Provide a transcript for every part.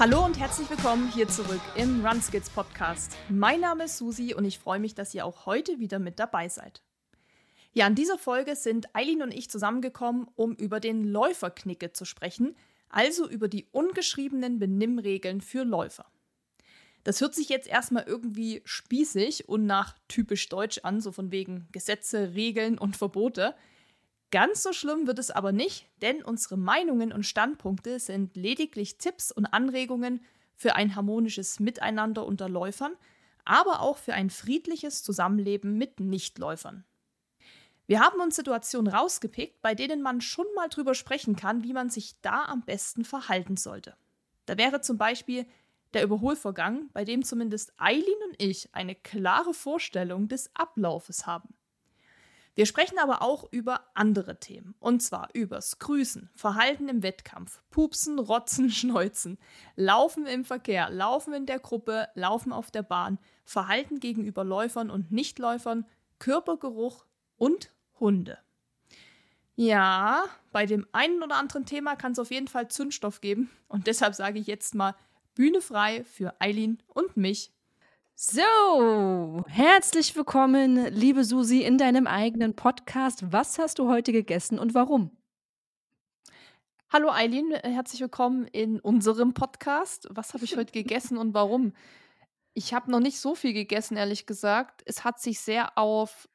Hallo und herzlich willkommen hier zurück im Runskills Podcast. Mein Name ist Susi und ich freue mich, dass ihr auch heute wieder mit dabei seid. Ja, in dieser Folge sind Eileen und ich zusammengekommen, um über den Läuferknicke zu sprechen, also über die ungeschriebenen Benimmregeln für Läufer. Das hört sich jetzt erstmal irgendwie spießig und nach typisch deutsch an, so von wegen Gesetze, Regeln und Verbote. Ganz so schlimm wird es aber nicht, denn unsere Meinungen und Standpunkte sind lediglich Tipps und Anregungen für ein harmonisches Miteinander unter Läufern, aber auch für ein friedliches Zusammenleben mit Nichtläufern. Wir haben uns Situationen rausgepickt, bei denen man schon mal drüber sprechen kann, wie man sich da am besten verhalten sollte. Da wäre zum Beispiel der Überholvorgang, bei dem zumindest Eileen und ich eine klare Vorstellung des Ablaufes haben. Wir sprechen aber auch über andere Themen. Und zwar übers Grüßen, Verhalten im Wettkampf, Pupsen, Rotzen, Schneuzen, Laufen im Verkehr, Laufen in der Gruppe, Laufen auf der Bahn, Verhalten gegenüber Läufern und Nichtläufern, Körpergeruch und Hunde. Ja, bei dem einen oder anderen Thema kann es auf jeden Fall Zündstoff geben. Und deshalb sage ich jetzt mal Bühne frei für Eileen und mich. So, herzlich willkommen, liebe Susi, in deinem eigenen Podcast. Was hast du heute gegessen und warum? Hallo Eileen, herzlich willkommen in unserem Podcast. Was habe ich heute gegessen und warum? Ich habe noch nicht so viel gegessen, ehrlich gesagt. Es hat sich sehr auf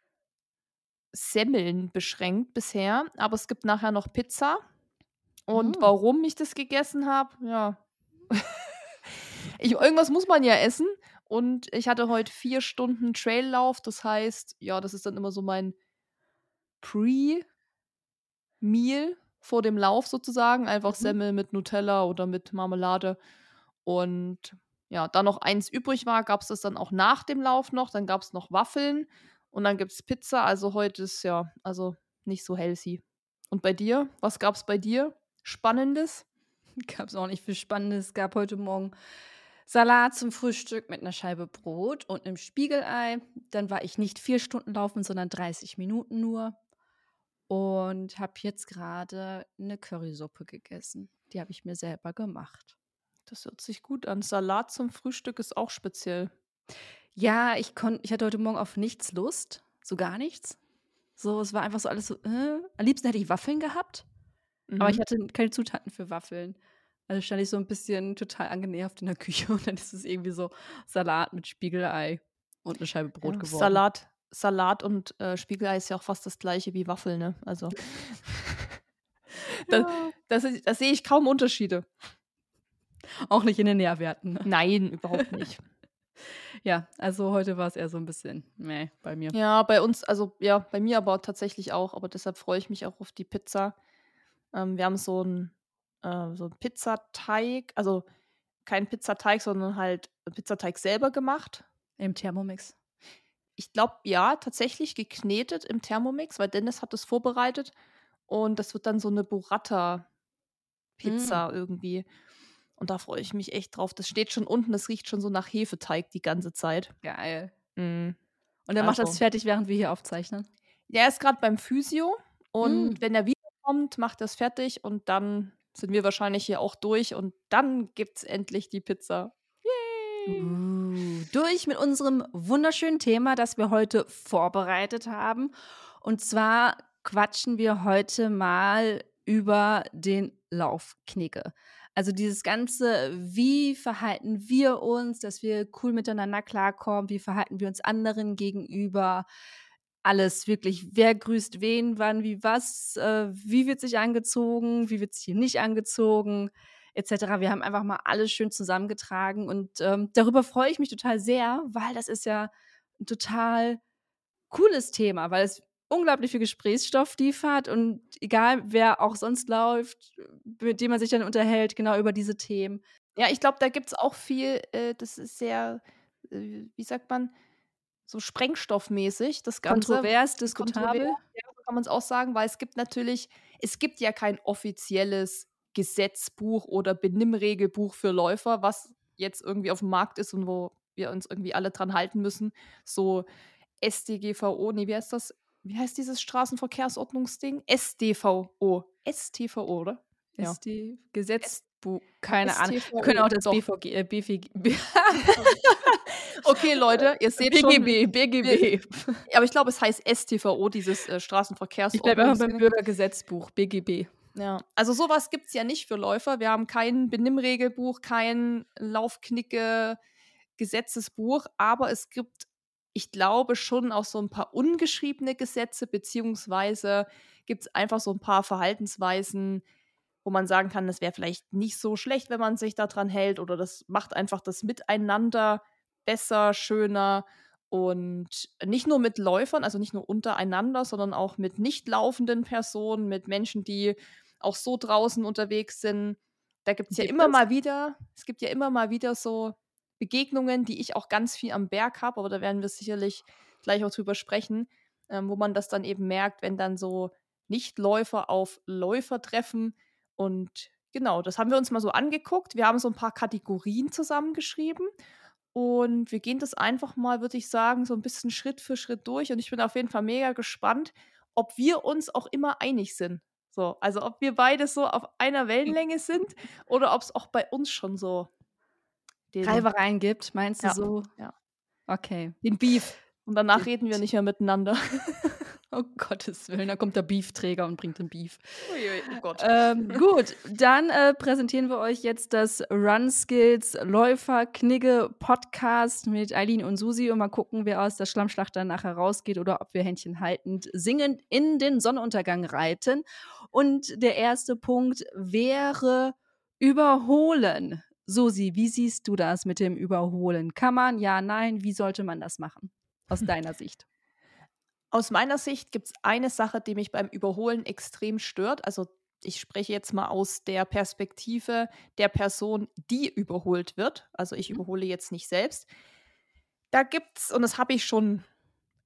Semmeln beschränkt bisher, aber es gibt nachher noch Pizza. Und oh. warum ich das gegessen habe, ja. ich, irgendwas muss man ja essen. Und ich hatte heute vier Stunden Traillauf. Das heißt, ja, das ist dann immer so mein Pre-Meal vor dem Lauf sozusagen. Einfach mhm. Semmel mit Nutella oder mit Marmelade. Und ja, da noch eins übrig war, gab es das dann auch nach dem Lauf noch. Dann gab es noch Waffeln und dann gibt es Pizza. Also heute ist ja, also nicht so healthy. Und bei dir? Was gab es bei dir? Spannendes? Gab es auch nicht viel Spannendes. Gab heute Morgen Salat zum Frühstück mit einer Scheibe Brot und einem Spiegelei. Dann war ich nicht vier Stunden laufen, sondern 30 Minuten nur. Und habe jetzt gerade eine Currysuppe gegessen. Die habe ich mir selber gemacht. Das hört sich gut an. Salat zum Frühstück ist auch speziell. Ja, ich, kon ich hatte heute Morgen auf nichts Lust. So gar nichts. So, es war einfach so alles so, äh. Am liebsten hätte ich Waffeln gehabt. Mhm. Aber ich mhm. hatte keine Zutaten für Waffeln. Also stand ich so ein bisschen total angenervt in der Küche und dann ist es irgendwie so Salat mit Spiegelei und eine Scheibe Brot ja, geworden. Salat, Salat und äh, Spiegelei ist ja auch fast das gleiche wie Waffel, ne? Also da, das, das sehe ich kaum Unterschiede. Auch nicht in den Nährwerten. Ne? Nein, überhaupt nicht. ja, also heute war es eher so ein bisschen meh bei mir. Ja, bei uns, also ja, bei mir aber tatsächlich auch, aber deshalb freue ich mich auch auf die Pizza. Ähm, wir haben so ein äh, so 'n Pizzateig, also kein Pizzateig, sondern halt Pizzateig selber gemacht. Im Thermomix? Ich glaube, ja, tatsächlich geknetet im Thermomix, weil Dennis hat das vorbereitet und das wird dann so eine Burrata-Pizza Mm. irgendwie. Und da freue ich mich echt drauf. Das steht schon unten, das riecht schon so nach Hefeteig die ganze Zeit. Geil. Mhm. Und er macht das also fertig, während wir hier aufzeichnen? Ja, er ist gerade beim Physio und Mm. wenn er wiederkommt, macht er's fertig und dann sind wir wahrscheinlich hier auch durch und dann gibt's endlich die Pizza. Yay! Uh, durch mit unserem wunderschönen Thema, das wir heute vorbereitet haben. Und zwar quatschen wir heute mal über den Laufknicke. Also dieses ganze, wie verhalten wir uns, dass wir cool miteinander klarkommen, wie verhalten wir uns anderen gegenüber, alles wirklich, wer grüßt wen, wann, wie, was, äh, wie wird sich angezogen, wie wird sich hier nicht angezogen, etc. Wir haben einfach mal alles schön zusammengetragen und ähm, darüber freue ich mich total sehr, weil das ist ja ein total cooles Thema, weil es unglaublich viel Gesprächsstoff liefert und egal wer auch sonst läuft, mit dem man sich dann unterhält, genau über diese Themen. Ja, ich glaube, da gibt es auch viel, äh, das ist sehr, äh, wie sagt man, so sprengstoffmäßig, das Ganze. Kontrovers, diskutabel. Ja, so kann man es auch sagen, weil es gibt natürlich, es gibt ja kein offizielles Gesetzbuch oder Benimmregelbuch für Läufer, was jetzt irgendwie auf dem Markt ist und wo wir uns irgendwie alle dran halten müssen. So SDGVO, nee, wie heißt das? Wie heißt dieses Straßenverkehrsordnungsding? SDVO. STVO, oder? Ja. SD Keine Ahnung. Wir können auch das BVG, äh, BVG. okay, Leute, ihr seht BGB, schon. BGB. Aber ich glaube, es heißt STVO, dieses äh, Straßenverkehrsordnung. Ich bleibe immer beim Bürgergesetzbuch, BGB. Ja, also sowas gibt es ja nicht für Läufer. Wir haben kein Benimmregelbuch, kein Laufknicke-Gesetzesbuch, aber es gibt, ich glaube, schon auch so ein paar ungeschriebene Gesetze, beziehungsweise gibt es einfach so ein paar Verhaltensweisen, wo man sagen kann, das wäre vielleicht nicht so schlecht, wenn man sich daran hält oder das macht einfach das Miteinander besser, schöner und nicht nur mit Läufern, also nicht nur untereinander, sondern auch mit nicht laufenden Personen, mit Menschen, die auch so draußen unterwegs sind. Da gibt es ja immer mal wieder, es gibt ja immer mal wieder so Begegnungen, die ich auch ganz viel am Berg habe, aber da werden wir sicherlich gleich auch drüber sprechen, ähm, wo man das dann eben merkt, wenn dann so Nichtläufer auf Läufer treffen, und genau, das haben wir uns mal so angeguckt. Wir haben so ein paar Kategorien zusammengeschrieben. Und wir gehen das einfach mal, würde ich sagen, so ein bisschen Schritt für Schritt durch. Und ich bin auf jeden Fall mega gespannt, ob wir uns auch immer einig sind. So, also ob wir beide so auf einer Wellenlänge sind oder ob es auch bei uns schon so den, Reibereien gibt, meinst du ja, so? Ja. Okay. Den Beef. Und danach reden wir nicht mehr miteinander. Oh Gottes Willen, da kommt der Beefträger und bringt den Beef. Uiui, oh Gott. Ähm, gut, dann äh, präsentieren wir euch jetzt das Run Skills Läufer Knigge Podcast mit Eileen und Susi und mal gucken, wer aus der Schlammschlacht dann nachher rausgeht oder ob wir Händchen haltend singend in den Sonnenuntergang reiten. Und der erste Punkt wäre Überholen. Susi, wie siehst du das mit dem Überholen? Kann man? Ja, nein. Wie sollte man das machen? Aus deiner Sicht. Aus meiner Sicht gibt es eine Sache, die mich beim Überholen extrem stört. Also ich spreche jetzt mal aus der Perspektive der Person, die überholt wird. Also ich mhm. überhole jetzt nicht selbst. Da gibt es, und das habe ich schon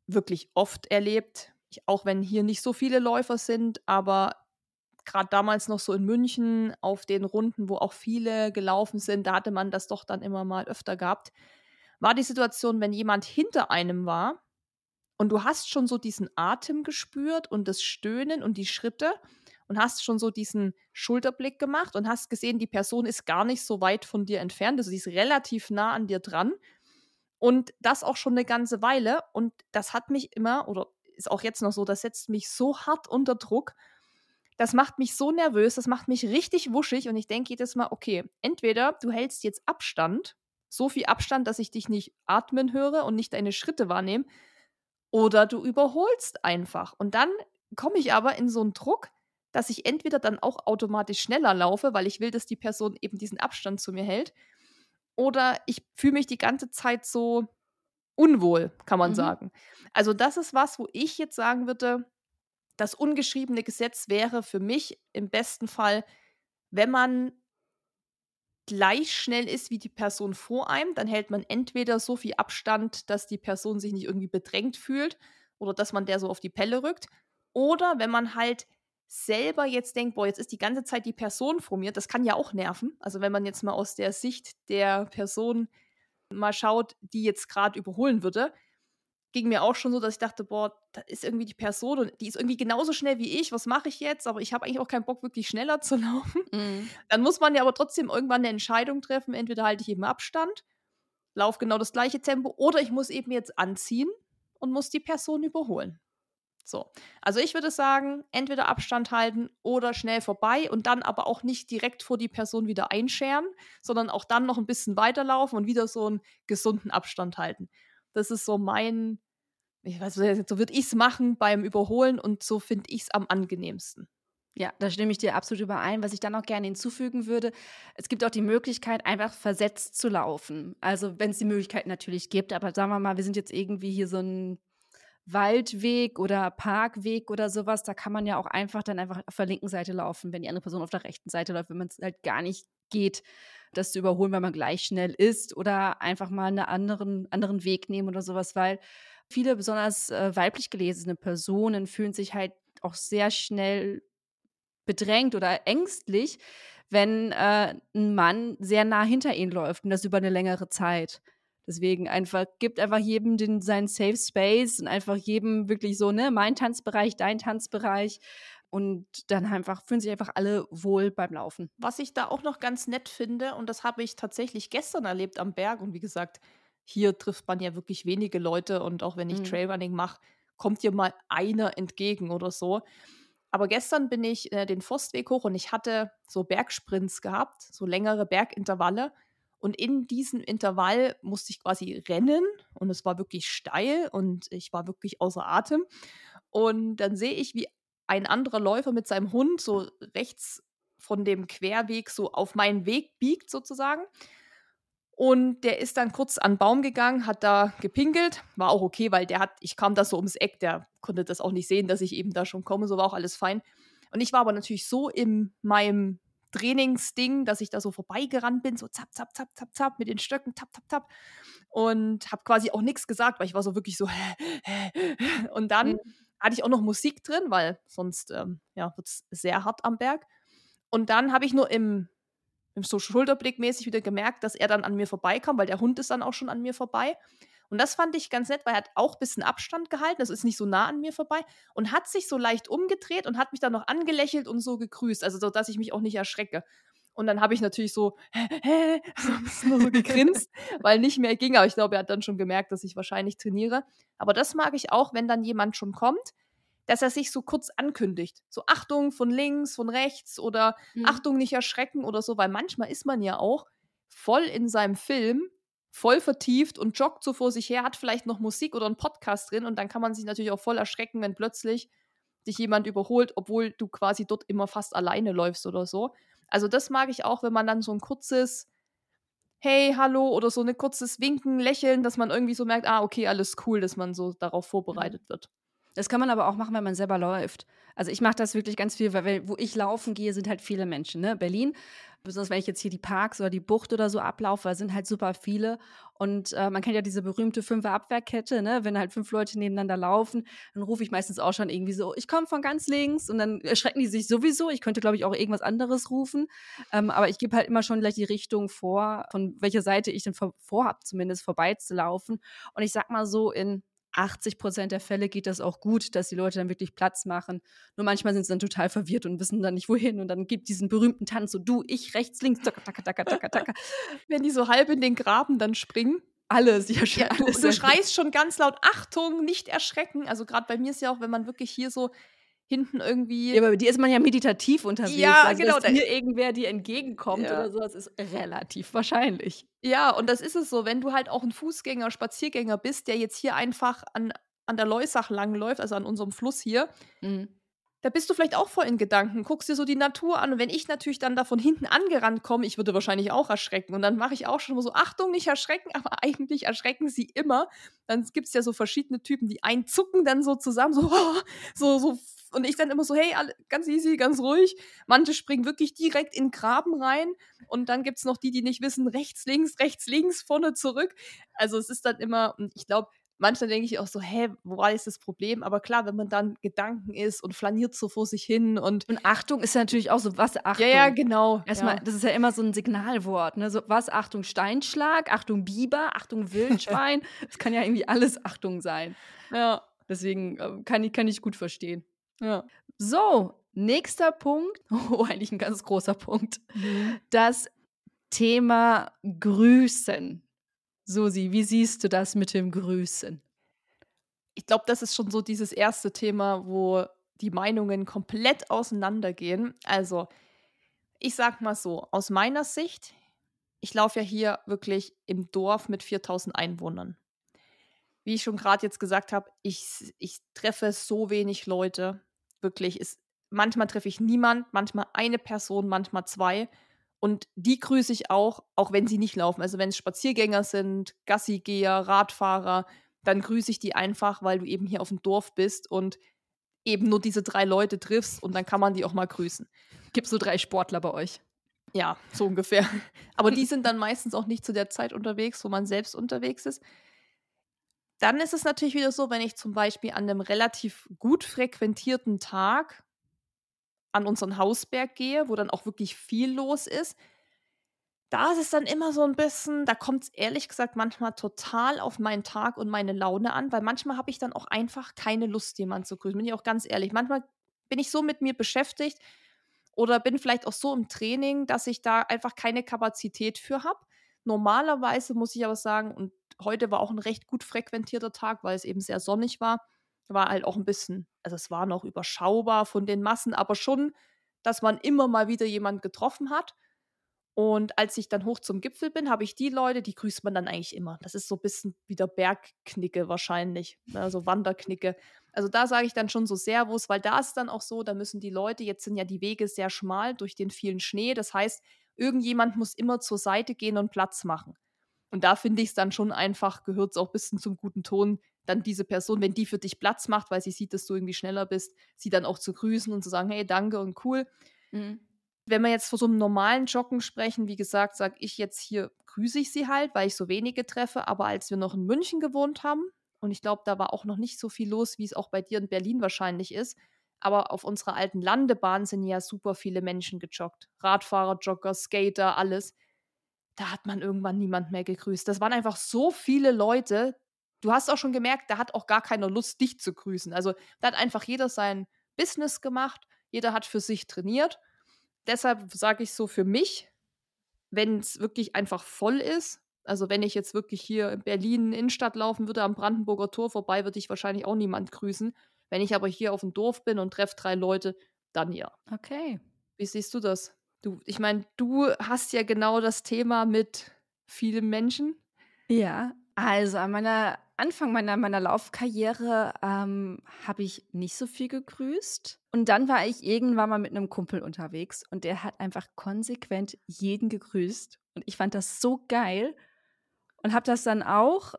wirklich oft erlebt, ich, auch wenn hier nicht so viele Läufer sind, aber gerade damals noch so in München auf den Runden, wo auch viele gelaufen sind, da hatte man das doch dann immer mal öfter gehabt, war die Situation, wenn jemand hinter einem war und du hast schon so diesen Atem gespürt und das Stöhnen und die Schritte und hast schon so diesen Schulterblick gemacht und hast gesehen, die Person ist gar nicht so weit von dir entfernt, also sie ist relativ nah an dir dran. Und das auch schon eine ganze Weile. Und das hat mich immer, oder ist auch jetzt noch so, das setzt mich so hart unter Druck. Das macht mich so nervös, das macht mich richtig wuschig und ich denke jedes Mal, okay, entweder du hältst jetzt Abstand, so viel Abstand, dass ich dich nicht atmen höre und nicht deine Schritte wahrnehme, oder du überholst einfach. Und dann komme ich aber in so einen Druck, dass ich entweder dann auch automatisch schneller laufe, weil ich will, dass die Person eben diesen Abstand zu mir hält, oder ich fühle mich die ganze Zeit so unwohl, kann man mhm. sagen. Also das ist was, wo ich jetzt sagen würde, das ungeschriebene Gesetz wäre für mich im besten Fall, wenn man gleich schnell ist wie die Person vor einem, dann hält man entweder so viel Abstand, dass die Person sich nicht irgendwie bedrängt fühlt oder dass man der so auf die Pelle rückt. Oder wenn man halt selber jetzt denkt, boah, jetzt ist die ganze Zeit die Person vor mir, das kann ja auch nerven. Also wenn man jetzt mal aus der Sicht der Person mal schaut, die jetzt gerade überholen würde, ging mir auch schon so, dass ich dachte, boah, da ist irgendwie die Person und die ist irgendwie genauso schnell wie ich. Was mache ich jetzt? Aber ich habe eigentlich auch keinen Bock, wirklich schneller zu laufen. Mhm. Dann muss man ja aber trotzdem irgendwann eine Entscheidung treffen. Entweder halte ich eben Abstand, laufe genau das gleiche Tempo, oder ich muss eben jetzt anziehen und muss die Person überholen. So. Also ich würde sagen, entweder Abstand halten oder schnell vorbei und dann aber auch nicht direkt vor die Person wieder einscheren, sondern auch dann noch ein bisschen weiterlaufen und wieder so einen gesunden Abstand halten. Das ist so mein, ich weiß nicht, so würde ich es machen beim Überholen und so finde ich es am angenehmsten. Ja, da stimme ich dir absolut überein. Was ich dann noch gerne hinzufügen würde, es gibt auch die Möglichkeit, einfach versetzt zu laufen. Also wenn es die Möglichkeit natürlich gibt, aber sagen wir mal, wir sind jetzt irgendwie hier so ein Waldweg oder Parkweg oder sowas, da kann man ja auch einfach dann einfach auf der linken Seite laufen, wenn die andere Person auf der rechten Seite läuft, wenn man es halt gar nicht geht das zu überholen, weil man gleich schnell ist oder einfach mal einen anderen, anderen Weg nehmen oder sowas, weil viele besonders äh, weiblich gelesene Personen fühlen sich halt auch sehr schnell bedrängt oder ängstlich, wenn äh, ein Mann sehr nah hinter ihnen läuft und das über eine längere Zeit. Deswegen einfach, gibt einfach jedem den, seinen Safe Space und einfach jedem wirklich so, ne, mein Tanzbereich, dein Tanzbereich. und dann einfach fühlen sich einfach alle wohl beim Laufen. Was ich da auch noch ganz nett finde, und das habe ich tatsächlich gestern erlebt am Berg, und wie gesagt, hier trifft man ja wirklich wenige Leute und auch wenn ich mhm. Trailrunning mache, kommt dir mal einer entgegen oder so. Aber gestern bin ich äh, den Forstweg hoch und ich hatte so Bergsprints gehabt, so längere Bergintervalle. Und in diesem Intervall musste ich quasi rennen und es war wirklich steil und ich war wirklich außer Atem. Und dann sehe ich, wie ein anderer Läufer mit seinem Hund so rechts von dem Querweg so auf meinen Weg biegt sozusagen. Und der ist dann kurz an den Baum gegangen, hat da gepinkelt. War auch okay, weil der hat, ich kam da so ums Eck, der konnte das auch nicht sehen, dass ich eben da schon komme. So war auch alles fein. Und ich war aber natürlich so in meinem Trainingsding, dass ich da so vorbeigerannt bin, so zap, zap, zap, zap, zap, mit den Stöcken, tap, tap, tap. Und habe quasi auch nichts gesagt, weil ich war so wirklich so. Und dann mhm. hatte ich auch noch Musik drin, weil sonst ähm, ja, wird es sehr hart am Berg. Und dann habe ich nur im so schulterblickmäßig wieder gemerkt, dass er dann an mir vorbeikam, weil der Hund ist dann auch schon an mir vorbei. Und das fand ich ganz nett, weil er hat auch ein bisschen Abstand gehalten, das ist nicht so nah an mir vorbei und hat sich so leicht umgedreht und hat mich dann noch angelächelt und so gegrüßt, also so, dass ich mich auch nicht erschrecke. Und dann habe ich natürlich so, hä, hä, so ein bisschen so gegrinst, weil nicht mehr ging. Aber ich glaube, er hat dann schon gemerkt, dass ich wahrscheinlich trainiere. Aber das mag ich auch, wenn dann jemand schon kommt, dass er sich so kurz ankündigt. So Achtung von links, von rechts oder mhm. Achtung nicht erschrecken oder so, weil manchmal ist man ja auch voll in seinem Film, voll vertieft und joggt so vor sich her, hat vielleicht noch Musik oder einen Podcast drin und dann kann man sich natürlich auch voll erschrecken, wenn plötzlich dich jemand überholt, obwohl du quasi dort immer fast alleine läufst oder so. Also das mag ich auch, wenn man dann so ein kurzes Hey, hallo oder so ein kurzes Winken, Lächeln, dass man irgendwie so merkt, ah, okay, alles cool, dass man so darauf vorbereitet wird. Das kann man aber auch machen, wenn man selber läuft. Also ich mache das wirklich ganz viel, weil wo ich laufen gehe, sind halt viele Menschen. Ne? Berlin, besonders wenn ich jetzt hier die Parks oder die Bucht oder so ablaufe, da sind halt super viele. Und äh, man kennt ja diese berühmte Fünfer-Abwehrkette, ne? wenn halt fünf Leute nebeneinander laufen, dann rufe ich meistens auch schon irgendwie so, ich komme von ganz links und dann erschrecken die sich sowieso. Ich könnte, glaube ich, auch irgendwas anderes rufen. Ähm, aber ich gebe halt immer schon gleich die Richtung vor, von welcher Seite ich denn vor, vorhabe, zumindest vorbeizulaufen. Und ich sag mal so, in 80 Prozent der Fälle geht das auch gut, dass die Leute dann wirklich Platz machen. Nur manchmal sind sie dann total verwirrt und wissen dann nicht wohin. Und dann gibt diesen berühmten Tanz so du, ich, rechts, links, taka, taka, taka, taka, taka. Wenn die so halb in den Graben dann springen. Alles, ja, schon ja. Du, du schreist schon ganz laut, Achtung, nicht erschrecken. Also gerade bei mir ist ja auch, wenn man wirklich hier so hinten irgendwie. Ja, aber die ist man ja meditativ unterwegs. Ja, also, genau. Dass dir irgendwer dir entgegenkommt ja. oder sowas ist relativ wahrscheinlich. Ja, und das ist es so, wenn du halt auch ein Fußgänger, Spaziergänger bist, der jetzt hier einfach an, an der Leusach langläuft, also an unserem Fluss hier, mhm. da bist du vielleicht auch voll in Gedanken, guckst dir so die Natur an und wenn ich natürlich dann da von hinten angerannt komme, ich würde wahrscheinlich auch erschrecken und dann mache ich auch schon so, Achtung, nicht erschrecken, aber eigentlich erschrecken sie immer. Dann gibt es ja so verschiedene Typen, die einzucken dann so zusammen, so, so, so und ich dann immer so, hey, ganz easy, ganz ruhig. Manche springen wirklich direkt in den Graben rein. Und dann gibt es noch die, die nicht wissen, rechts, links, rechts, links, vorne, zurück. Also es ist dann immer, und ich glaube, manchmal denke ich auch so, hä, wo war jetzt das Problem? Aber klar, wenn man dann Gedanken ist und flaniert so vor sich hin und. Und Achtung ist ja natürlich auch so, was Achtung? Ja, ja, genau. Erstmal, ja. das ist ja immer so ein Signalwort, ne? So, was Achtung Steinschlag, Achtung Biber, Achtung Wildschwein. das kann ja irgendwie alles Achtung sein. Ja. Deswegen äh, kann, ich, kann ich gut verstehen. Ja. So, nächster Punkt. Oh, eigentlich ein ganz großer Punkt. Mhm. Das Thema Grüßen. Susi, wie siehst du das mit dem Grüßen? Ich glaube, das ist schon so dieses erste Thema, wo die Meinungen komplett auseinandergehen. Also, ich sag mal so, aus meiner Sicht, ich laufe ja hier wirklich im Dorf mit 4000 Einwohnern. Wie ich schon gerade jetzt gesagt habe, ich, ich treffe so wenig Leute wirklich ist, manchmal treffe ich niemand, manchmal eine Person, manchmal zwei. Und die grüße ich auch, auch wenn sie nicht laufen. Also wenn es Spaziergänger sind, Gassigeher, Radfahrer, dann grüße ich die einfach, weil du eben hier auf dem Dorf bist und eben nur diese drei Leute triffst und dann kann man die auch mal grüßen. Gibt so drei Sportler bei euch? Ja, so ungefähr. Aber die sind dann meistens auch nicht zu der Zeit unterwegs, wo man selbst unterwegs ist. Dann ist es natürlich wieder so, wenn ich zum Beispiel an einem relativ gut frequentierten Tag an unseren Hausberg gehe, wo dann auch wirklich viel los ist, da ist es dann immer so ein bisschen, da kommt es ehrlich gesagt manchmal total auf meinen Tag und meine Laune an, weil manchmal habe ich dann auch einfach keine Lust, jemanden zu grüßen. Bin ich auch ganz ehrlich. Manchmal bin ich so mit mir beschäftigt oder bin vielleicht auch so im Training, dass ich da einfach keine Kapazität für habe. Normalerweise muss ich aber sagen, und heute war auch ein recht gut frequentierter Tag, weil es eben sehr sonnig war, war halt auch ein bisschen, also es war noch überschaubar von den Massen, aber schon, dass man immer mal wieder jemand getroffen hat. Und als ich dann hoch zum Gipfel bin, habe ich die Leute, die grüßt man dann eigentlich immer. Das ist so ein bisschen wie der Bergknicke wahrscheinlich, also Wanderknicke. Also da sage ich dann schon so Servus, weil da ist dann auch so, da müssen die Leute, jetzt sind ja die Wege sehr schmal durch den vielen Schnee. Das heißt, irgendjemand muss immer zur Seite gehen und Platz machen. Und da finde ich es dann schon einfach, gehört es auch ein bisschen zum guten Ton, dann diese Person, wenn die für dich Platz macht, weil sie sieht, dass du irgendwie schneller bist, sie dann auch zu grüßen und zu sagen, hey, danke und cool. Mhm wenn wir jetzt vor so einem normalen Joggen sprechen, wie gesagt, sage ich jetzt hier, grüße ich sie halt, weil ich so wenige treffe. Aber als wir noch in München gewohnt haben, und ich glaube, da war auch noch nicht so viel los, wie es auch bei dir in Berlin wahrscheinlich ist. Aber auf unserer alten Landebahn sind ja super viele Menschen gejoggt. Radfahrer, Jogger, Skater, alles. Da hat man irgendwann niemand mehr gegrüßt. Das waren einfach so viele Leute. Du hast auch schon gemerkt, da hat auch gar keiner Lust, dich zu grüßen. Also da hat einfach jeder sein Business gemacht. Jeder hat für sich trainiert deshalb sage ich so für mich, wenn es wirklich einfach voll ist, also wenn ich jetzt wirklich hier in Berlin Innenstadt laufen würde, am Brandenburger Tor vorbei, würde ich wahrscheinlich auch niemand grüßen. Wenn ich aber hier auf dem Dorf bin und treffe drei Leute, dann ja. Okay. Wie siehst du das? Du, ich meine, du hast ja genau das Thema mit vielen Menschen. Ja, also an meiner Anfang meiner, meiner Laufkarriere ähm, habe ich nicht so viel gegrüßt. Und dann war ich irgendwann mal mit einem Kumpel unterwegs und der hat einfach konsequent jeden gegrüßt. Und ich fand das so geil und habe das dann auch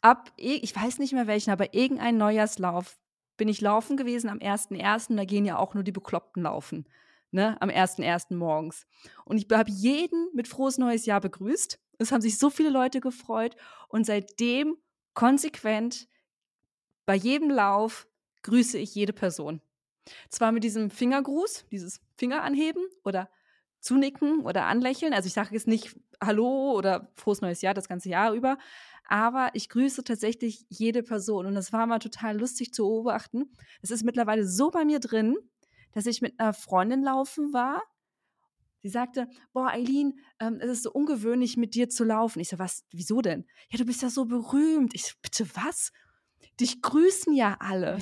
ab, ich weiß nicht mehr welchen, aber irgendein Neujahrslauf bin ich laufen gewesen am 1.1. Da gehen ja auch nur die Bekloppten laufen, ne, am 1.1. morgens. Und ich habe jeden mit frohes neues Jahr begrüßt. Es haben sich so viele Leute gefreut und seitdem konsequent bei jedem Lauf grüße ich jede Person. Zwar mit diesem Fingergruß, dieses Finger anheben oder zunicken oder anlächeln. Also ich sage jetzt nicht Hallo oder frohes neues Jahr das ganze Jahr über, aber ich grüße tatsächlich jede Person und das war mal total lustig zu beobachten. Es ist mittlerweile so bei mir drin, dass ich mit einer Freundin laufen war Sie sagte, boah, Eileen, ähm, es ist so ungewöhnlich, mit dir zu laufen. Ich so, was, wieso denn? Ja, du bist ja so berühmt. Ich so, bitte was? Dich grüßen ja alle.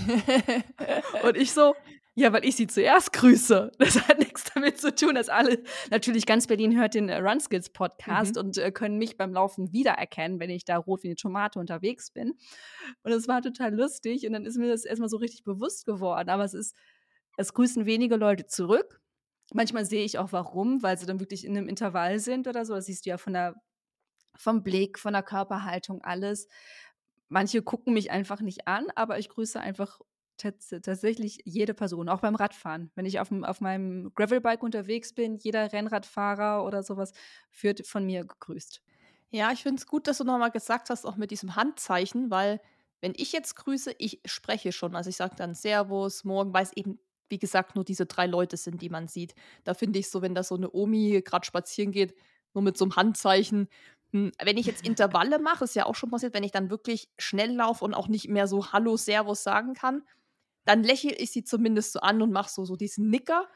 und ich so, ja, weil ich sie zuerst grüße. Das hat nichts damit zu tun, dass alle, natürlich ganz Berlin hört den äh, Runskills Podcast mhm. und äh, können mich beim Laufen wiedererkennen, wenn ich da rot wie eine Tomate unterwegs bin. Und es war total lustig und dann ist mir das erstmal so richtig bewusst geworden. Aber es ist, es grüßen wenige Leute zurück Manchmal sehe ich auch warum, weil sie dann wirklich in einem Intervall sind oder so. Das siehst du ja von der, vom Blick, von der Körperhaltung, alles. Manche gucken mich einfach nicht an, aber ich grüße einfach tatsächlich jede Person, auch beim Radfahren. Wenn ich auf, auf meinem Gravelbike unterwegs bin, jeder Rennradfahrer oder sowas wird von mir gegrüßt. Ja, ich finde es gut, dass du nochmal gesagt hast, auch mit diesem Handzeichen, weil wenn ich jetzt grüße, ich spreche schon. Also ich sage dann Servus, morgen, weil es eben wie gesagt, nur diese drei Leute sind, die man sieht. Da finde ich so, wenn da so eine Omi gerade spazieren geht, nur mit so einem Handzeichen. Hm, wenn ich jetzt Intervalle mache, ist ja auch schon passiert, wenn ich dann wirklich schnell laufe und auch nicht mehr so Hallo, Servus sagen kann, dann lächle ich sie zumindest so an und mache so, so diesen Nicker.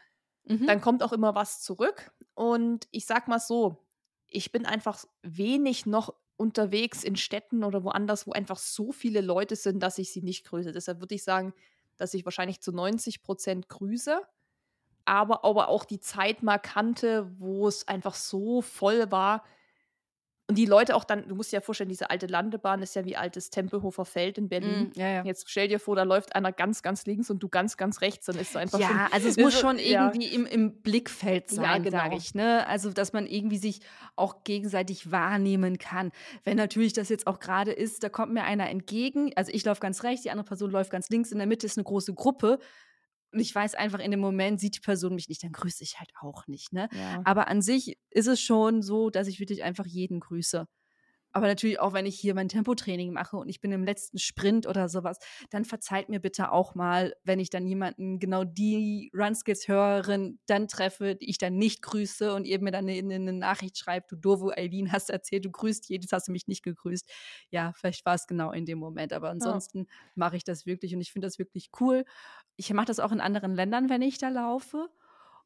Mhm. Dann kommt auch immer was zurück. Und ich sag mal so, ich bin einfach wenig noch unterwegs in Städten oder woanders, wo einfach so viele Leute sind, dass ich sie nicht grüße. Deshalb würde ich sagen, dass ich wahrscheinlich zu 90 Prozent grüße, aber, aber auch die Zeit mal kannte, wo es einfach so voll war, und die Leute auch dann, du musst dir ja vorstellen, diese alte Landebahn ist ja wie altes Tempelhofer Feld in Berlin. Mm, ja, ja. Jetzt stell dir vor, da läuft einer ganz, ganz links und du ganz, ganz rechts, dann ist es einfach Ja, schon, also es muss schon irgendwie im, im Blickfeld sein, genau. sage ich. Ne? Also, dass man irgendwie sich auch gegenseitig wahrnehmen kann. Wenn natürlich das jetzt auch gerade ist, da kommt mir einer entgegen, also ich laufe ganz rechts, die andere Person läuft ganz links, in der Mitte ist eine große Gruppe und ich weiß einfach, in dem Moment sieht die Person mich nicht, dann grüße ich halt auch nicht. Ne? Ja. Aber an sich ist es schon so, dass ich wirklich einfach jeden grüße. Aber natürlich auch, wenn ich hier mein Tempotraining mache und ich bin im letzten Sprint oder sowas, dann verzeiht mir bitte auch mal, wenn ich dann jemanden, genau die Runskills-Hörerin dann treffe, die ich dann nicht grüße und ihr mir dann eine, eine Nachricht schreibt, du doofe Eileen, hast erzählt, du grüßt jedes, hast du mich nicht gegrüßt. Ja, vielleicht war es genau in dem Moment, aber ansonsten ja. mache ich das wirklich und ich finde das wirklich cool. Ich mache das auch in anderen Ländern, wenn ich da laufe.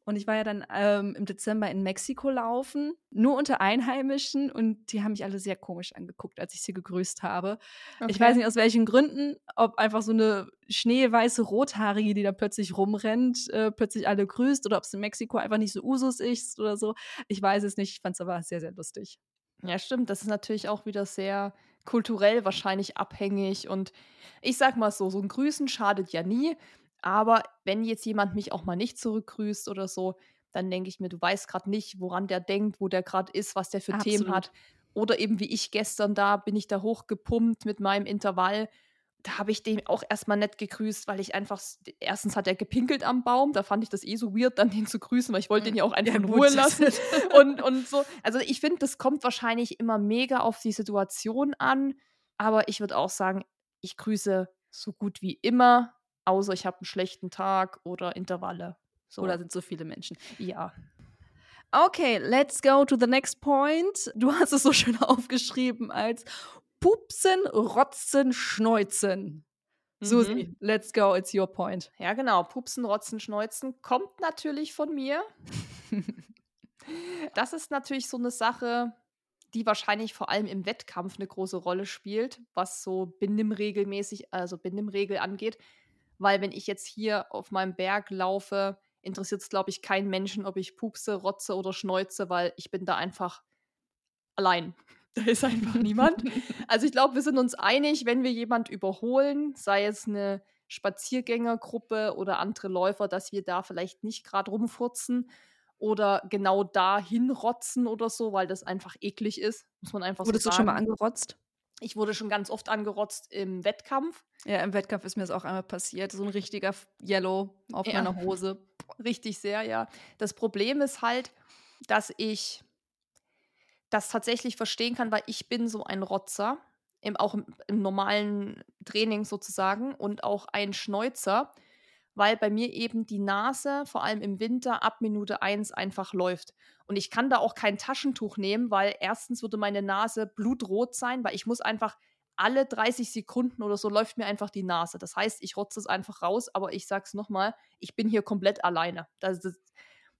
Und ich war ja dann ähm, im Dezember in Mexiko laufen, nur unter Einheimischen und die haben mich alle sehr komisch angeguckt, als ich sie gegrüßt habe. Okay. Ich weiß nicht aus welchen Gründen, ob einfach so eine schneeweiße Rothaarige, die da plötzlich rumrennt, äh, plötzlich alle grüßt oder ob es in Mexiko einfach nicht so Usus ist oder so. Ich weiß es nicht, ich fand es aber sehr, sehr lustig. Ja, stimmt. Das ist natürlich auch wieder sehr kulturell wahrscheinlich abhängig. Und ich sag mal so, so ein Grüßen schadet ja nie. Aber wenn jetzt jemand mich auch mal nicht zurückgrüßt oder so, dann denke ich mir, du weißt gerade nicht, woran der denkt, wo der gerade ist, was der für Absolut. Themen hat. Oder eben wie ich gestern da, bin ich da hochgepumpt mit meinem Intervall. Da habe ich den auch erstmal nett gegrüßt, weil ich einfach, erstens hat er gepinkelt am Baum, da fand ich das eh so weird, dann den zu grüßen, weil ich wollte den ja auch einfach ja, in Ruhe lassen. und, und so. Also ich finde, das kommt wahrscheinlich immer mega auf die Situation an. Aber ich würde auch sagen, ich grüße so gut wie immer außer ich habe einen schlechten Tag oder Intervalle. So. Oder sind so viele Menschen. Ja. Okay, let's go to the next point. Du hast es so schön aufgeschrieben als Pupsen, Rotzen, Schneuzen. Mhm. Susi, let's go, it's your point. Ja, genau. Pupsen, Rotzen, Schneuzen kommt natürlich von mir. das ist natürlich so eine Sache, die wahrscheinlich vor allem im Wettkampf eine große Rolle spielt, was so Benimmregelmäßig, also Benimmregel angeht. Weil wenn ich jetzt hier auf meinem Berg laufe, interessiert es, glaube ich, keinen Menschen, ob ich pupse, rotze oder schneuze, weil ich bin da einfach allein. Da ist einfach niemand. Also ich glaube, wir sind uns einig, wenn wir jemand überholen, sei es eine Spaziergängergruppe oder andere Läufer, dass wir da vielleicht nicht gerade rumfurzen oder genau da hinrotzen oder so, weil das einfach eklig ist, muss man einfach Wurdest so sagen. Wurdest du schon mal angerotzt? Ich wurde schon ganz oft angerotzt im Wettkampf. Ja, im Wettkampf ist mir das auch einmal passiert. So ein richtiger Yellow auf ja. meiner Hose. Richtig sehr, ja. Das Problem ist halt, dass ich das tatsächlich verstehen kann, weil ich bin so ein Rotzer, im, auch im, im normalen Training sozusagen und auch ein Schneuzer weil bei mir eben die Nase vor allem im Winter ab Minute 1 einfach läuft. Und ich kann da auch kein Taschentuch nehmen, weil erstens würde meine Nase blutrot sein, weil ich muss einfach alle 30 Sekunden oder so läuft mir einfach die Nase. Das heißt, ich rotze es einfach raus, aber ich sag's nochmal, ich bin hier komplett alleine. Das, das,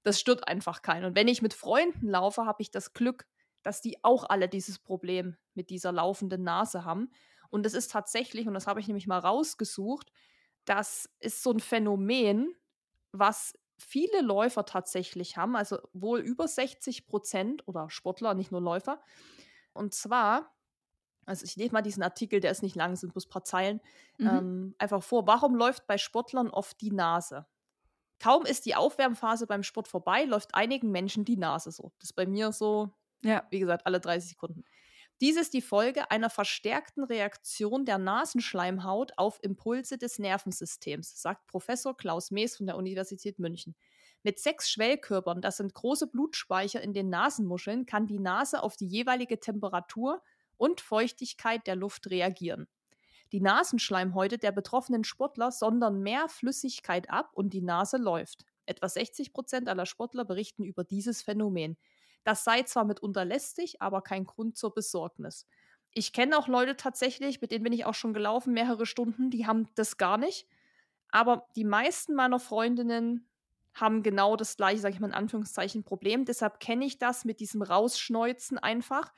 das stört einfach keinen. Und wenn ich mit Freunden laufe, habe ich das Glück, dass die auch alle dieses Problem mit dieser laufenden Nase haben. Und das ist tatsächlich, und das habe ich nämlich mal rausgesucht, das ist so ein Phänomen, was viele Läufer tatsächlich haben, also wohl über 60 Prozent oder Sportler, nicht nur Läufer. Und zwar, also ich lese mal diesen Artikel, der ist nicht lang, sind bloß ein paar Zeilen, mhm. ähm, einfach vor. Warum läuft bei Sportlern oft die Nase? Kaum ist die Aufwärmphase beim Sport vorbei, läuft einigen Menschen die Nase so. Das ist bei mir so, ja. wie gesagt, alle 30 Sekunden. Dies ist die Folge einer verstärkten Reaktion der Nasenschleimhaut auf Impulse des Nervensystems, sagt Professor Klaus Mees von der Universität München. Mit sechs Schwellkörpern, das sind große Blutspeicher in den Nasenmuscheln, kann die Nase auf die jeweilige Temperatur und Feuchtigkeit der Luft reagieren. Die Nasenschleimhäute der betroffenen Sportler sondern mehr Flüssigkeit ab und die Nase läuft. Etwa 60 Prozent aller Sportler berichten über dieses Phänomen. Das sei zwar mitunter lästig, aber kein Grund zur Besorgnis. Ich kenne auch Leute tatsächlich, mit denen bin ich auch schon gelaufen, mehrere Stunden, die haben das gar nicht. Aber die meisten meiner Freundinnen haben genau das gleiche, sage ich mal in Anführungszeichen, Problem. Deshalb kenne ich das mit diesem Rausschneuzen einfach.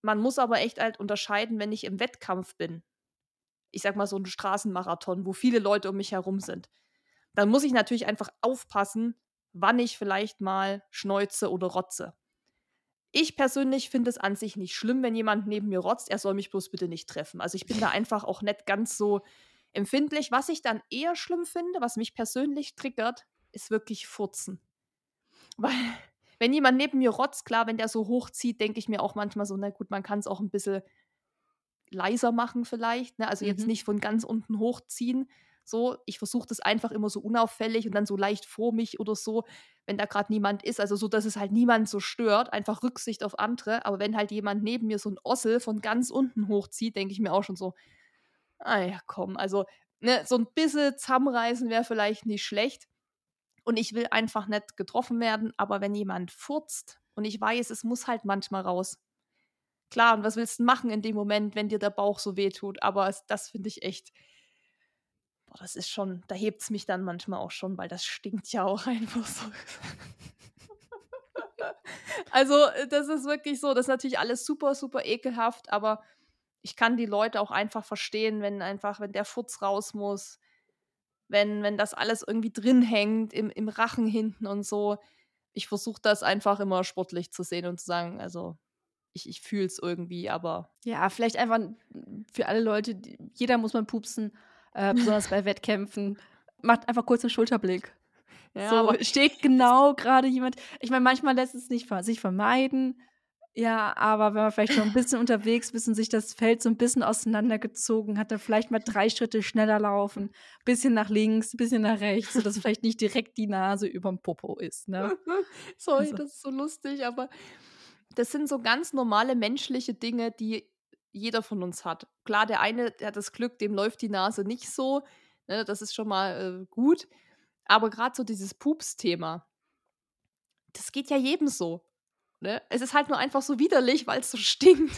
Man muss aber echt halt unterscheiden, wenn ich im Wettkampf bin. Ich sag mal so ein Straßenmarathon, wo viele Leute um mich herum sind. Dann muss ich natürlich einfach aufpassen, wann ich vielleicht mal schneuze oder rotze. Ich persönlich finde es an sich nicht schlimm, wenn jemand neben mir rotzt. Er soll mich bloß bitte nicht treffen. Also ich bin da einfach auch nicht ganz so empfindlich. Was ich dann eher schlimm finde, was mich persönlich triggert, ist wirklich Furzen. Weil, wenn jemand neben mir rotzt, klar, wenn der so hochzieht, denke ich mir auch manchmal so, na gut, man kann es auch ein bisschen leiser machen vielleicht. Ne? Also mhm. jetzt nicht von ganz unten hochziehen, So, ich versuche das einfach immer so unauffällig und dann so leicht vor mich oder so, wenn da gerade niemand ist. Also so, dass es halt niemand so stört. Einfach Rücksicht auf andere. Aber wenn halt jemand neben mir so ein Ossel von ganz unten hochzieht, denke ich mir auch schon so, ah ja, komm. Also ne, so ein bisschen zusammenreißen wäre vielleicht nicht schlecht. Und ich will einfach nicht getroffen werden. Aber wenn jemand furzt und ich weiß, es muss halt manchmal raus. Klar, und was willst du machen in dem Moment, wenn dir der Bauch so weh tut? Aber das finde ich echt boah, das ist schon, da hebt es mich dann manchmal auch schon, weil das stinkt ja auch einfach so. also, äh, das ist wirklich so, das ist natürlich alles super, super ekelhaft, aber ich kann die Leute auch einfach verstehen, wenn einfach, wenn der Futz raus muss, wenn, wenn das alles irgendwie drin hängt, im, im Rachen hinten und so. Ich versuche das einfach immer sportlich zu sehen und zu sagen, also ich, ich fühle es irgendwie, aber. Ja, vielleicht einfach für alle Leute, jeder muss mal pupsen äh, besonders bei Wettkämpfen, macht einfach kurz einen Schulterblick. Ja, so steht genau gerade jemand. Ich meine, manchmal lässt es nicht sich vermeiden. Ja, aber wenn man vielleicht schon ein bisschen unterwegs ist und sich das Feld so ein bisschen auseinandergezogen hat, dann vielleicht mal drei Schritte schneller laufen, bisschen nach links, bisschen nach rechts, sodass vielleicht nicht direkt die Nase überm Popo ist. Ne? Sorry, also. das ist so lustig, aber das sind so ganz normale menschliche Dinge, die jeder von uns hat. Klar, der eine der hat das Glück, dem läuft die Nase nicht so. Ne, das ist schon mal äh, gut. Aber gerade so dieses Pups-Thema, das geht ja jedem so. Ne? Es ist halt nur einfach so widerlich, weil es so stinkt.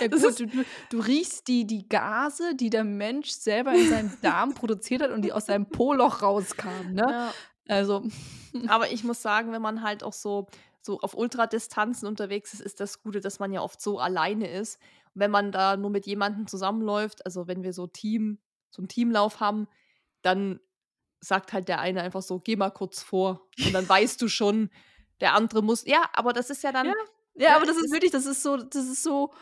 ja, gut, du, du, du, riechst die, die Gase, die der Mensch selber in seinem Darm produziert hat und die aus seinem Po-Loch rauskamen. Ne? Ja. Also. Aber ich muss sagen, wenn man halt auch so, so auf Ultradistanzen unterwegs ist, ist das Gute, dass man ja oft so alleine ist wenn man da nur mit jemandem zusammenläuft, also wenn wir so Team, so einen Teamlauf haben, dann sagt halt der eine einfach so, geh mal kurz vor. Und dann weißt du schon, der andere muss. Ja, aber das ist ja dann. Ja, ja, ja aber das ist wirklich, das ist so, das ist so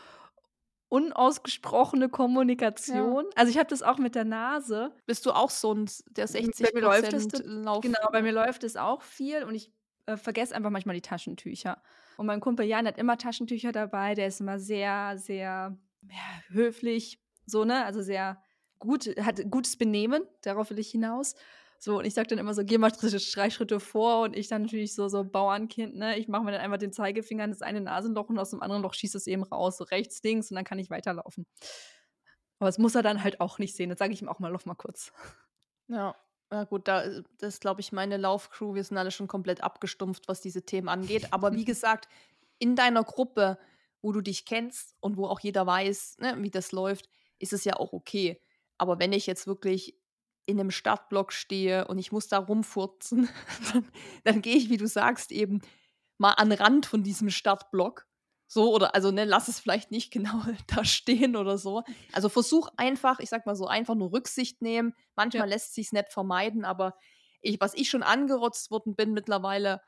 unausgesprochene Kommunikation. Ja. Also ich habe das auch mit der Nase. Bist du auch so ein der 60 bei mir läuft es, Lauf? Genau, bei mir läuft es auch viel und ich äh, vergesse einfach manchmal die Taschentücher. Und mein Kumpel Jan hat immer Taschentücher dabei, der ist immer sehr, sehr ja, höflich, so, ne? Also sehr gut, hat gutes Benehmen, darauf will ich hinaus. So, und ich sag dann immer so, geh mal drei Schritte vor und ich dann natürlich so, so Bauernkind, ne? Ich mache mir dann einfach den Zeigefinger in das eine Nasenloch und aus dem anderen Loch schießt es eben raus, so rechts, links und dann kann ich weiterlaufen. Aber das muss er dann halt auch nicht sehen. Dann sage ich ihm auch mal, lauf mal kurz. Ja, ja gut, da äh, das ist, glaube ich, meine Laufcrew. Wir sind alle schon komplett abgestumpft, was diese Themen angeht. Aber wie gesagt, in deiner Gruppe, wo du dich kennst und wo auch jeder weiß, ne, wie das läuft, ist es ja auch okay. Aber wenn ich jetzt wirklich in einem Startblock stehe und ich muss da rumfurzen, dann, dann gehe ich, wie du sagst, eben mal an Rand von diesem Startblock so, oder also ne, lass es vielleicht nicht genau da stehen oder so. Also versuch einfach, ich sag mal so, einfach nur Rücksicht nehmen. Manchmal ja. lässt sich's nicht vermeiden, aber ich, was ich schon angerotzt worden bin mittlerweile,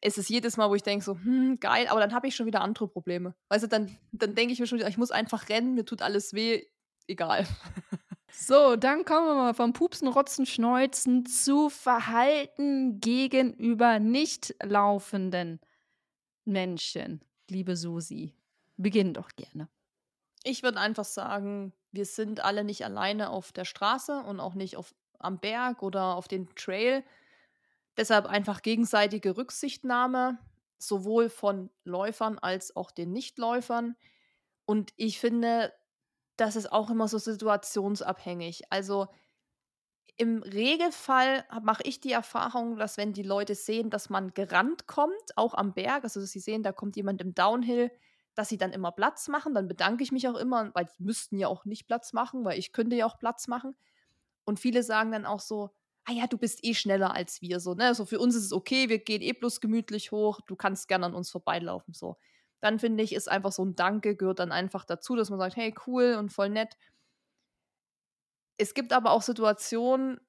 ist es jedes Mal, wo ich denke so, hm, geil, aber dann habe ich schon wieder andere Probleme. Weißt du, dann, dann denke ich mir schon, ich muss einfach rennen, mir tut alles weh, egal. So, dann kommen wir mal vom Pupsen, Rotzen, Schneuzen zu Verhalten gegenüber nicht laufenden Menschen, liebe Susi? Beginn doch gerne. Ich würde einfach sagen, wir sind alle nicht alleine auf der Straße und auch nicht auf, am Berg oder auf dem Trail. Deshalb einfach gegenseitige Rücksichtnahme, sowohl von Läufern als auch den Nichtläufern. Und ich finde, das ist auch immer so situationsabhängig. Also im Regelfall mache ich die Erfahrung, dass wenn die Leute sehen, dass man gerannt kommt, auch am Berg, also dass sie sehen, da kommt jemand im Downhill, dass sie dann immer Platz machen. Dann bedanke ich mich auch immer, weil die müssten ja auch nicht Platz machen, weil ich könnte ja auch Platz machen. Und viele sagen dann auch so, ah ja, du bist eh schneller als wir. So, ne? so für uns ist es okay, wir gehen eh bloß gemütlich hoch, du kannst gerne an uns vorbeilaufen. So. Dann finde ich, ist einfach so ein Danke, gehört dann einfach dazu, dass man sagt, hey, cool und voll nett. Es gibt aber auch Situationen,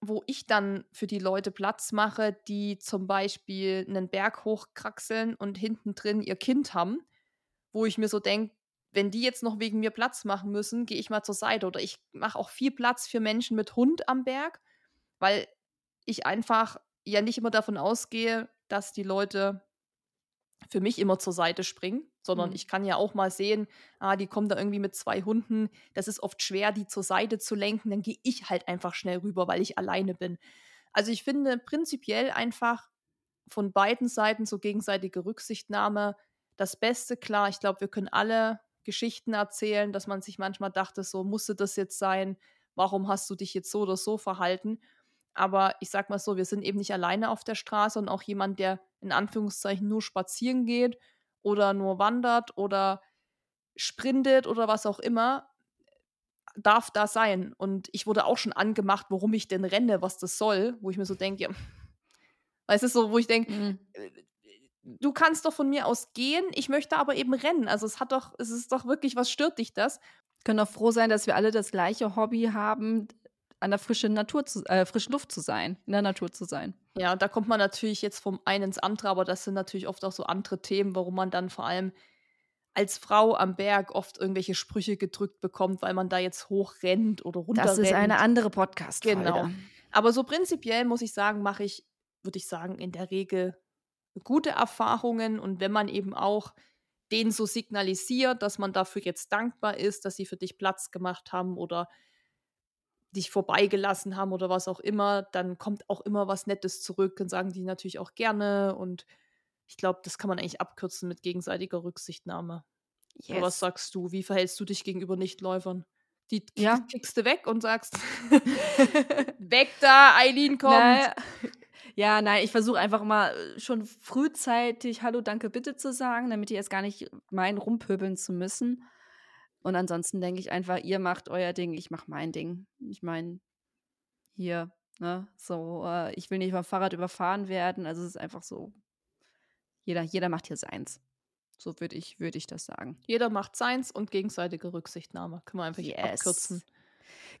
wo ich dann für die Leute Platz mache, die zum Beispiel einen Berg hochkraxeln und hinten drin ihr Kind haben, wo ich mir so denke, wenn die jetzt noch wegen mir Platz machen müssen, gehe ich mal zur Seite. Oder ich mache auch viel Platz für Menschen mit Hund am Berg, weil ich einfach ja nicht immer davon ausgehe, dass die Leute für mich immer zur Seite springen, sondern mhm. ich kann ja auch mal sehen, ah, die kommen da irgendwie mit zwei Hunden. Das ist oft schwer, die zur Seite zu lenken. Dann gehe ich halt einfach schnell rüber, weil ich alleine bin. Also ich finde prinzipiell einfach von beiden Seiten so gegenseitige Rücksichtnahme das Beste. Klar, ich glaube, wir können alle Geschichten erzählen, dass man sich manchmal dachte, so musste das jetzt sein, warum hast du dich jetzt so oder so verhalten? Aber ich sag mal so, wir sind eben nicht alleine auf der Straße und auch jemand, der in Anführungszeichen nur spazieren geht oder nur wandert oder sprintet oder was auch immer, darf da sein. Und ich wurde auch schon angemacht, warum ich denn renne, was das soll, wo ich mir so denke, ja, weißt du, so, wo ich denke, mhm. Äh, du kannst doch von mir aus gehen, ich möchte aber eben rennen. Also es hat doch, es ist doch wirklich, was stört dich das? Können auch froh sein, dass wir alle das gleiche Hobby haben, an der frischen Natur zu, äh, frischen Luft zu sein, in der Natur zu sein. Ja, da kommt man natürlich jetzt vom einen ins andere, aber das sind natürlich oft auch so andere Themen, warum man dann vor allem als Frau am Berg oft irgendwelche Sprüche gedrückt bekommt, weil man da jetzt hochrennt oder runterrennt. Das ist eine andere podcast -Folge. Genau. Aber so prinzipiell muss ich sagen, mache ich, würde ich sagen, in der Regel gute Erfahrungen und wenn man eben auch denen so signalisiert, dass man dafür jetzt dankbar ist, dass sie für dich Platz gemacht haben oder dich vorbeigelassen haben oder was auch immer, dann kommt auch immer was Nettes zurück und sagen die natürlich auch gerne. Und ich glaube, das kann man eigentlich abkürzen mit gegenseitiger Rücksichtnahme. Yes. Was sagst du? Wie verhältst du dich gegenüber Nichtläufern? Die ja. kickst du weg und sagst, weg da, Eileen kommt. Naja. Ja, nein, ich versuche einfach mal äh, schon frühzeitig Hallo, danke, bitte zu sagen, damit die jetzt gar nicht meinen, rumpöbeln zu müssen. Und ansonsten denke ich einfach, ihr macht euer Ding, ich mache mein Ding. Ich meine, hier, ne, so, äh, ich will nicht vom Fahrrad überfahren werden. Also es ist einfach so, jeder, jeder macht hier seins. So würde ich, würd ich das sagen. Jeder macht seins und gegenseitige Rücksichtnahme. Können wir einfach yes. abkürzen.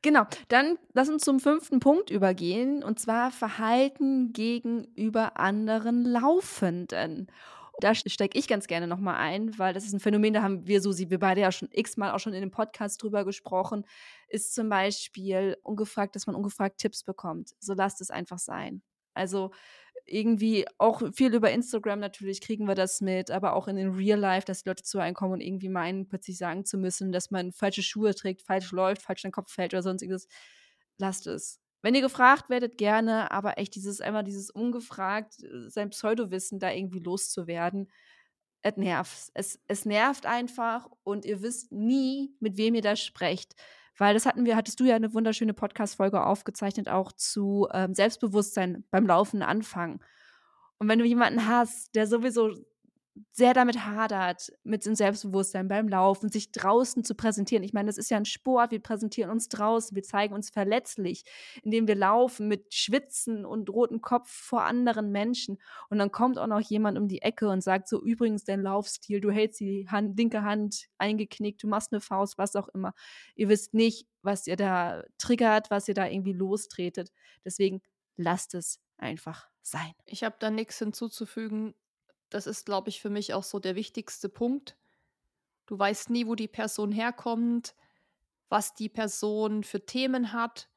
Genau, dann lass uns zum fünften Punkt übergehen, und zwar Verhalten gegenüber anderen Laufenden da stecke ich ganz gerne nochmal ein, weil das ist ein Phänomen, da haben wir, Susi, wir beide ja schon x-mal auch schon in dem Podcast drüber gesprochen, ist zum Beispiel ungefragt, dass man ungefragt Tipps bekommt. So lasst es einfach sein. Also irgendwie auch viel über Instagram natürlich kriegen wir das mit, aber auch in den Real Life, dass die Leute zu einem kommen und irgendwie meinen, plötzlich sagen zu müssen, dass man falsche Schuhe trägt, falsch läuft, falsch in den Kopf fällt oder sonstiges. Lasst es. Wenn ihr gefragt werdet, gerne, aber echt dieses einmal dieses ungefragt, äh, sein Pseudowissen da irgendwie loszuwerden, es nervt. Es, es nervt einfach und ihr wisst nie, mit wem ihr da sprecht. Weil das hatten wir, hattest du ja eine wunderschöne Podcast-Folge aufgezeichnet, auch zu ähm, Selbstbewusstsein beim Laufen anfangen. Und wenn du jemanden hast, der sowieso sehr damit hadert, mit dem Selbstbewusstsein beim Laufen, sich draußen zu präsentieren. Ich meine, das ist ja ein Sport, wir präsentieren uns draußen, wir zeigen uns verletzlich, indem wir laufen mit Schwitzen und rotem Kopf vor anderen Menschen. Und dann kommt auch noch jemand um die Ecke und sagt so, übrigens, dein Laufstil, du hältst die Hand, linke Hand eingeknickt, du machst eine Faust, was auch immer. Ihr wisst nicht, was ihr da triggert, was ihr da irgendwie lostretet. Deswegen lasst es einfach sein. Ich habe da nichts hinzuzufügen das ist, glaube ich, für mich auch so der wichtigste Punkt. Du weißt nie, wo die Person herkommt, was die Person für Themen hat.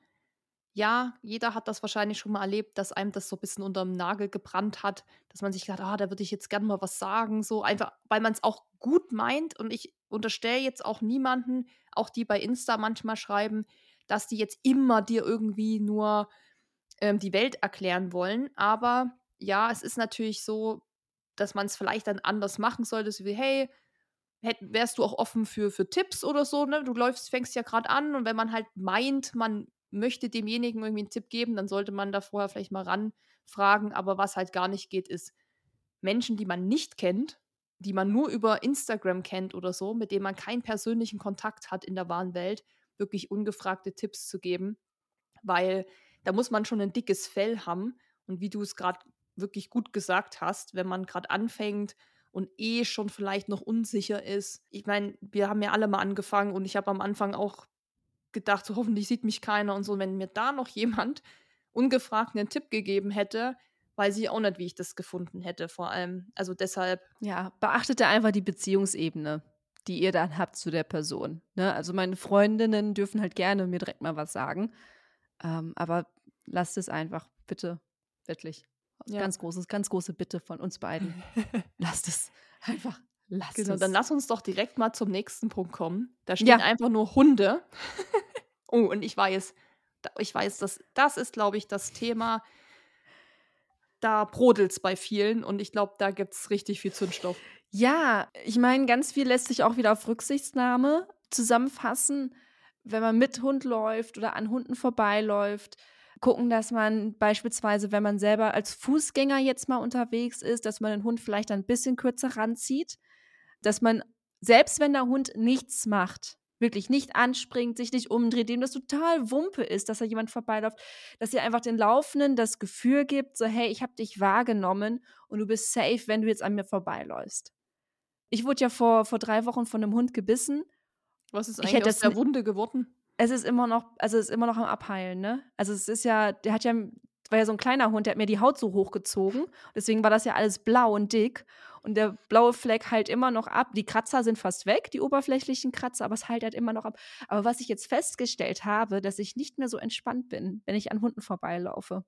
Ja, jeder hat das wahrscheinlich schon mal erlebt, dass einem das so ein bisschen unter dem Nagel gebrannt hat, dass man sich gedacht, ah, da würde ich jetzt gerne mal was sagen, so einfach, weil man es auch gut meint und ich unterstelle jetzt auch niemanden, auch die bei Insta manchmal schreiben, dass die jetzt immer dir irgendwie nur ähm, die Welt erklären wollen, aber ja, es ist natürlich so, dass man es vielleicht dann anders machen sollte, so wie, hey, hätt, wärst du auch offen für, für Tipps oder so, ne? Du läufst, fängst ja gerade an und wenn man halt meint, man möchte demjenigen irgendwie einen Tipp geben, dann sollte man da vorher vielleicht mal ranfragen. Aber was halt gar nicht geht, ist Menschen, die man nicht kennt, die man nur über Instagram kennt oder so, mit denen man keinen persönlichen Kontakt hat in der wahren Welt, wirklich ungefragte Tipps zu geben, weil da muss man schon ein dickes Fell haben. Und wie du es gerade wirklich gut gesagt hast, wenn man gerade anfängt und eh schon vielleicht noch unsicher ist. Ich meine, wir haben ja alle mal angefangen und ich habe am Anfang auch gedacht, so, hoffentlich sieht mich keiner und so. Wenn mir da noch jemand ungefragt einen Tipp gegeben hätte, weiß ich auch nicht, wie ich das gefunden hätte, vor allem. Also deshalb. Ja, beachtet einfach die Beziehungsebene, die ihr dann habt zu der Person. Ne? Also meine Freundinnen dürfen halt gerne mir direkt mal was sagen. Ähm, aber lasst es einfach, bitte, wirklich. Ja. Ganz großes, ganz große Bitte von uns beiden. lasst es einfach. Lasst genau, es. dann lass uns doch direkt mal zum nächsten Punkt kommen. Da stehen ja. einfach nur Hunde. oh, und ich weiß, ich weiß, das, das ist, glaube ich, das Thema. Da brodelt es bei vielen und ich glaube, da gibt es richtig viel Zündstoff. Ja, ich meine, ganz viel lässt sich auch wieder auf Rücksichtnahme zusammenfassen, wenn man mit Hund läuft oder an Hunden vorbeiläuft. Gucken, dass man beispielsweise, wenn man selber als Fußgänger jetzt mal unterwegs ist, dass man den Hund vielleicht ein bisschen kürzer ranzieht. Dass man, selbst wenn der Hund nichts macht, wirklich nicht anspringt, sich nicht umdreht, dem das total Wumpe ist, dass da jemand vorbeiläuft, dass ihr einfach den Laufenden das Gefühl gibt, so hey, ich habe dich wahrgenommen und du bist safe, wenn du jetzt an mir vorbeiläufst. Ich wurde ja vor, vor drei Wochen von einem Hund gebissen. Was ist eigentlich ich hätte aus der Wunde geworden? Es ist immer noch, also es ist immer noch am Abheilen, ne? Also es ist ja, der hat ja, war ja so ein kleiner Hund, der hat mir die Haut so hochgezogen. Deswegen war das ja alles blau und dick. Und der blaue Fleck heilt immer noch ab. Die Kratzer sind fast weg, die oberflächlichen Kratzer, aber es heilt halt immer noch ab. Aber was ich jetzt festgestellt habe, dass ich nicht mehr so entspannt bin, wenn ich an Hunden vorbeilaufe.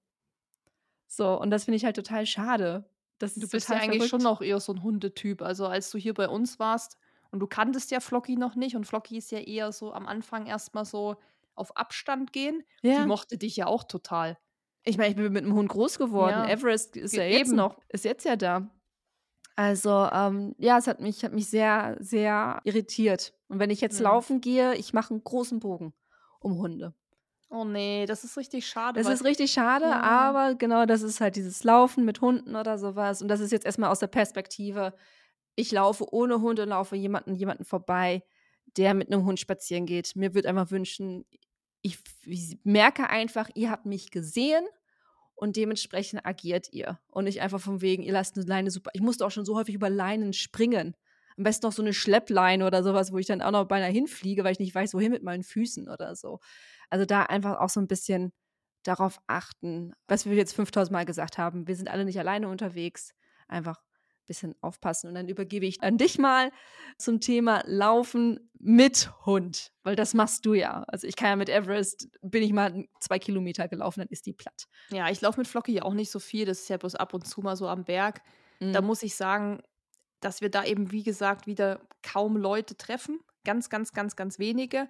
So, und das finde ich halt total schade. Das du bist ja eigentlich verrückt. schon noch eher so ein Hundetyp. Also als du hier bei uns warst und du kanntest ja Flocky noch nicht und Flocky ist ja eher so am Anfang erstmal so auf Abstand gehen. Ja. Die mochte dich ja auch total. Ich meine, ich bin mit einem Hund groß geworden. Ja. Everest ist ja jetzt noch, ist jetzt ja da. Also ähm, ja, es hat mich, hat mich sehr, sehr irritiert. Und wenn ich jetzt mhm. laufen gehe, ich mache einen großen Bogen um Hunde. Oh nee, das ist richtig schade. Das ist richtig schade, ja. aber genau das ist halt dieses Laufen mit Hunden oder sowas. Und das ist jetzt erstmal aus der Perspektive, ich laufe ohne Hund und laufe jemanden, jemanden vorbei, der mit einem Hund spazieren geht. Mir würde einfach wünschen, ich, ich merke einfach, ihr habt mich gesehen und dementsprechend agiert ihr. Und nicht einfach von wegen, ihr lasst eine Leine super. Ich musste auch schon so häufig über Leinen springen. Am besten noch so eine Schleppleine oder sowas, wo ich dann auch noch beinahe hinfliege, weil ich nicht weiß, wohin mit meinen Füßen oder so. Also da einfach auch so ein bisschen darauf achten, was wir jetzt 5000 Mal gesagt haben. Wir sind alle nicht alleine unterwegs. Einfach ein bisschen aufpassen. Und dann übergebe ich an dich mal zum Thema Laufen mit Hund, weil das machst du ja. Also ich kann ja mit Everest, bin ich mal zwei Kilometer gelaufen, dann ist die platt. Ja, ich laufe mit Flocky ja auch nicht so viel. Das ist ja bloß ab und zu mal so am Berg. Mhm. Da muss ich sagen, dass wir da eben, wie gesagt, wieder kaum Leute treffen. Ganz, ganz, ganz, ganz wenige.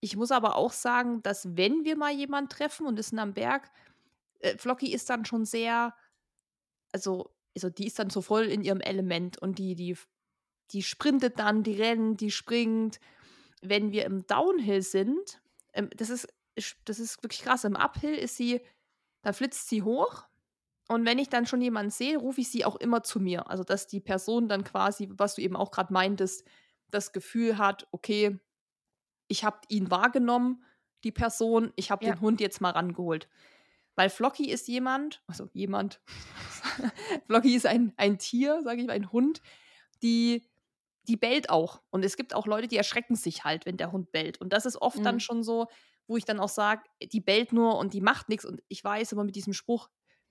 Ich muss aber auch sagen, dass wenn wir mal jemanden treffen und ist am Berg, äh, Flocky ist dann schon sehr, also, also die ist dann so voll in ihrem Element und die, die, die sprintet dann, die rennt, die springt. Wenn wir im Downhill sind, ähm, das ist, das ist wirklich krass. Im Uphill ist sie, da flitzt sie hoch. Und wenn ich dann schon jemanden sehe, rufe ich sie auch immer zu mir. Also, dass die Person dann quasi, was du eben auch gerade meintest, das Gefühl hat, okay, ich habe ihn wahrgenommen, die Person, ich habe ja. den Hund jetzt mal rangeholt. Weil Flocky ist jemand, also jemand, Flocky ist ein, ein Tier, sage ich mal, ein Hund, die, die bellt auch. Und es gibt auch Leute, die erschrecken sich halt, wenn der Hund bellt. Und das ist oft mhm. dann schon so, wo ich dann auch sage, die bellt nur und die macht nichts. Und ich weiß immer mit diesem Spruch,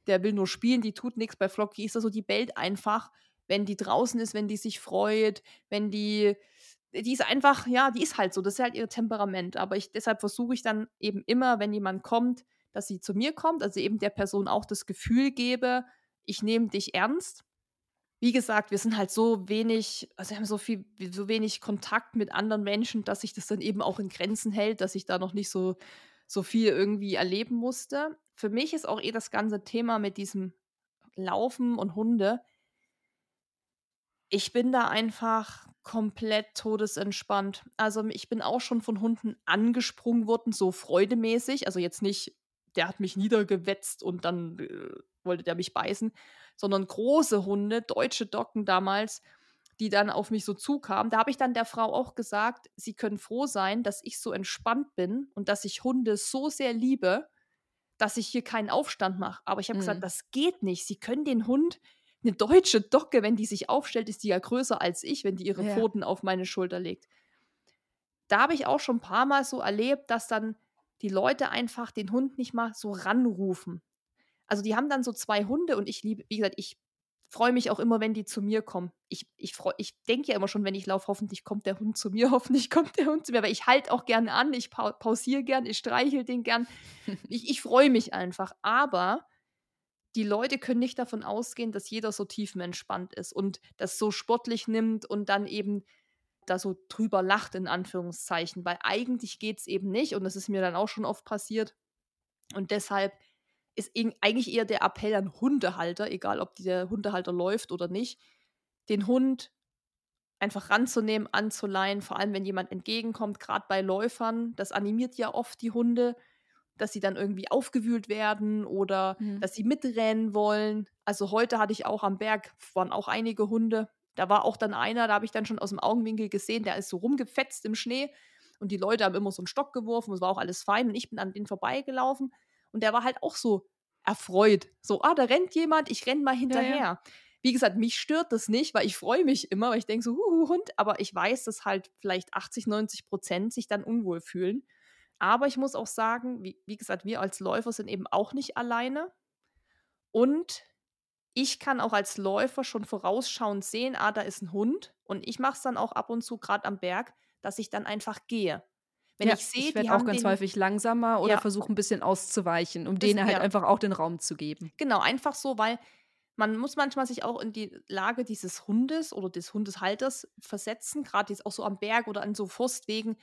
der will nur spielen, die tut nichts. Bei Flocky ist das so, die bellt einfach, wenn die draußen ist, wenn die sich freut, wenn die die ist einfach, ja, die ist halt so, das ist halt ihr Temperament. Aber ich, deshalb versuche ich dann eben immer, wenn jemand kommt, dass sie zu mir kommt, also eben der Person auch das Gefühl gebe, ich nehme dich ernst. Wie gesagt, wir sind halt so wenig, also wir haben so viel, so wenig Kontakt mit anderen Menschen, dass sich das dann eben auch in Grenzen hält, dass ich da noch nicht so, so viel irgendwie erleben musste. Für mich ist auch eh das ganze Thema mit diesem Laufen und Hunde. Ich bin da einfach komplett todesentspannt. Also ich bin auch schon von Hunden angesprungen worden, so freudemäßig. Also jetzt nicht, der hat mich niedergewetzt und dann äh, wollte der mich beißen, sondern große Hunde, deutsche Docken damals, die dann auf mich so zukamen. Da habe ich dann der Frau auch gesagt, sie können froh sein, dass ich so entspannt bin und dass ich Hunde so sehr liebe, dass ich hier keinen Aufstand mache. Aber ich habe mhm. gesagt, das geht nicht. Sie können den Hund eine deutsche Docke, wenn die sich aufstellt, ist die ja größer als ich, wenn die ihre ja. Pfoten auf meine Schulter legt. Da habe ich auch schon ein paar Mal so erlebt, dass dann die Leute einfach den Hund nicht mal so ranrufen. Also die haben dann so zwei Hunde und ich liebe, wie gesagt, ich freue mich auch immer, wenn die zu mir kommen. Ich, ich, ich denke ja immer schon, wenn ich laufe, hoffentlich kommt der Hund zu mir, hoffentlich kommt der Hund zu mir, aber ich halte auch gerne an, ich pausiere gern, ich streichel den gern. ich, ich freue mich einfach. Aber die Leute können nicht davon ausgehen, dass jeder so tiefenentspannt ist und das so sportlich nimmt und dann eben da so drüber lacht, in Anführungszeichen, weil eigentlich geht es eben nicht und das ist mir dann auch schon oft passiert. Und deshalb ist eigentlich eher der Appell an Hundehalter, egal ob der Hundehalter läuft oder nicht, den Hund einfach ranzunehmen, anzuleihen, vor allem wenn jemand entgegenkommt, gerade bei Läufern. Das animiert ja oft die Hunde, dass sie dann irgendwie aufgewühlt werden oder mhm. dass sie mitrennen wollen. Also heute hatte ich auch am Berg, waren auch einige Hunde. Da war auch dann einer, da habe ich dann schon aus dem Augenwinkel gesehen, der ist so rumgefetzt im Schnee und die Leute haben immer so einen Stock geworfen, es war auch alles fein und ich bin an den vorbeigelaufen und der war halt auch so erfreut. So, ah, da rennt jemand, ich renn mal hinterher. Ja, ja. Wie gesagt, mich stört das nicht, weil ich freue mich immer, weil ich denke so, huhu, Hund, aber ich weiß, dass halt vielleicht 80, 90 Prozent sich dann unwohl fühlen. Aber ich muss auch sagen, wie, wie gesagt, wir als Läufer sind eben auch nicht alleine. Und ich kann auch als Läufer schon vorausschauend sehen, ah, da ist ein Hund. Und ich mache es dann auch ab und zu, gerade am Berg, dass ich dann einfach gehe. Wenn ja, ich sehe, ich werde auch ganz den, häufig langsamer oder ja. versuche ein bisschen auszuweichen, um denen halt ja. einfach auch den Raum zu geben. Genau, einfach so, weil man muss manchmal sich auch in die Lage dieses Hundes oder des Hundeshalters versetzen, gerade jetzt auch so am Berg oder an so Forstwegen,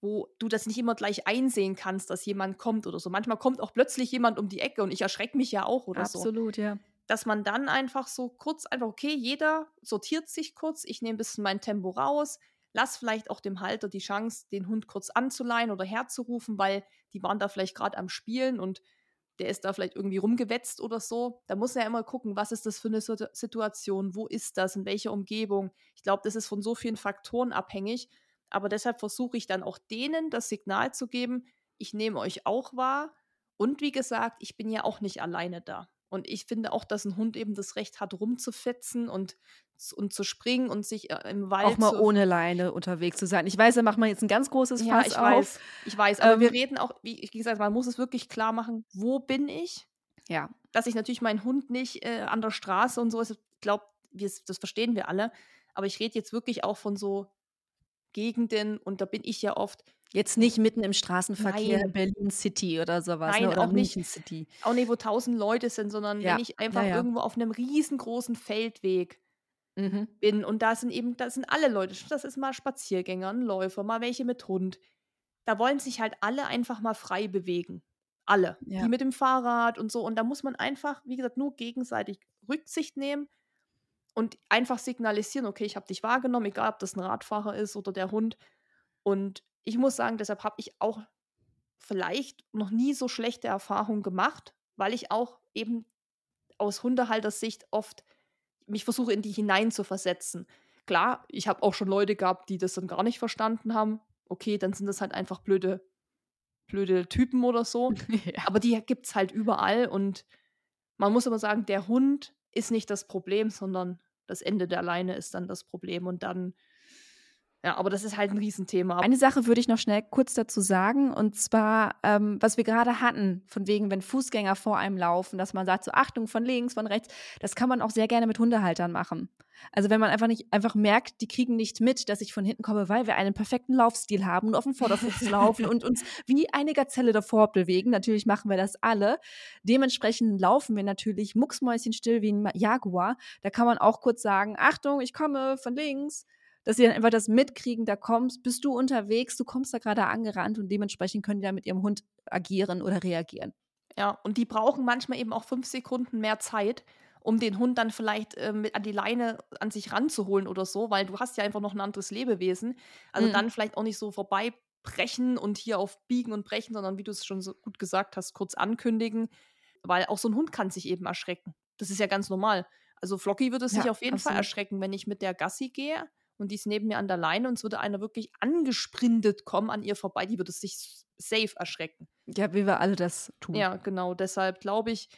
wo du das nicht immer gleich einsehen kannst, dass jemand kommt oder so. Manchmal kommt auch plötzlich jemand um die Ecke und ich erschrecke mich ja auch oder Absolut, so. Absolut, ja. Dass man dann einfach so kurz, einfach, okay, jeder sortiert sich kurz, ich nehme ein bisschen mein Tempo raus, lass vielleicht auch dem Halter die Chance, den Hund kurz anzuleihen oder herzurufen, weil die waren da vielleicht gerade am Spielen und der ist da vielleicht irgendwie rumgewetzt oder so. Da muss er ja immer gucken, was ist das für eine Situation, wo ist das, in welcher Umgebung. Ich glaube, das ist von so vielen Faktoren abhängig. Aber deshalb versuche ich dann auch denen das Signal zu geben, ich nehme euch auch wahr. Und wie gesagt, ich bin ja auch nicht alleine da. Und ich finde auch, dass ein Hund eben das Recht hat, rumzufetzen und, und zu springen und sich äh, im Wald. Auch mal ohne Leine unterwegs zu sein. Ich weiß, da macht man jetzt ein ganz großes ja, Fass ich auf. Weiß, ich weiß, aber ähm, wir reden auch, wie gesagt, man muss es wirklich klar machen, wo bin ich? Ja. Dass ich natürlich meinen Hund nicht äh, an der Straße und so ist, ich glaube, das verstehen wir alle. Aber ich rede jetzt wirklich auch von so Gegenden und da bin ich ja oft Jetzt nicht mitten im Straßenverkehr Nein. Berlin City oder sowas, ne, Nein, ne? oder auch München nicht, City. Auch nicht, wo tausend Leute sind, sondern ja. wenn ich einfach ja, ja. irgendwo auf einem riesengroßen Feldweg mhm. bin und da sind eben, da sind alle Leute, das ist mal Spaziergänger, ein Läufer, mal welche mit Hund. Da wollen sich halt alle einfach mal frei bewegen. Alle. Die mit dem Fahrrad und so. Und da muss man einfach, wie gesagt, nur gegenseitig Rücksicht nehmen und einfach signalisieren, okay, ich habe dich wahrgenommen, egal ob das ein Radfahrer ist oder der Hund. Und ich muss sagen, deshalb habe ich auch vielleicht noch nie so schlechte Erfahrungen gemacht, weil ich auch eben aus Hundehaltersicht oft mich versuche, in die hinein zu versetzen. Klar, ich habe auch schon Leute gehabt, die das dann gar nicht verstanden haben. Okay, dann sind das halt einfach blöde, blöde Typen oder so. Ja. Aber die gibt es halt überall und man muss aber sagen, der Hund ist nicht das Problem, sondern das Ende der Leine ist dann das Problem. Und dann ja, aber das ist halt ein Riesenthema. Eine Sache würde ich noch schnell kurz dazu sagen, und zwar, ähm, was wir gerade hatten, von wegen, wenn Fußgänger vor einem laufen, dass man sagt, so Achtung von links, von rechts, das kann man auch sehr gerne mit Hundehaltern machen. Also wenn man einfach nicht einfach merkt, die kriegen nicht mit, dass ich von hinten komme, weil wir einen perfekten Laufstil haben und auf dem Vorderfuß laufen und uns wie eine Gazelle davor bewegen. Natürlich machen wir das alle. Dementsprechend laufen wir natürlich mucksmäuschenstill wie ein Jaguar. Da kann man auch kurz sagen, Achtung, ich komme von links dass sie dann einfach das mitkriegen, da kommst, bist du unterwegs, du kommst da gerade angerannt und dementsprechend können die dann mit ihrem Hund agieren oder reagieren. Ja, und die brauchen manchmal eben auch fünf Sekunden mehr Zeit, um den Hund dann vielleicht äh, mit an die Leine an sich ranzuholen oder so, weil du hast ja einfach noch ein anderes Lebewesen. Also mhm. dann vielleicht auch nicht so vorbeibrechen und hier auf Biegen und Brechen, sondern wie du es schon so gut gesagt hast, kurz ankündigen, weil auch so ein Hund kann sich eben erschrecken. Das ist ja ganz normal. Also Flocky würde es ja, sich auf jeden absolut. Fall erschrecken, wenn ich mit der Gassi gehe und die ist neben mir an der Leine und es würde einer wirklich angesprintet kommen an ihr vorbei, die würde sich safe erschrecken. Ja, wie wir alle das tun. Ja, genau. Deshalb glaube ich,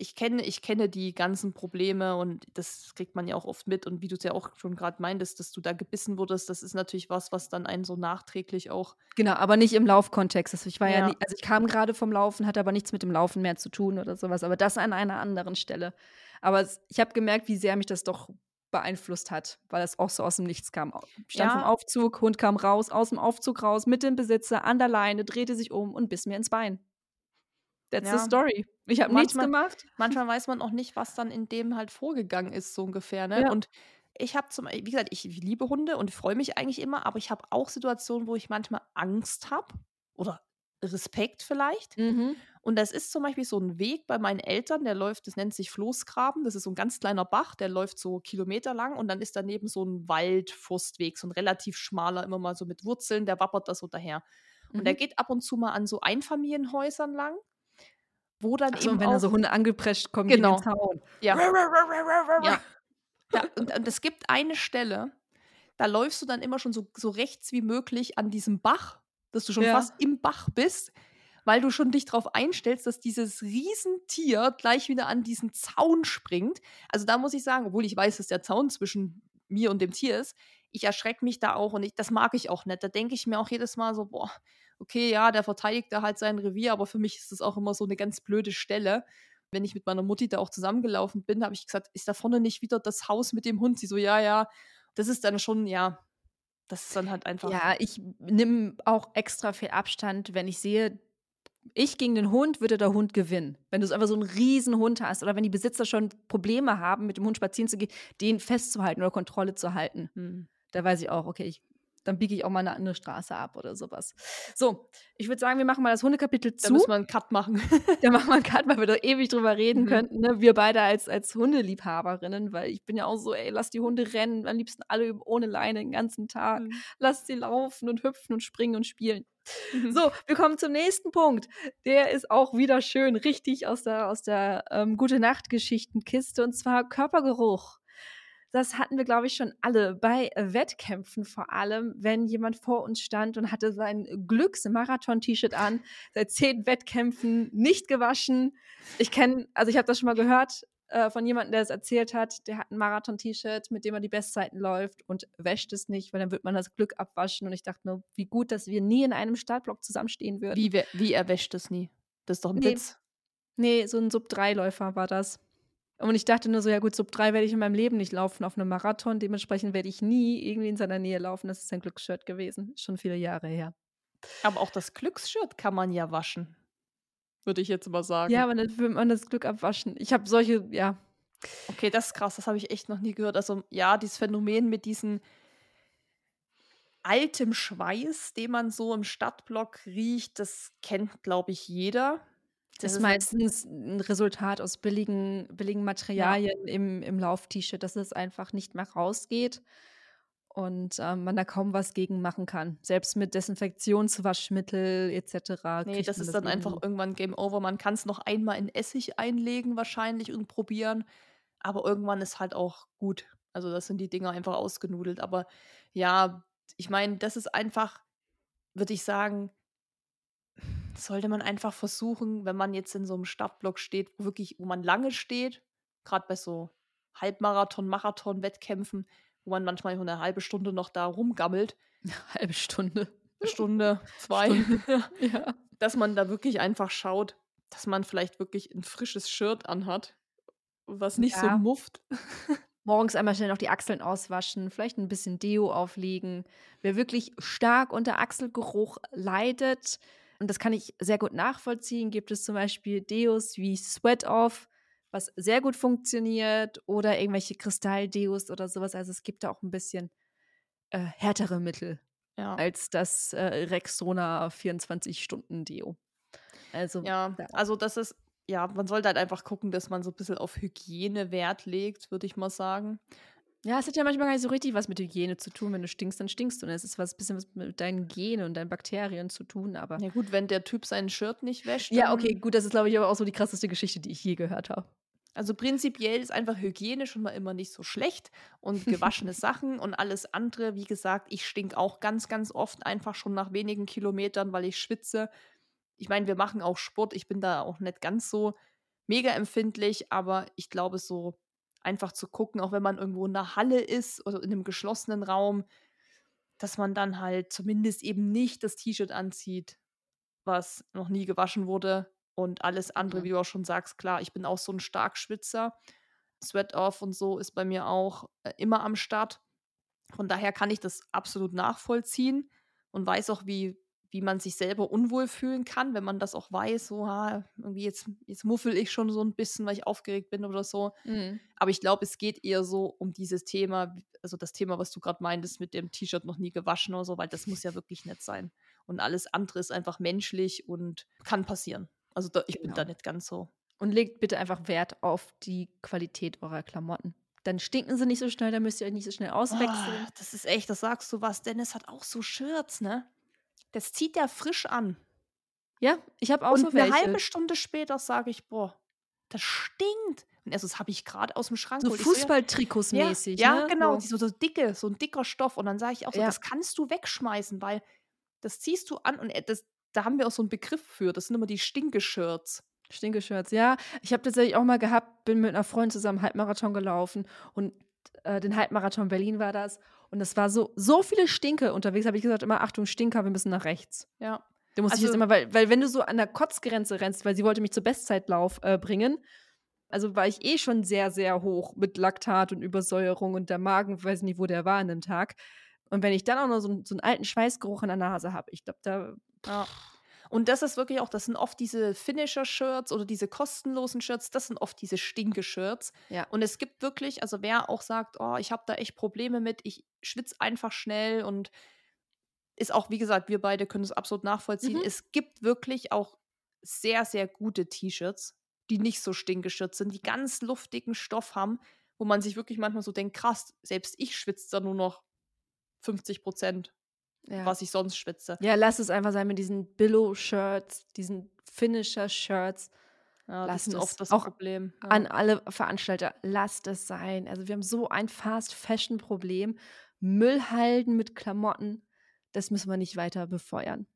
ich kenne, ich kenne die ganzen Probleme und das kriegt man ja auch oft mit. Und wie du es ja auch schon gerade meintest, dass du da gebissen wurdest, das ist natürlich was, was dann einen so nachträglich auch. Genau, aber nicht im Laufkontext. Also ich war ja, ja nie, also ich kam gerade vom Laufen, hatte aber nichts mit dem Laufen mehr zu tun oder sowas. Aber das an einer anderen Stelle. Aber ich habe gemerkt, wie sehr mich das doch beeinflusst hat, weil es auch so aus dem Nichts kam. Stand ja. vom Aufzug, Hund kam raus, aus dem Aufzug raus, mit dem Besitzer, an der Leine, drehte sich um und biss mir ins Bein. That's ja. the story. Ich habe nichts gemacht. manchmal weiß man auch nicht, was dann in dem halt vorgegangen ist, so ungefähr. Ne? Ja. Und ich habe zum, wie gesagt, ich liebe Hunde und freue mich eigentlich immer, aber ich habe auch Situationen, wo ich manchmal Angst habe oder Respekt vielleicht. Mhm. Und das ist zum Beispiel so ein Weg bei meinen Eltern, der läuft, das nennt sich Floßgraben. Das ist so ein ganz kleiner Bach, der läuft so Kilometer lang und dann ist daneben so ein Waldforstweg, so ein relativ schmaler, immer mal so mit Wurzeln, der wappert da so daher. Und der Mhm. geht ab und zu mal an so Einfamilienhäusern lang, wo dann Ach so, eben und wenn da so Hunde angeprescht kommen genau, den Zaun. ja, ja, da, und, und es gibt eine Stelle, da läufst du dann immer schon so, so rechts wie möglich an diesem Bach, dass du schon Ja. fast im Bach bist, weil du schon dich darauf einstellst, dass dieses Riesentier gleich wieder an diesen Zaun springt. Also da muss ich sagen, obwohl ich weiß, dass der Zaun zwischen mir und dem Tier ist, ich erschrecke mich da auch und ich, das mag ich auch nicht. Da denke ich mir auch jedes Mal so, boah, okay, ja, der verteidigt da halt sein Revier, aber für mich ist das auch immer so eine ganz blöde Stelle. Wenn ich mit meiner Mutti da auch zusammengelaufen bin, habe ich gesagt, ist da vorne nicht wieder das Haus mit dem Hund? Sie so, ja, ja. Das ist dann schon, ja, das ist dann halt einfach. Ja, ich nehme auch extra viel Abstand, wenn ich sehe, ich gegen den Hund würde der Hund gewinnen. Wenn du so einfach so einen riesen Hund hast oder wenn die Besitzer schon Probleme haben, mit dem Hund spazieren zu gehen, den festzuhalten oder Kontrolle zu halten. Hm. Da weiß ich auch, okay, ich, dann biege ich auch mal eine andere Straße ab oder sowas. So, ich würde sagen, wir machen mal das Hundekapitel Da zu. müssen wir einen Cut machen. Da machen wir einen Cut, weil wir da ewig drüber reden Mhm. könnten. Ne? Wir beide als, als Hundeliebhaberinnen, weil ich bin ja auch so, ey, lass die Hunde rennen, am liebsten alle ohne Leine den ganzen Tag. Mhm. Lass sie laufen und hüpfen und springen und spielen. Mhm. So, wir kommen zum nächsten Punkt. Der ist auch wieder schön, richtig aus der, aus der ähm, Gute-Nacht-Geschichtenkiste und zwar Körpergeruch. Das hatten wir, glaube ich, schon alle bei Wettkämpfen vor allem, wenn jemand vor uns stand und hatte sein Glücks-Marathon-T-Shirt an, seit zehn Wettkämpfen nicht gewaschen. Ich kenne, also ich habe das schon mal gehört äh, von jemandem, der es erzählt hat, der hat ein Marathon-T-Shirt, mit dem er die Bestzeiten läuft und wäscht es nicht, weil dann wird man das Glück abwaschen. Und ich dachte nur, wie gut, dass wir nie in einem Startblock zusammenstehen würden. Wie, wie erwäscht das nie? Das ist doch ein Nee. Witz. Nee, so ein Sub-3-Läufer war das. Und ich dachte nur so, ja gut, Sub-3 werde ich in meinem Leben nicht laufen auf einem Marathon. Dementsprechend werde ich nie irgendwie in seiner Nähe laufen. Das ist sein Glücksshirt gewesen. Schon viele Jahre her. Aber auch das Glücksshirt kann man ja waschen. Würde ich jetzt mal sagen. Ja, aber dann will man das Glück abwaschen. Ich habe solche, ja. Okay, das ist krass, das habe ich echt noch nie gehört. Also ja, dieses Phänomen mit diesem altem Schweiß, den man so im Stadtblock riecht, das kennt, glaube ich, jeder. Das Das ist ist meistens ein Resultat aus billigen, billigen Materialien im, im Lauf-T-Shirt, dass es einfach nicht mehr rausgeht und ähm, man da kaum was gegen machen kann. Selbst mit Desinfektionswaschmittel etc. Nee, das ist dann einfach irgendwie- irgendwann Game Over. Man kann es noch einmal in Essig einlegen wahrscheinlich und probieren, aber irgendwann ist halt auch gut. Also das sind die Dinger einfach ausgenudelt. Aber ja, ich meine, das ist einfach, würde ich sagen, sollte man einfach versuchen, wenn man jetzt in so einem Startblock steht, wo wirklich, wo man lange steht, gerade bei so Halbmarathon, Marathon, Wettkämpfen, wo man manchmal nur eine halbe Stunde noch da rumgammelt, halbe Stunde. eine Stunde, zwei, Ja. dass man da wirklich einfach schaut, dass man vielleicht wirklich ein frisches Shirt anhat, was nicht so Ja. mufft. Morgens einmal schnell noch die Achseln auswaschen, vielleicht ein bisschen Deo auflegen. Wer wirklich stark unter Achselgeruch leidet, und das kann ich sehr gut nachvollziehen, gibt es zum Beispiel Deos wie Sweat Off, was sehr gut funktioniert, oder irgendwelche Kristalldeos oder sowas. Also es gibt da auch ein bisschen äh, härtere Mittel Ja. als das äh, Rexona 24-Stunden-Deo. Also Ja, ja. also das ist, ja, man sollte halt einfach gucken, dass man so ein bisschen auf Hygiene Wert legt, würde ich mal sagen. Ja, es hat ja manchmal gar nicht so richtig was mit Hygiene zu tun. Wenn du stinkst, dann stinkst du. Und es ist was bisschen was mit deinen Genen und deinen Bakterien zu tun, aber. Ja gut, wenn der Typ sein Shirt nicht wäscht. Ja, okay, gut, das ist, glaube ich, aber auch so die krasseste Geschichte, die ich je gehört habe. Also prinzipiell ist einfach Hygiene schon mal immer nicht so schlecht und gewaschene Sachen und alles andere, wie gesagt, ich stink auch ganz, ganz oft einfach schon nach wenigen Kilometern, weil ich schwitze. Ich meine, wir machen auch Sport, ich bin da auch nicht ganz so mega empfindlich, aber ich glaube so einfach zu gucken, auch wenn man irgendwo in der Halle ist oder in einem geschlossenen Raum, dass man dann halt zumindest eben nicht das T-Shirt anzieht, was noch nie gewaschen wurde und alles andere, Mhm. wie du auch schon sagst, klar, ich bin auch so ein Starkschwitzer. Sweat Off und so ist bei mir auch äh, immer am Start. Von daher kann ich das absolut nachvollziehen und weiß auch, wie wie man sich selber unwohl fühlen kann, wenn man das auch weiß, so, ha, irgendwie jetzt, jetzt muffel ich schon so ein bisschen, weil ich aufgeregt bin oder so. Mhm. Aber ich glaube, es geht eher so um dieses Thema, also das Thema, was du gerade meintest, mit dem T-Shirt noch nie gewaschen oder so, weil das muss ja wirklich nett sein. Und alles andere ist einfach menschlich und kann passieren. Also da, ich genau. bin da nicht ganz so. Und legt bitte einfach Wert auf die Qualität eurer Klamotten. Dann stinken sie nicht so schnell, dann müsst ihr euch nicht so schnell auswechseln. Oh, das ist echt, das sagst du was. Dennis hat auch so Shirts, ne? Das zieht er frisch an. Ja, ich habe auch und so welche. eine halbe Stunde später sage ich, boah, das stinkt. Und also das habe ich gerade aus dem Schrank So Fußballtrikots mäßig. Ja, ja ne? genau, so. so dicke, so ein dicker Stoff. Und dann sage ich auch so, ja. das kannst du wegschmeißen, weil das ziehst du an und äh, das, da haben wir auch so einen Begriff für. Das sind immer die Stinke-Shirts. Stinke-Shirts, ja. Ich habe tatsächlich auch mal gehabt, bin mit einer Freundin zusammen Halbmarathon gelaufen und äh, den Halbmarathon Berlin war das. Und es war so, so viele Stinke unterwegs, habe ich gesagt, immer Achtung, Stinker, wir müssen nach rechts. Ja. Du musst also, jetzt immer, weil, weil wenn du so an der Kotzgrenze rennst, weil sie wollte mich zur Bestzeitlauf äh, bringen, also war ich eh schon sehr, sehr hoch mit Laktat und Übersäuerung und der Magen, weiß nicht, wo der war an dem Tag. Und wenn ich dann auch noch so, so einen alten Schweißgeruch in der Nase habe, ich glaube, da. Ja. Und das ist wirklich auch, das sind oft diese Finisher-Shirts oder diese kostenlosen Shirts, das sind oft diese Stinke-Shirts. Ja. Und es gibt wirklich, also wer auch sagt, oh, ich habe da echt Probleme mit, ich schwitze einfach schnell und ist auch, wie gesagt, wir beide können es absolut nachvollziehen. Mhm. Es gibt wirklich auch sehr, sehr gute T-Shirts, die nicht so stinkgeschützt sind, die ganz luftigen Stoff haben, wo man sich wirklich manchmal so denkt, krass, selbst ich schwitze da nur noch 50 Prozent, ja. was ich sonst schwitze. Ja, lass es einfach sein mit diesen Billow-Shirts, diesen Finisher-Shirts. Ja, das ist oft das auch Problem. Ja. An alle Veranstalter, lasst es sein. Also wir haben so ein Fast-Fashion-Problem. Müllhalden mit Klamotten, das müssen wir nicht weiter befeuern.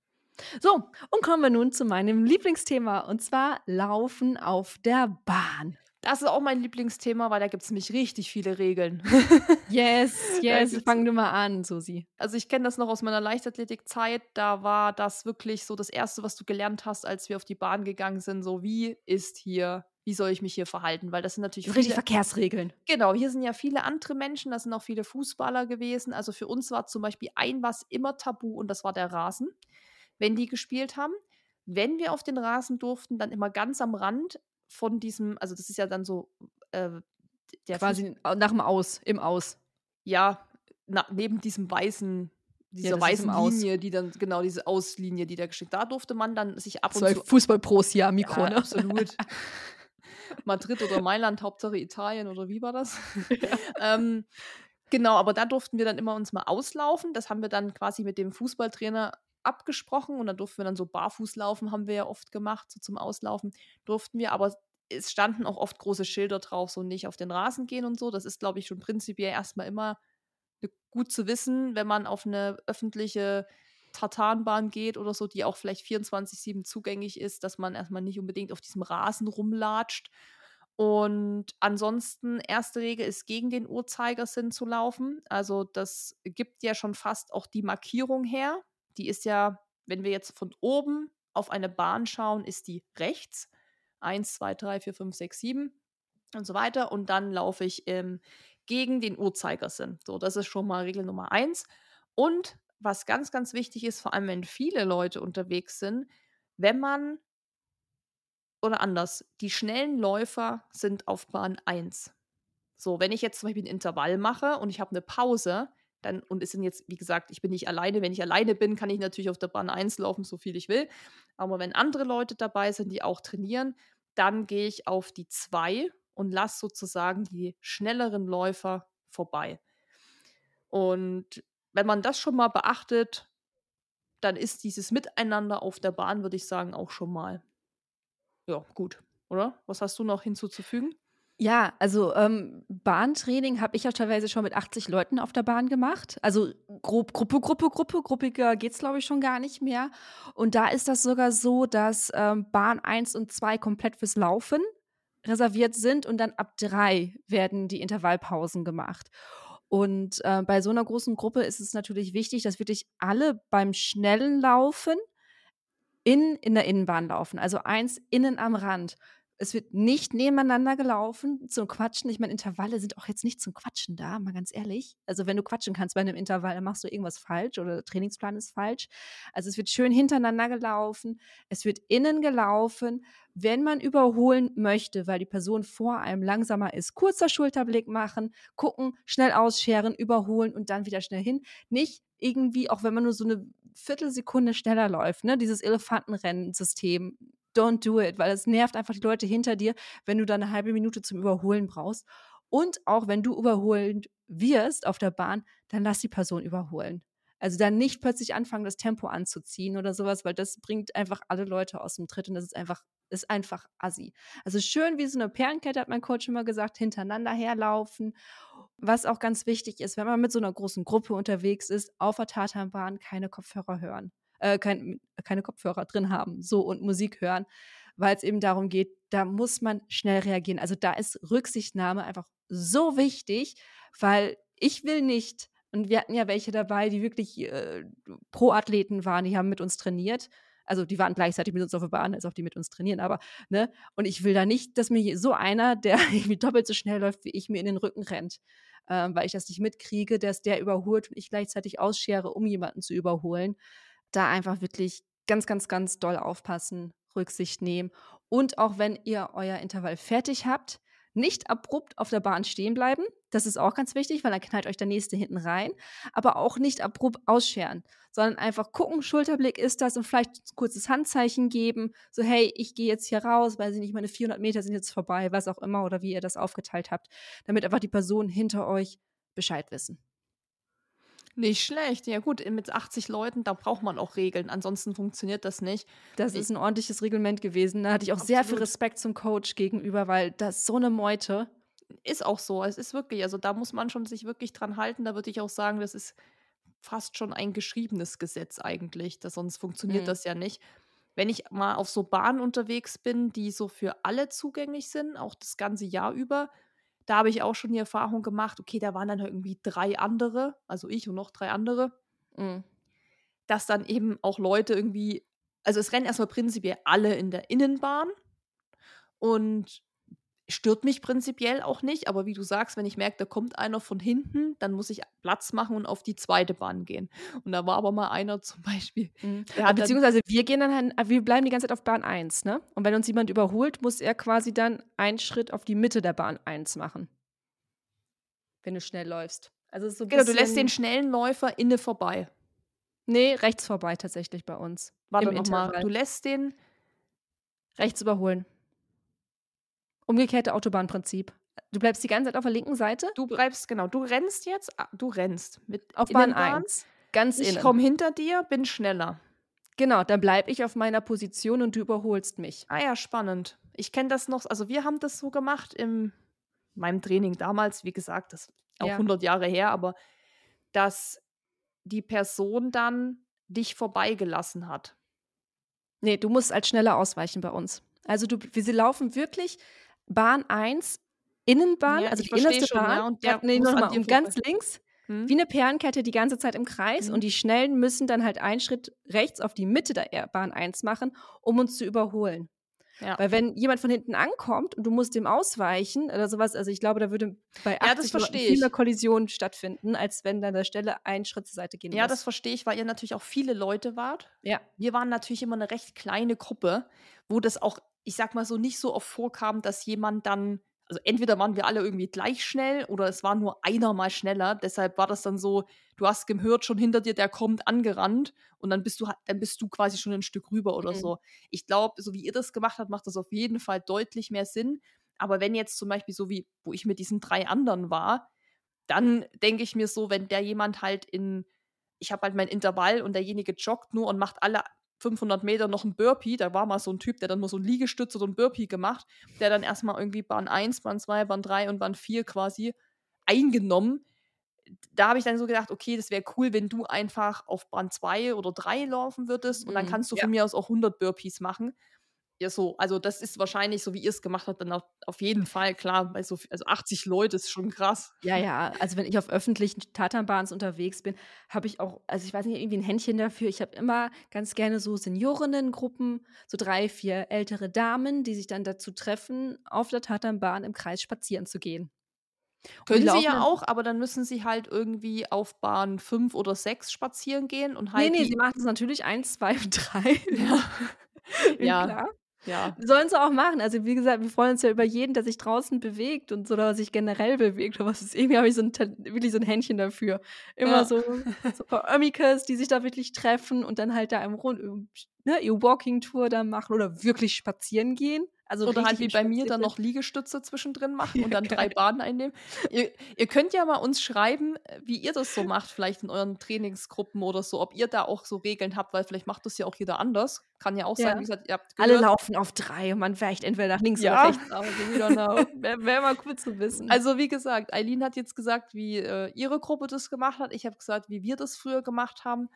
So, und kommen wir nun zu meinem Lieblingsthema, und zwar Laufen auf der Bahn. Das ist auch mein Lieblingsthema, weil da gibt es nämlich richtig viele Regeln. yes, yes, fang du mal an, Susi. Also ich kenne das noch aus meiner Leichtathletikzeit. Da war das wirklich so das Erste, was du gelernt hast, als wir auf die Bahn gegangen sind. So, wie ist hier, wie soll ich mich hier verhalten? Weil das sind natürlich viele, richtig Verkehrsregeln. Genau, hier sind ja viele andere Menschen, das sind auch viele Fußballer gewesen. Also für uns war zum Beispiel ein was immer tabu und das war der Rasen, wenn die gespielt haben. Wenn wir auf den Rasen durften, dann immer ganz am Rand von diesem, also das ist ja dann so äh, der quasi Fuß nach dem Aus, im Aus. Ja, na, neben diesem weißen dieser ja, weißen Linie, die dann, genau, diese Auslinie, die da geschickt. Da durfte man dann sich ab und Zwei zu. Fußballpros hier am Mikro, ja, ne? Absolut. Madrid oder Mailand, Hauptsache Italien oder wie war das? Ja. ähm, genau, aber da durften wir dann immer uns mal auslaufen. Das haben wir dann quasi mit dem Fußballtrainer abgesprochen und dann durften wir dann so barfuß laufen, haben wir ja oft gemacht, so zum Auslaufen durften wir, aber es standen auch oft große Schilder drauf, so nicht auf den Rasen gehen und so. Das ist, glaube ich, schon prinzipiell erstmal immer ne, gut zu wissen, wenn man auf eine öffentliche Tartanbahn geht oder so, die auch vielleicht 24-7 zugänglich ist, dass man erstmal nicht unbedingt auf diesem Rasen rumlatscht. Und ansonsten, erste Regel ist, gegen den Uhrzeigersinn zu laufen. Also das gibt ja schon fast auch die Markierung her die ist ja, wenn wir jetzt von oben auf eine Bahn schauen, ist die rechts. 1, 2, 3, 4, 5, 6, 7 und so weiter. Und dann laufe ich ähm, gegen den Uhrzeigersinn. So, das ist schon mal Regel Nummer 1. Und was ganz, ganz wichtig ist, vor allem wenn viele Leute unterwegs sind, wenn man oder anders, die schnellen Läufer sind auf Bahn 1. So, wenn ich jetzt zum Beispiel ein Intervall mache und ich habe eine Pause, dann, und es sind jetzt, wie gesagt, ich bin nicht alleine. Wenn ich alleine bin, kann ich natürlich auf der Bahn 1 laufen, so viel ich will. Aber wenn andere Leute dabei sind, die auch trainieren, dann gehe ich auf die 2 und lasse sozusagen die schnelleren Läufer vorbei. Und wenn man das schon mal beachtet, dann ist dieses Miteinander auf der Bahn, würde ich sagen, auch schon mal ja, gut, oder? Was hast du noch hinzuzufügen? Ja, also ähm, Bahntraining habe ich ja teilweise schon mit 80 Leuten auf der Bahn gemacht. Also grob, Gruppe, Gruppe, Gruppe, gruppiger geht es, glaube ich, schon gar nicht mehr. Und da ist das sogar so, dass ähm, Bahn 1 und 2 komplett fürs Laufen reserviert sind und dann ab 3 werden die Intervallpausen gemacht. Und äh, bei so einer großen Gruppe ist es natürlich wichtig, dass wirklich alle beim schnellen Laufen in, in der Innenbahn laufen. Also eins innen am Rand Es wird nicht nebeneinander gelaufen zum Quatschen. Ich meine, Intervalle sind auch jetzt nicht zum Quatschen da, mal ganz ehrlich. Also, wenn du quatschen kannst bei einem Intervall, dann machst du irgendwas falsch oder der Trainingsplan ist falsch. Also, es wird schön hintereinander gelaufen. Es wird innen gelaufen. Wenn man überholen möchte, weil die Person vor einem langsamer ist, kurzer Schulterblick machen, gucken, schnell ausscheren, überholen und dann wieder schnell hin. Nicht irgendwie, auch wenn man nur so eine Viertelsekunde schneller läuft, ne? Dieses Elefantenrennen-System don't do it, weil es nervt einfach die Leute hinter dir, wenn du da eine halbe Minute zum Überholen brauchst. Und auch wenn du überholen wirst auf der Bahn, dann lass die Person überholen. Also dann nicht plötzlich anfangen, das Tempo anzuziehen oder sowas, weil das bringt einfach alle Leute aus dem Tritt und das ist einfach, ist einfach assi. Also schön wie so eine Perlenkette, hat mein Coach immer gesagt, hintereinander herlaufen. Was auch ganz wichtig ist, wenn man mit so einer großen Gruppe unterwegs ist, auf der Tatanbahn keine Kopfhörer hören äh, kein, keine Kopfhörer drin haben, so und Musik hören, weil es eben darum geht, da muss man schnell reagieren. Also da ist Rücksichtnahme einfach so wichtig, weil ich will nicht, und wir hatten ja welche dabei, die wirklich äh, Pro-Athleten waren, die haben mit uns trainiert. Also die waren gleichzeitig mit uns auf der Bahn, als auch die mit uns trainieren, aber, ne? Und ich will da nicht, dass mir so einer, der irgendwie doppelt so schnell läuft wie ich, mir in den Rücken rennt. Ähm, weil ich das nicht mitkriege, dass der überholt und ich gleichzeitig ausschere, um jemanden zu überholen da einfach wirklich ganz, ganz, ganz doll aufpassen, Rücksicht nehmen. Und auch wenn ihr euer Intervall fertig habt, nicht abrupt auf der Bahn stehen bleiben. Das ist auch ganz wichtig, weil dann knallt euch der nächste hinten rein. Aber auch nicht abrupt ausscheren, sondern einfach gucken, Schulterblick ist das und vielleicht ein kurzes Handzeichen geben. So, hey, ich gehe jetzt hier raus, weil sie nicht, meine 400 Meter sind jetzt vorbei, was auch immer oder wie ihr das aufgeteilt habt, damit einfach die Personen hinter euch Bescheid wissen. Nicht schlecht. Ja gut, mit 80 Leuten, da braucht man auch Regeln. Ansonsten funktioniert das nicht. Das ist ein ordentliches Reglement gewesen. Da hatte ich auch Absolut. sehr viel Respekt zum Coach gegenüber, weil das ist so eine Meute. Ist auch so. Es ist wirklich, also da muss man schon sich wirklich dran halten. Da würde ich auch sagen, das ist fast schon ein geschriebenes Gesetz eigentlich. Das, sonst funktioniert mhm. das ja nicht. Wenn ich mal auf so Bahnen unterwegs bin, die so für alle zugänglich sind, auch das ganze Jahr über, da habe ich auch schon die Erfahrung gemacht, okay, da waren dann halt irgendwie drei andere, also ich und noch drei andere, mhm. dass dann eben auch Leute irgendwie, also es rennen erstmal prinzipiell alle in der Innenbahn und stört mich prinzipiell auch nicht, aber wie du sagst, wenn ich merke, da kommt einer von hinten, dann muss ich Platz machen und auf die zweite Bahn gehen. Und da war aber mal einer zum Beispiel. Mhm. Beziehungsweise wir gehen dann, halt, wir bleiben die ganze Zeit auf Bahn 1, ne? Und wenn uns jemand überholt, muss er quasi dann einen Schritt auf die Mitte der Bahn 1 machen. Wenn du schnell läufst. Also so genau, du lässt den schnellen Läufer inne vorbei. Nee, rechts vorbei tatsächlich bei uns. Warte nochmal. Du lässt den rechts überholen. Umgekehrte Autobahnprinzip. Du bleibst die ganze Zeit auf der linken Seite? Du bleibst, genau. Du rennst jetzt, ah, du rennst mit auf Bahn 1. Ganz ich innen. Ich komme hinter dir, bin schneller. Genau, dann bleibe ich auf meiner Position und du überholst mich. Ah ja, spannend. Ich kenne das noch, also wir haben das so gemacht in meinem Training damals, wie gesagt, das ist auch ja. 100 Jahre her, aber dass die Person dann dich vorbeigelassen hat. Nee, du musst als schneller ausweichen bei uns. Also du, wir laufen wirklich Bahn 1, Innenbahn, ja, also die innerste schon, Bahn, ja, und der nee, noch mal, und ganz links, hm? wie eine Perlenkette die ganze Zeit im Kreis hm. und die Schnellen müssen dann halt einen Schritt rechts auf die Mitte der Bahn 1 machen, um uns zu überholen. Ja. Weil wenn jemand von hinten ankommt und du musst dem ausweichen oder sowas, also ich glaube, da würde bei 80 ja, viel mehr Kollisionen stattfinden, als wenn dann der Stelle einen Schritt zur Seite gehen Ja, muss. das verstehe ich, weil ihr natürlich auch viele Leute wart. Ja. Wir waren natürlich immer eine recht kleine Gruppe, wo das auch ich sag mal so, nicht so oft vorkam, dass jemand dann, also entweder waren wir alle irgendwie gleich schnell oder es war nur einer mal schneller. Deshalb war das dann so, du hast gehört schon hinter dir, der kommt angerannt und dann bist du dann bist du quasi schon ein Stück rüber oder mhm. so. Ich glaube, so wie ihr das gemacht habt, macht das auf jeden Fall deutlich mehr Sinn. Aber wenn jetzt zum Beispiel so wie, wo ich mit diesen drei anderen war, dann denke ich mir so, wenn der jemand halt in, ich habe halt mein Intervall und derjenige joggt nur und macht alle 500 Meter noch ein Burpee. Da war mal so ein Typ, der dann nur so ein Liegestütz oder ein Burpee gemacht, der dann erstmal irgendwie Bahn 1, Bahn 2, Bahn 3 und Bahn 4 quasi eingenommen. Da habe ich dann so gedacht, okay, das wäre cool, wenn du einfach auf Bahn 2 oder 3 laufen würdest und dann mhm, kannst du ja. von mir aus auch 100 Burpees machen. Ja, so. Also, das ist wahrscheinlich, so wie ihr es gemacht habt, dann auf, auf jeden Fall klar. Bei so, also 80 Leute ist schon krass. Ja, ja. Also, wenn ich auf öffentlichen Tatanbahns unterwegs bin, habe ich auch, also ich weiß nicht, irgendwie ein Händchen dafür. Ich habe immer ganz gerne so Seniorinnengruppen, so drei, vier ältere Damen, die sich dann dazu treffen, auf der Tatanbahn im Kreis spazieren zu gehen. Können sie ja auch, aber dann müssen sie halt irgendwie auf Bahn 5 oder 6 spazieren gehen und halt. Nee, nee, sie machen es natürlich 1, 2 und 3. Ja. ja. Ja. Sollen sie auch machen. Also, wie gesagt, wir freuen uns ja über jeden, der sich draußen bewegt und so, oder sich generell bewegt. Aber ist, irgendwie habe ich so ein, wirklich so ein Händchen dafür. Immer ja. so, so ein paar Ömikes, die sich da wirklich treffen und dann halt da im Rund, ne, ihr Walking-Tour da machen oder wirklich spazieren gehen. Also Oder halt wie bei mir dann noch Liegestütze zwischendrin machen ja, und dann geil. drei Bahnen einnehmen. ihr, ihr, könnt ja mal uns schreiben, wie ihr das so macht, vielleicht in euren Trainingsgruppen oder so, ob ihr da auch so Regeln habt, weil vielleicht macht das ja auch jeder anders. Kann ja auch ja. sein, wie gesagt, ihr habt gehört. Alle laufen auf drei und man weicht entweder nach links ja. oder rechts aus. Wäre wär mal cool zu wissen. Also wie gesagt, Eileen hat jetzt gesagt, wie äh, ihre Gruppe das gemacht hat. Ich habe gesagt, wie wir das früher gemacht haben.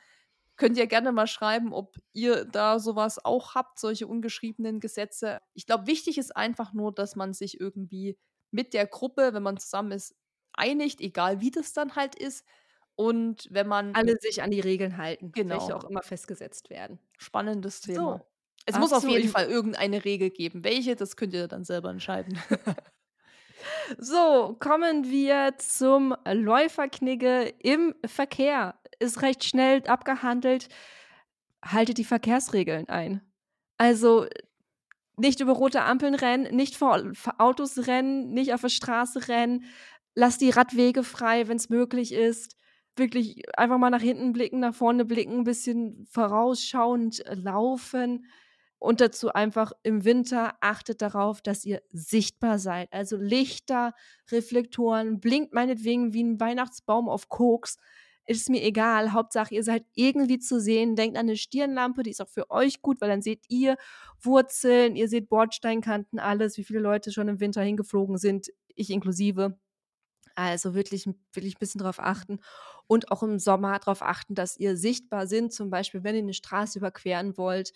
Könnt ihr gerne mal schreiben, ob ihr da sowas auch habt, solche ungeschriebenen Gesetze. Ich glaube, wichtig ist einfach nur, dass man sich irgendwie mit der Gruppe, wenn man zusammen ist, einigt, egal wie das dann halt ist. Und wenn man. Alle sich an die Regeln halten, genau. welche auch immer festgesetzt werden. Spannendes Thema. So. Es Ach muss auf jeden Fall irgendeine Regel geben. Welche, das könnt ihr dann selber entscheiden. so, kommen wir zum Läuferknigge im Verkehr ist recht schnell abgehandelt. Haltet die Verkehrsregeln ein. Also nicht über rote Ampeln rennen, nicht vor Autos rennen, nicht auf der Straße rennen. Lasst die Radwege frei, wenn es möglich ist. Wirklich einfach mal nach hinten blicken, nach vorne blicken, ein bisschen vorausschauend laufen. Und dazu einfach im Winter achtet darauf, dass ihr sichtbar seid. Also Lichter, Reflektoren, blinkt meinetwegen wie ein Weihnachtsbaum auf Koks ist mir egal. Hauptsache, ihr seid irgendwie zu sehen. Denkt an eine Stirnlampe, die ist auch für euch gut, weil dann seht ihr Wurzeln, ihr seht Bordsteinkanten, alles, wie viele Leute schon im Winter hingeflogen sind, ich inklusive. Also wirklich, wirklich ein bisschen darauf achten und auch im Sommer darauf achten, dass ihr sichtbar sind. Zum Beispiel, wenn ihr eine Straße überqueren wollt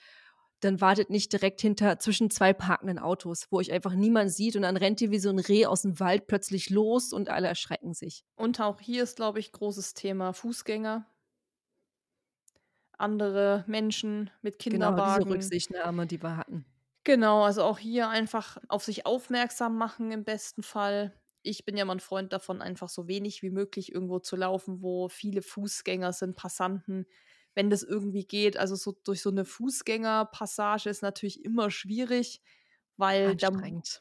dann wartet nicht direkt hinter zwischen zwei parkenden Autos, wo euch einfach niemand sieht und dann rennt ihr wie so ein Reh aus dem Wald plötzlich los und alle erschrecken sich. Und auch hier ist, glaube ich, großes Thema Fußgänger. Andere Menschen mit Kinderwagen. Genau, diese Rücksichtnahme, die wir hatten. Genau, also auch hier einfach auf sich aufmerksam machen im besten Fall. Ich bin ja mal ein Freund davon, einfach so wenig wie möglich irgendwo zu laufen, wo viele Fußgänger sind, Passanten wenn das irgendwie geht. Also so durch so eine Fußgängerpassage ist natürlich immer schwierig, weil da,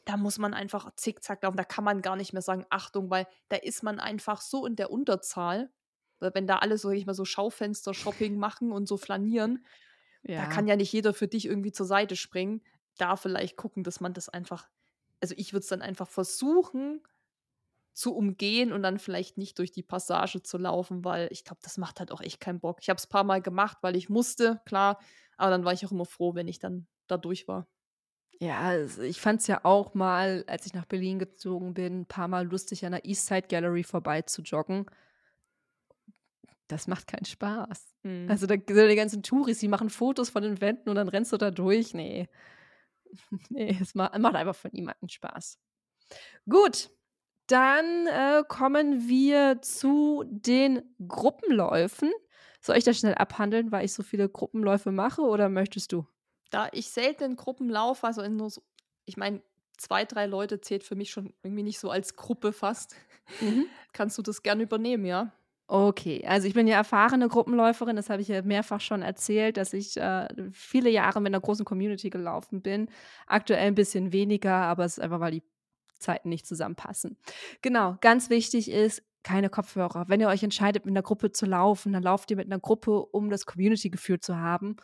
da, muss man einfach zickzack laufen. Da kann man gar nicht mehr sagen, Achtung, weil da ist man einfach so in der Unterzahl. Wenn da alle so, ich mal, so Schaufenster-Shopping machen und so flanieren, ja. da kann ja nicht jeder für dich irgendwie zur Seite springen. Da vielleicht gucken, dass man das einfach, also ich würde es dann einfach versuchen, zu umgehen und dann vielleicht nicht durch die Passage zu laufen, weil ich glaube, das macht halt auch echt keinen Bock. Ich habe es ein paar Mal gemacht, weil ich musste, klar, aber dann war ich auch immer froh, wenn ich dann da durch war. Ja, also ich fand es ja auch mal, als ich nach Berlin gezogen bin, ein paar Mal lustig an der Eastside Gallery vorbei zu joggen. Das macht keinen Spaß. Mhm. Also da sind die ganzen Touris, die machen Fotos von den Wänden und dann rennst du da durch. Nee. nee, es macht, macht einfach von niemandem Spaß. Gut, dann äh, kommen wir zu den Gruppenläufen. Soll ich das schnell abhandeln, weil ich so viele Gruppenläufe mache oder möchtest du? Da ich selten in Gruppen laufe, also in nur so, ich meine, zwei, drei Leute zählt für mich schon irgendwie nicht so als Gruppe fast. Mhm. Kannst du das gerne übernehmen, ja? Okay, also ich bin ja erfahrene Gruppenläuferin, das habe ich ja mehrfach schon erzählt, dass ich äh, viele Jahre mit einer großen Community gelaufen bin. Aktuell ein bisschen weniger, aber es ist einfach, weil die Zeiten nicht zusammenpassen. Genau, ganz wichtig ist, keine Kopfhörer. Wenn ihr euch entscheidet, mit einer Gruppe zu laufen, dann lauft ihr mit einer Gruppe, um das Community-Gefühl zu haben.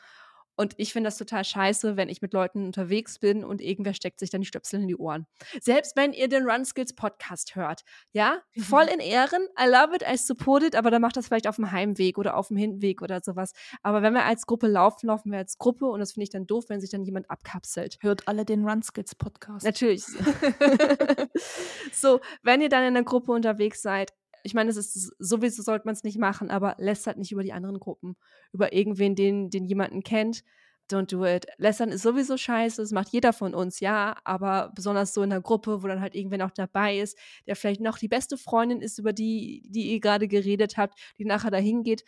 Und ich finde das total scheiße, wenn ich mit Leuten unterwegs bin und irgendwer steckt sich dann die Stöpsel in die Ohren. Selbst wenn ihr den Run Skills Podcast hört. Ja, mhm. voll in Ehren. I love it, I support it, aber dann macht das vielleicht auf dem Heimweg oder auf dem Hinweg oder sowas. Aber wenn wir als Gruppe laufen, laufen wir als Gruppe und das finde ich dann doof, wenn sich dann jemand abkapselt. Hört alle den Run Skills Podcast. Natürlich. so, wenn ihr dann in der Gruppe unterwegs seid, ich meine, es ist sowieso sollte man es nicht machen, aber lässt halt nicht über die anderen Gruppen, über irgendwen, den, den jemanden kennt. don't do it. Lästern ist sowieso scheiße, das macht jeder von uns, ja, aber besonders so in der Gruppe, wo dann halt irgendwer noch dabei ist, der vielleicht noch die beste Freundin ist, über die, die ihr gerade geredet habt, die nachher dahin geht.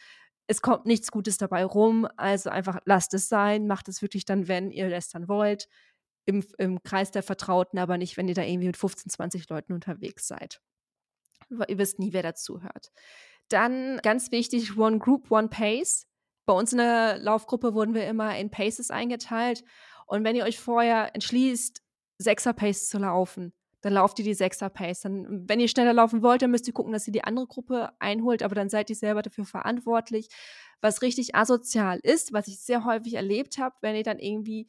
Es kommt nichts Gutes dabei rum, also einfach lasst es sein, macht es wirklich dann, wenn ihr lästern wollt, im, im Kreis der Vertrauten, aber nicht, wenn ihr da irgendwie mit 15, 20 Leuten unterwegs seid. Ihr wisst nie, wer dazuhört. Dann ganz wichtig, One Group, One Pace bei uns in der Laufgruppe wurden wir immer in Paces eingeteilt. Und wenn ihr euch vorher entschließt, Sechser-Pace zu laufen, dann lauft ihr die Sechser-Pace. Dann, wenn ihr schneller laufen wollt, dann müsst ihr gucken, dass ihr die andere Gruppe einholt, aber dann seid ihr selber dafür verantwortlich. Was richtig asozial ist, was ich sehr häufig erlebt habe, wenn ihr dann irgendwie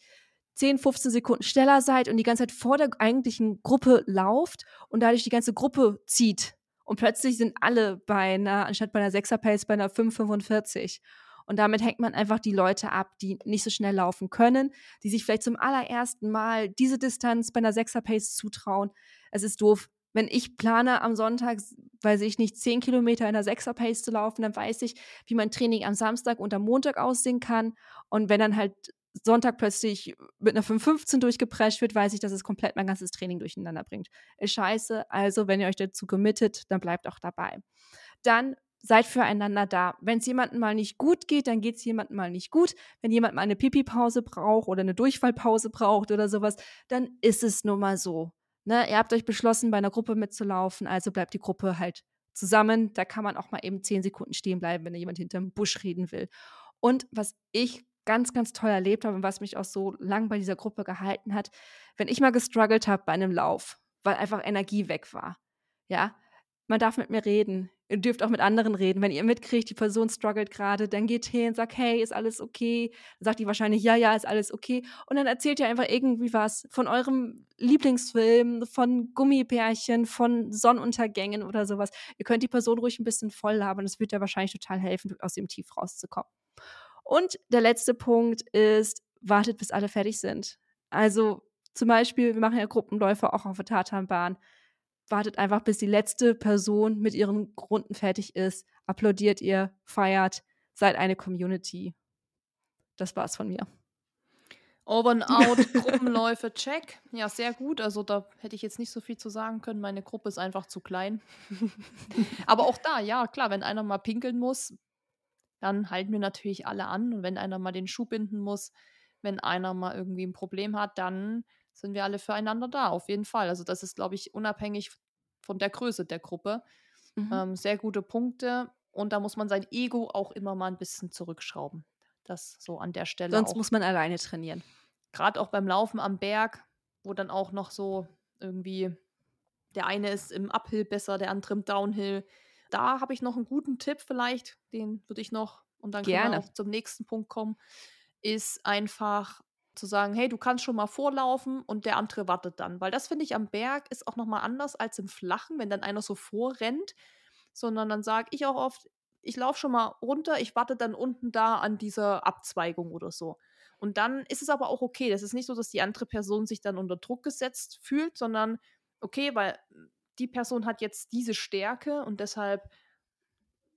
10, 15 Sekunden schneller seid und die ganze Zeit vor der eigentlichen Gruppe lauft und dadurch die ganze Gruppe zieht. Und plötzlich sind alle bei einer, anstatt bei einer Sechser-Pace, bei einer 5,45. Und damit hängt man einfach die Leute ab, die nicht so schnell laufen können, die sich vielleicht zum allerersten Mal diese Distanz bei einer Sechser-Pace zutrauen. Es ist doof. Wenn ich plane, am Sonntag, weiß ich nicht, zehn Kilometer in der Sechser-Pace zu laufen, dann weiß ich, wie mein Training am Samstag und am Montag aussehen kann. Und wenn dann halt Sonntag plötzlich mit einer 5.15 durchgeprescht wird, weiß ich, dass es komplett mein ganzes Training durcheinander bringt. Ist scheiße. Also, wenn ihr euch dazu committet, dann bleibt auch dabei. Dann seid füreinander da. Wenn es jemandem mal nicht gut geht, dann geht es jemandem mal nicht gut. Wenn jemand mal eine Pipi-Pause braucht oder eine Durchfallpause braucht oder sowas, dann ist es nun mal so. Ne? Ihr habt euch beschlossen, bei einer Gruppe mitzulaufen, also bleibt die Gruppe halt zusammen. Da kann man auch mal eben zehn Sekunden stehen bleiben, wenn jemand hinterm Busch reden will. Und was ich ganz, ganz toll erlebt habe und was mich auch so lang bei dieser Gruppe gehalten hat, wenn ich mal gestruggelt habe bei einem Lauf, weil einfach Energie weg war, ja, man darf mit mir reden. Ihr dürft auch mit anderen reden. Wenn ihr mitkriegt, die Person struggelt gerade, dann geht hin und sagt, hey, ist alles okay? Dann sagt die wahrscheinlich, ja, ja, ist alles okay. Und dann erzählt ihr einfach irgendwie was von eurem Lieblingsfilm, von Gummibärchen, von Sonnenuntergängen oder sowas. Ihr könnt die Person ruhig ein bisschen voll labern. Das wird ja wahrscheinlich total helfen, aus dem Tief rauszukommen. Und der letzte Punkt ist, wartet, bis alle fertig sind. Also zum Beispiel, wir machen ja Gruppenläufe auch auf der Tatanbahn wartet einfach, bis die letzte Person mit ihren Runden fertig ist, applaudiert ihr, feiert, seid eine Community. Das war's von mir. Over and out, Gruppenläufe, check. Ja, sehr gut. Also da hätte ich jetzt nicht so viel zu sagen können. Meine Gruppe ist einfach zu klein. Aber auch da, ja, klar, wenn einer mal pinkeln muss, dann halten wir natürlich alle an. Und wenn einer mal den Schuh binden muss, wenn einer mal irgendwie ein Problem hat, dann sind wir alle füreinander da, auf jeden Fall. Also das ist, glaube ich, unabhängig von der Größe der Gruppe. Mhm. Ähm, sehr gute Punkte. Und da muss man sein Ego auch immer mal ein bisschen zurückschrauben. Das so an der Stelle. Sonst auch. muss man alleine trainieren. Gerade auch beim Laufen am Berg, wo dann auch noch so irgendwie der eine ist im Uphill besser, der andere im Downhill. Da habe ich noch einen guten Tipp vielleicht, den würde ich noch und dann Gerne. können wir auch zum nächsten Punkt kommen, ist einfach zu sagen, hey, du kannst schon mal vorlaufen und der andere wartet dann. Weil das finde ich am Berg ist auch nochmal anders als im Flachen, wenn dann einer so vorrennt, sondern dann sage ich auch oft, ich laufe schon mal runter, ich warte dann unten da an dieser Abzweigung oder so. Und dann ist es aber auch okay. Das ist nicht so, dass die andere Person sich dann unter Druck gesetzt fühlt, sondern okay, weil die Person hat jetzt diese Stärke und deshalb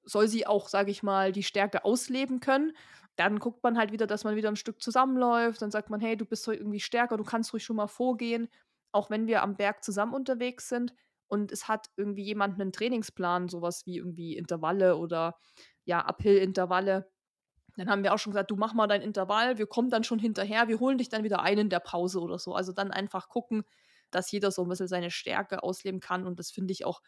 soll sie auch, sage ich mal, die Stärke ausleben können dann guckt man halt wieder, dass man wieder ein Stück zusammenläuft. Dann sagt man, hey, du bist irgendwie stärker, du kannst ruhig schon mal vorgehen. Auch wenn wir am Berg zusammen unterwegs sind und es hat irgendwie jemand einen Trainingsplan, sowas wie irgendwie Intervalle oder ja, Uphill-Intervalle. Dann haben wir auch schon gesagt, du mach mal dein Intervall, wir kommen dann schon hinterher, wir holen dich dann wieder ein in der Pause oder so. Also dann einfach gucken, dass jeder so ein bisschen seine Stärke ausleben kann. Und das finde ich auch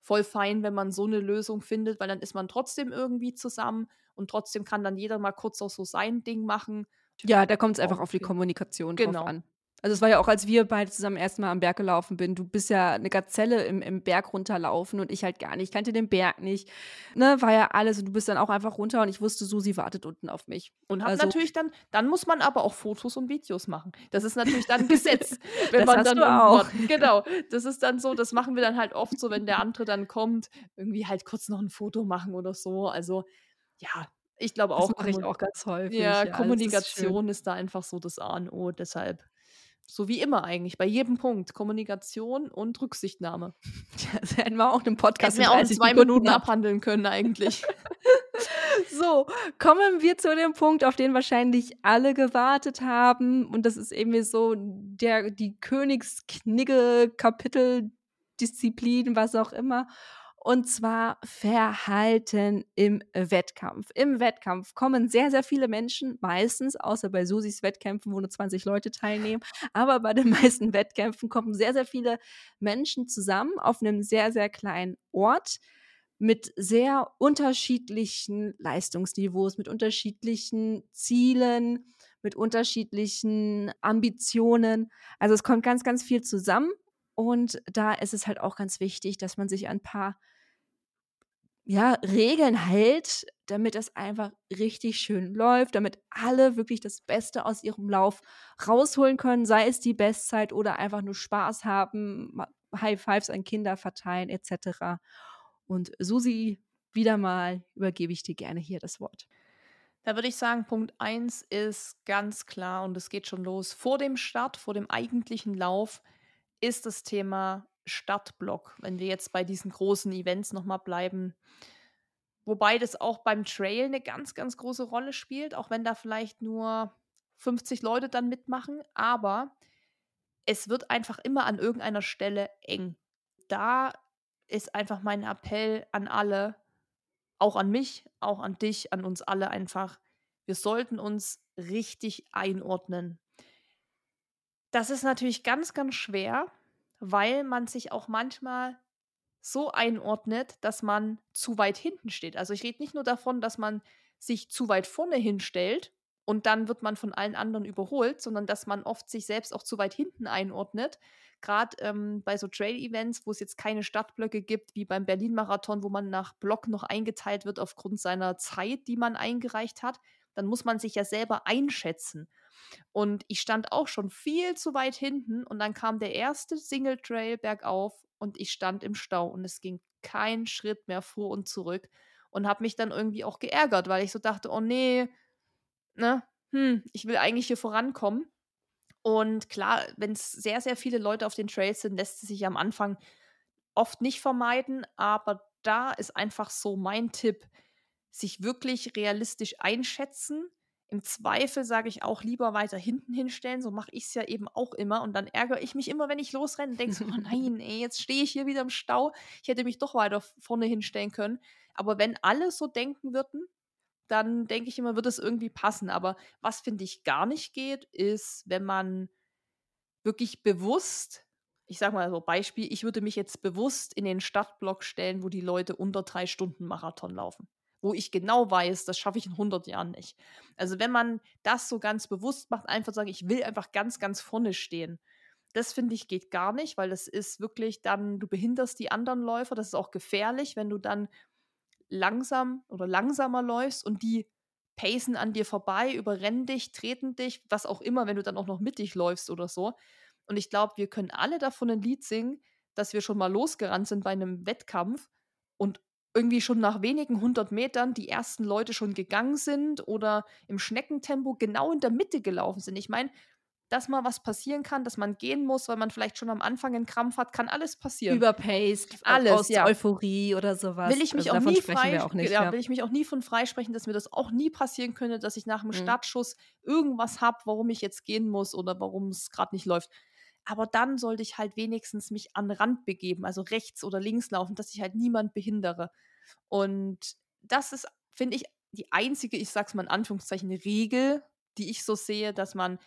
voll fein, wenn man so eine Lösung findet, weil dann ist man trotzdem irgendwie zusammen und trotzdem kann dann jeder mal kurz auch so sein Ding machen. Ja, da kommt es einfach auf die Kommunikation genau. drauf an. Also es war ja auch, als wir beide zusammen erstmal am Berg gelaufen bin. Du bist ja eine Gazelle im, im Berg runterlaufen und ich halt gar nicht. Ich kannte den Berg nicht. Ne, war ja alles und du bist dann auch einfach runter und ich wusste, Susi wartet unten auf mich. Und hat also, natürlich dann, dann muss man aber auch Fotos und Videos machen. Das ist natürlich dann Gesetz. wenn das man dann auch. Genau. Das ist dann so, das machen wir dann halt oft so, wenn der andere dann kommt, irgendwie halt kurz noch ein Foto machen oder so. Also ja, ich glaube auch. Das mache ich auch ganz häufig. Ja, ja Kommunikation ist, ist, da einfach so das A und O. Deshalb, so wie immer eigentlich, bei jedem Punkt, Kommunikation und Rücksichtnahme. Das hätten wir auch einen Podcast hätten wir auch in zwei Minuten abhandeln können eigentlich. So, kommen wir zu dem Punkt, auf den wahrscheinlich alle gewartet haben. Und das ist irgendwie so der, die Königsknigge, Kapitel, Disziplin, was auch immer. Und zwar Verhalten im Wettkampf. Im Wettkampf kommen sehr, sehr viele Menschen, meistens, außer bei Susis Wettkämpfen, wo nur 20 Leute teilnehmen, aber bei den meisten Wettkämpfen kommen sehr, sehr viele Menschen zusammen auf einem sehr, sehr kleinen Ort mit sehr unterschiedlichen Leistungsniveaus, mit unterschiedlichen Zielen, mit unterschiedlichen Ambitionen. Also es kommt ganz, ganz viel zusammen. Und da ist es halt auch ganz wichtig, dass man sich ein paar ja, Regeln hält, damit es einfach richtig schön läuft, damit alle wirklich das Beste aus ihrem Lauf rausholen können, sei es die Bestzeit oder einfach nur Spaß haben, High Fives an Kinder verteilen etc. Und Susi, wieder mal übergebe ich dir gerne hier das Wort. Da würde ich sagen, Punkt 1 ist ganz klar und es geht schon los. Vor dem Start, vor dem eigentlichen Lauf ist das Thema Startblock, wenn wir jetzt bei diesen großen Events nochmal bleiben. Wobei das auch beim Trail eine ganz, ganz große Rolle spielt, auch wenn da vielleicht nur 50 Leute dann mitmachen. Aber es wird einfach immer an irgendeiner Stelle eng. Da ist einfach mein Appell an alle, auch an mich, auch an dich, an uns alle einfach. Wir sollten uns richtig einordnen. Das ist natürlich ganz, ganz schwer, weil man sich auch manchmal so einordnet, dass man zu weit hinten steht. Also ich rede nicht nur davon, dass man sich zu weit vorne hinstellt und dann wird man von allen anderen überholt, sondern dass man oft sich selbst auch zu weit hinten einordnet. Gerade ähm, bei so Trail-Events, wo es jetzt keine Startblöcke gibt, wie beim Berlin-Marathon, wo man nach Block noch eingeteilt wird aufgrund seiner Zeit, die man eingereicht hat, dann muss man sich ja selber einschätzen. Und ich stand auch schon viel zu weit hinten und dann kam der erste Single Trail bergauf und ich stand im Stau und es ging kein Schritt mehr vor und zurück und habe mich dann irgendwie auch geärgert, weil ich so dachte, oh nee, ne, hm, ich will eigentlich hier vorankommen. Und klar, wenn es sehr, sehr viele Leute auf den Trails sind, lässt es sich am Anfang oft nicht vermeiden, aber da ist einfach so mein Tipp, sich wirklich realistisch einschätzen, im Zweifel sage ich auch lieber weiter hinten hinstellen. So mache ich es ja eben auch immer. Und dann ärgere ich mich immer, wenn ich losrenne und denke so, oh nein, ey, jetzt stehe ich hier wieder im Stau. Ich hätte mich doch weiter vorne hinstellen können. Aber wenn alle so denken würden, dann denke ich immer, wird es irgendwie passen. Aber was finde ich gar nicht geht, ist, wenn man wirklich bewusst, ich sage mal so Beispiel, ich würde mich jetzt bewusst in den Stadtblock stellen, wo die Leute unter drei Stunden Marathon laufen wo ich genau weiß, das schaffe ich in 100 Jahren nicht. Also wenn man das so ganz bewusst macht, einfach sagen, ich will einfach ganz, ganz vorne stehen. Das finde ich geht gar nicht, weil das ist wirklich dann, du behinderst die anderen Läufer. Das ist auch gefährlich, wenn du dann langsam oder langsamer läufst und die pacen an dir vorbei, überrennen dich, treten dich, was auch immer, wenn du dann auch noch mittig läufst oder so. Und ich glaube, wir können alle davon ein Lied singen, dass wir schon mal losgerannt sind bei einem Wettkampf und irgendwie schon nach wenigen hundert Metern die ersten Leute schon gegangen sind oder im Schneckentempo genau in der Mitte gelaufen sind. Ich meine, dass mal was passieren kann, dass man gehen muss, weil man vielleicht schon am Anfang einen Krampf hat, kann alles passieren. Überpaced, alles, aus ja. Euphorie oder sowas. Will ich mich also auch nie frei, auch nicht, ja, ja. will ich mich auch nie von freisprechen, dass mir das auch nie passieren könnte, dass ich nach dem mhm. Startschuss irgendwas habe, warum ich jetzt gehen muss oder warum es gerade nicht läuft. Aber dann sollte ich halt wenigstens mich an den Rand begeben, also rechts oder links laufen, dass ich halt niemand behindere. Und das ist, finde ich, die einzige, ich sag's mal in Anführungszeichen, Regel, die ich so sehe, dass man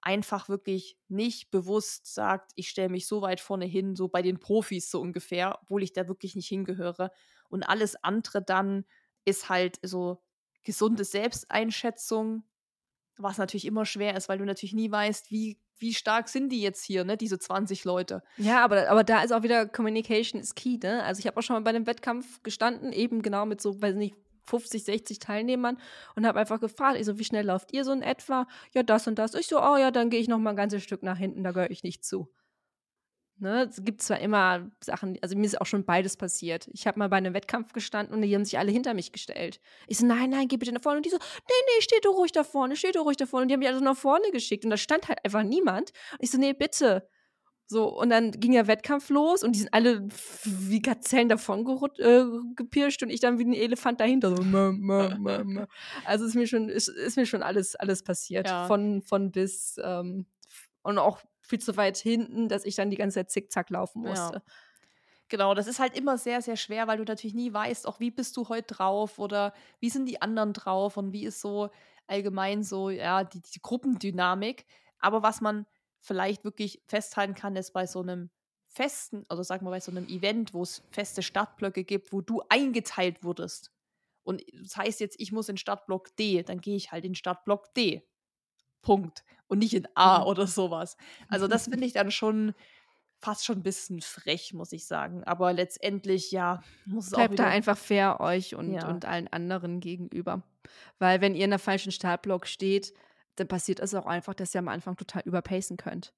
einfach wirklich nicht bewusst sagt, ich stelle mich so weit vorne hin, so bei den Profis so ungefähr, obwohl ich da wirklich nicht hingehöre. Und alles andere dann ist halt so gesunde Selbsteinschätzung, was natürlich immer schwer ist, weil du natürlich nie weißt, wie wie stark sind die jetzt hier, ne, diese 20 Leute. Ja, aber, aber da ist auch wieder Communication is key, ne? Also ich habe auch schon mal bei einem Wettkampf gestanden, eben genau mit so, weiß nicht, 50, 60 Teilnehmern und habe einfach gefragt, ich so, wie schnell lauft ihr so in etwa? Ja, das und das. Ich so, oh ja, dann gehe ich noch mal ein ganzes Stück nach hinten, da gehöre ich nicht zu. Ne, es gibt zwar immer Sachen, also mir ist auch schon beides passiert. Ich habe mal bei einem Wettkampf gestanden und die haben sich alle hinter mich gestellt. Ich so, nein, nein, geh bitte nach vorne. Und die so, nee, nee, steh du ruhig da vorne, steh du ruhig da vorne. Und die haben mich also nach vorne geschickt und da stand halt einfach niemand. Und ich so, nee, bitte. So, und dann ging der Wettkampf los und die sind alle wie Gazellen davon äh, gepirscht und ich dann wie ein Elefant dahinter. So, mö, mö, mö, also ist mir schon, ist, ist mir schon alles, alles passiert. Ja. Von, von bis ähm, und auch viel zu weit hinten, dass ich dann die ganze Zeit zickzack laufen musste. Ja. Genau, das ist halt immer sehr, sehr schwer, weil du natürlich nie weißt, auch wie bist du heute drauf oder wie sind die anderen drauf und wie ist so allgemein so, ja, die, die Gruppendynamik. Aber was man vielleicht wirklich festhalten kann, ist bei so einem festen, also sagen wir bei so einem Event, wo es feste Startblöcke gibt, wo du eingeteilt wurdest. Und das heißt jetzt, ich muss in Startblock D, dann gehe ich halt in Startblock D. Punkt. Und nicht in A mhm. oder sowas. Also das finde ich dann schon fast schon ein bisschen frech, muss ich sagen. Aber letztendlich, ja, muss es Bleibt auch da einfach fair euch und, ja. und allen anderen gegenüber. Weil wenn ihr in der falschen Startblock steht, dann passiert es auch einfach, dass ihr am Anfang total überpacen könnt.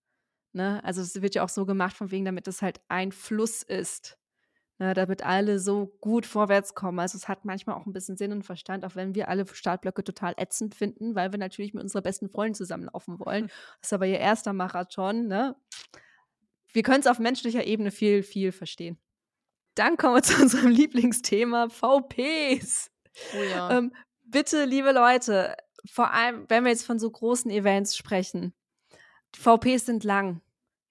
Ne? Also es wird ja auch so gemacht, von wegen, damit es halt ein Fluss ist. Ne? Damit alle so gut vorwärts kommen. Also es hat manchmal auch ein bisschen Sinn und Verstand, auch wenn wir alle Startblöcke total ätzend finden, weil wir natürlich mit unserer besten Freundin zusammenlaufen wollen. Das ist aber ihr erster Marathon, ne? Wir können es auf menschlicher Ebene viel, viel verstehen. Dann kommen wir zu unserem Lieblingsthema, VPs. Oh ja. Ähm, bitte, liebe Leute, vor allem, wenn wir jetzt von so großen Events sprechen, die VPs sind lang.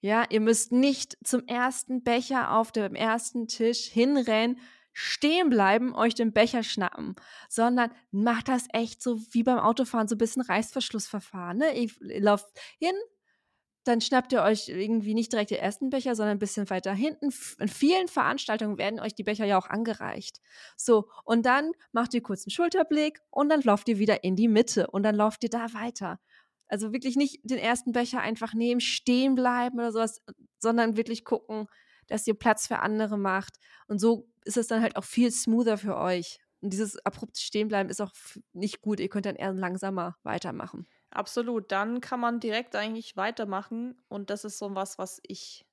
Ja, ihr müsst nicht zum ersten Becher auf dem ersten Tisch hinrennen, stehen bleiben, euch den Becher schnappen, sondern macht das echt so wie beim Autofahren, so ein bisschen Reißverschlussverfahren. Ne? Ihr lauft hin, dann schnappt ihr euch irgendwie nicht direkt den ersten Becher, sondern ein bisschen weiter hinten. In vielen Veranstaltungen werden euch die Becher ja auch angereicht. So, und dann macht ihr kurz einen Schulterblick und dann lauft ihr wieder in die Mitte und dann lauft ihr da weiter. Also wirklich nicht den ersten Becher einfach nehmen, stehen bleiben oder sowas, sondern wirklich gucken, dass ihr Platz für andere macht. Und so ist es dann halt auch viel smoother für euch. Und dieses abrupt Stehenbleiben ist auch nicht gut. Ihr könnt dann eher langsamer weitermachen. Absolut. Dann kann man direkt eigentlich weitermachen. Und das ist so was, was ich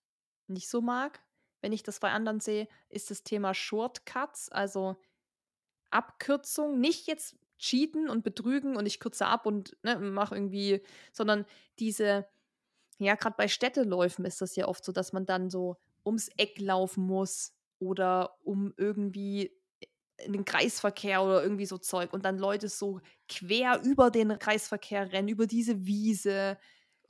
nicht so mag. Wenn ich das bei anderen sehe, ist das Thema Shortcuts, also Abkürzung. Nicht jetzt cheaten und betrügen und ich kürze ab und ne, mache irgendwie, sondern diese, ja, gerade bei Städteläufen ist das ja oft so, dass man dann so ums Eck laufen muss oder um irgendwie in den Kreisverkehr oder irgendwie so Zeug und dann Leute so quer über den Kreisverkehr rennen, über diese Wiese.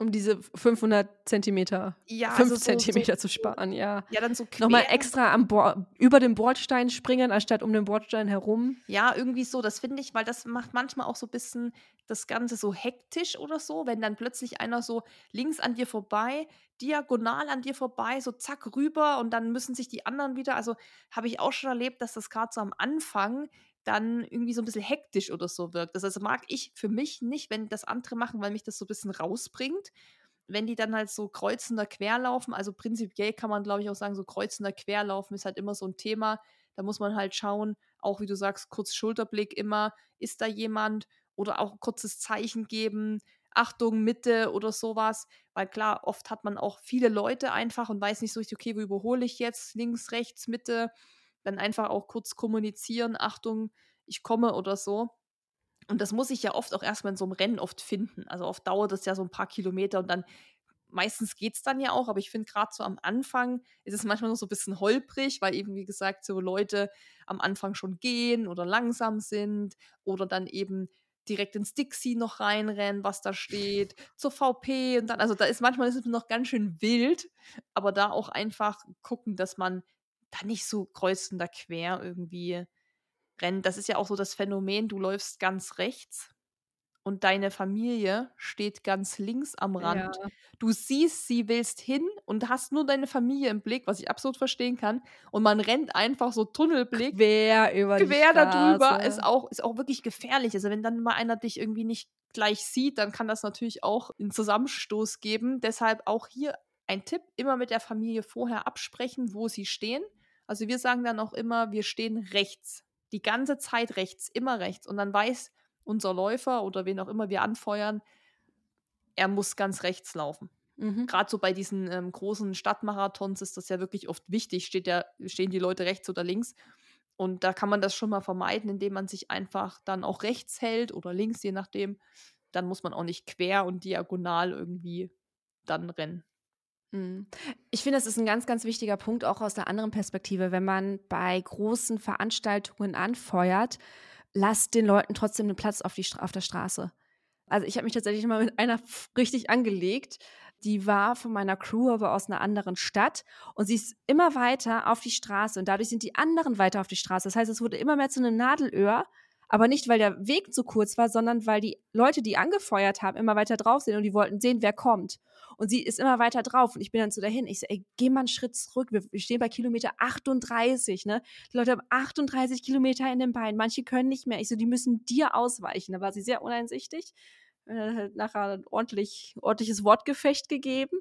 Um diese 500 Zentimeter, ja, 5 also so, Zentimeter so, zu sparen, ja. Ja, dann so quer. Nochmal extra am über den Bordstein springen, anstatt um den Bordstein herum. Ja, irgendwie so, das finde ich, weil das macht manchmal auch so ein bisschen das Ganze so hektisch oder so, wenn dann plötzlich einer so links an dir vorbei, diagonal an dir vorbei, so zack rüber und dann müssen sich die anderen wieder, also habe ich auch schon erlebt, dass das gerade so am Anfang dann irgendwie so ein bisschen hektisch oder so wirkt. Das also mag ich für mich nicht, wenn das andere machen, weil mich das so ein bisschen rausbringt. Wenn die dann halt so kreuzender querlaufen, also prinzipiell kann man, glaube ich, auch sagen, so kreuzender querlaufen ist halt immer so ein Thema. Da muss man halt schauen, auch wie du sagst, kurz Schulterblick immer, ist da jemand oder auch kurzes Zeichen geben, Achtung, Mitte oder sowas. Weil klar, oft hat man auch viele Leute einfach und weiß nicht so richtig, okay, wo überhole ich jetzt? Links, rechts, Mitte. Dann einfach auch kurz kommunizieren, Achtung, ich komme oder so. Und das muss ich ja oft auch erstmal in so einem Rennen oft finden. Also oft dauert es ja so ein paar Kilometer und dann meistens geht es dann ja auch, aber ich finde gerade so am Anfang ist es manchmal noch so ein bisschen holprig, weil eben, wie gesagt, so Leute am Anfang schon gehen oder langsam sind oder dann eben direkt ins Dixie noch reinrennen, was da steht, zur VP und dann, also da ist manchmal ist es noch ganz schön wild, aber da auch einfach gucken, dass man da nicht so kreuzender quer irgendwie rennt. Das ist ja auch so das Phänomen, du läufst ganz rechts und deine Familie steht ganz links am Rand. Ja. Du siehst, sie willst hin und hast nur deine Familie im Blick, was ich absolut verstehen kann. Und man rennt einfach so Tunnelblick quer über quer darüber. Ist auch, ist auch wirklich gefährlich. Also wenn dann mal einer dich irgendwie nicht gleich sieht, dann kann das natürlich auch einen Zusammenstoß geben. Deshalb auch hier ein Tipp, immer mit der Familie vorher absprechen, wo sie stehen. Also wir sagen dann auch immer, wir stehen rechts. Die ganze Zeit rechts, immer rechts. Und dann weiß unser Läufer oder wen auch immer wir anfeuern, er muss ganz rechts laufen. Mhm. Gerade so bei diesen ähm, großen Stadtmarathons ist das ja wirklich oft wichtig, steht ja, stehen die Leute rechts oder links. Und da kann man das schon mal vermeiden, indem man sich einfach dann auch rechts hält oder links, je nachdem. Dann muss man auch nicht quer und diagonal irgendwie dann rennen. Mhm. Ich finde, das ist ein ganz, ganz wichtiger Punkt, auch aus der anderen Perspektive. Wenn man bei großen Veranstaltungen anfeuert, lasst den Leuten trotzdem einen Platz auf, die, auf der Straße. Also ich habe mich tatsächlich mal mit einer richtig angelegt. Die war von meiner Crew, aber aus einer anderen Stadt. Und sie ist immer weiter auf die Straße. Und dadurch sind die anderen weiter auf die Straße. Das heißt, es wurde immer mehr zu einem Nadelöhr. Aber nicht, weil der Weg zu kurz war, sondern weil die Leute, die angefeuert haben, immer weiter drauf sind und die wollten sehen, wer kommt. Und sie ist immer weiter drauf. Und ich bin dann so dahin. Ich so, ey, geh mal einen Schritt zurück. Wir, wir stehen bei Kilometer 38, ne? Die Leute haben 38 Kilometer in den Beinen. Manche können nicht mehr. Ich so, die müssen dir ausweichen. Da war sie sehr uneinsichtig. Äh, nachher ein ordentlich, ordentliches Wortgefecht gegeben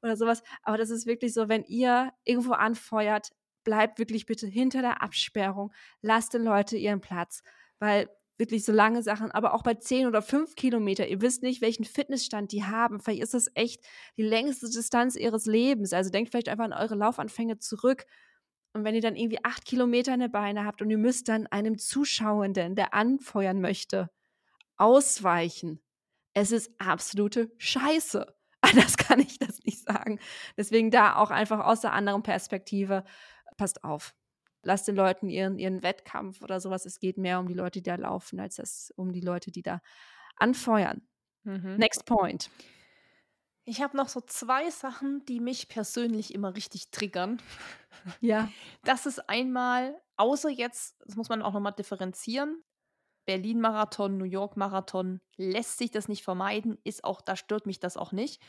oder sowas. Aber das ist wirklich so, wenn ihr irgendwo anfeuert, bleibt wirklich bitte hinter der Absperrung. Lasst den Leute ihren Platz weil wirklich so lange Sachen, aber auch bei 10 oder 5 Kilometer, ihr wisst nicht, welchen Fitnessstand die haben. Vielleicht ist das echt die längste Distanz ihres Lebens. Also denkt vielleicht einfach an eure Laufanfänge zurück. Und wenn ihr dann irgendwie 8 Kilometer in der Beine habt und ihr müsst dann einem Zuschauenden, der anfeuern möchte, ausweichen, es ist absolute Scheiße. Anders kann ich das nicht sagen. Deswegen da auch einfach aus der anderen Perspektive, passt auf lass den Leuten ihren, ihren Wettkampf oder sowas. Es geht mehr um die Leute, die da laufen, als es um die Leute, die da anfeuern. Mhm. Next point. Ich habe noch so zwei Sachen, die mich persönlich immer richtig triggern. Ja. Das ist einmal, außer jetzt, das muss man auch nochmal differenzieren. Berlin-Marathon, New York-Marathon lässt sich das nicht vermeiden, ist auch, da stört mich das auch nicht.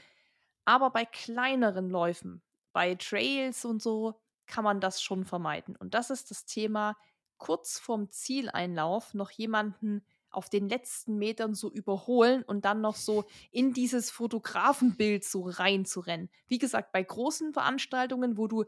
Aber bei kleineren Läufen, bei Trails und so, kann man das schon vermeiden. Und das ist das Thema, kurz vorm Zieleinlauf noch jemanden auf den letzten Metern so überholen und dann noch so in dieses Fotografenbild so reinzurennen. Wie gesagt, bei großen Veranstaltungen, wo du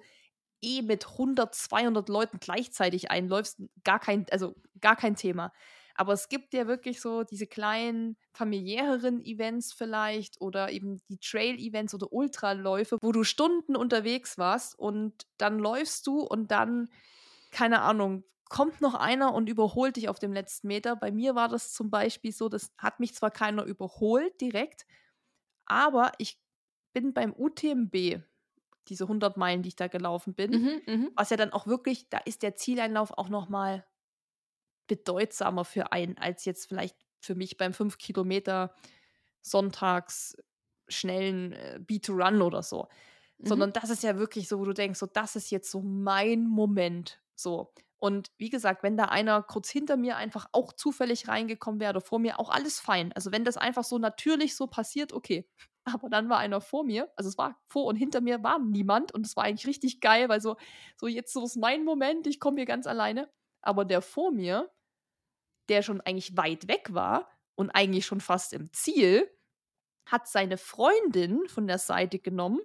eh mit 100, 200 Leuten gleichzeitig einläufst, gar kein, also gar kein Thema. Aber es gibt ja wirklich so diese kleinen familiäreren Events vielleicht oder eben die Trail-Events oder Ultraläufe, wo du Stunden unterwegs warst und dann läufst du und dann, keine Ahnung, kommt noch einer und überholt dich auf dem letzten Meter. Bei mir war das zum Beispiel so, das hat mich zwar keiner überholt direkt, aber ich bin beim UTMB, diese 100 Meilen, die ich da gelaufen bin, mhm, mhm, was ja dann auch wirklich, da ist der Zieleinlauf auch noch mal bedeutsamer für einen als jetzt vielleicht für mich beim 5 Kilometer sonntags schnellen äh, Beat-to-Run oder so. Mhm. Sondern das ist ja wirklich so, wo du denkst, so, das ist jetzt so mein Moment. So. Und wie gesagt, wenn da einer kurz hinter mir einfach auch zufällig reingekommen wäre oder vor mir, auch alles fein. Also wenn das einfach so natürlich so passiert, okay. Aber dann war einer vor mir, also es war vor und hinter mir war niemand und es war eigentlich richtig geil, weil so, so jetzt so ist mein Moment, ich komme hier ganz alleine. Aber der vor mir, der schon eigentlich weit weg war und eigentlich schon fast im Ziel, hat seine Freundin von der Seite genommen,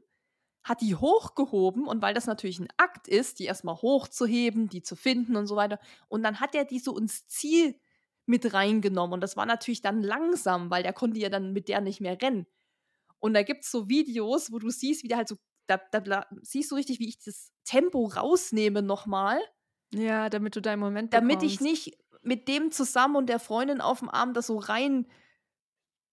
hat die hochgehoben und weil das natürlich ein Akt ist, die erstmal hochzuheben, die zu finden und so weiter. Und dann hat er die so ins Ziel mit reingenommen und das war natürlich dann langsam, weil der konnte ja dann mit der nicht mehr rennen. Und da gibt es so Videos, wo du siehst, wie der halt so, da, da, da siehst du richtig, wie ich das Tempo rausnehme nochmal. Ja, damit du deinen Moment Damit bekommst. ich nicht mit dem zusammen und der Freundin auf dem Arm das so rein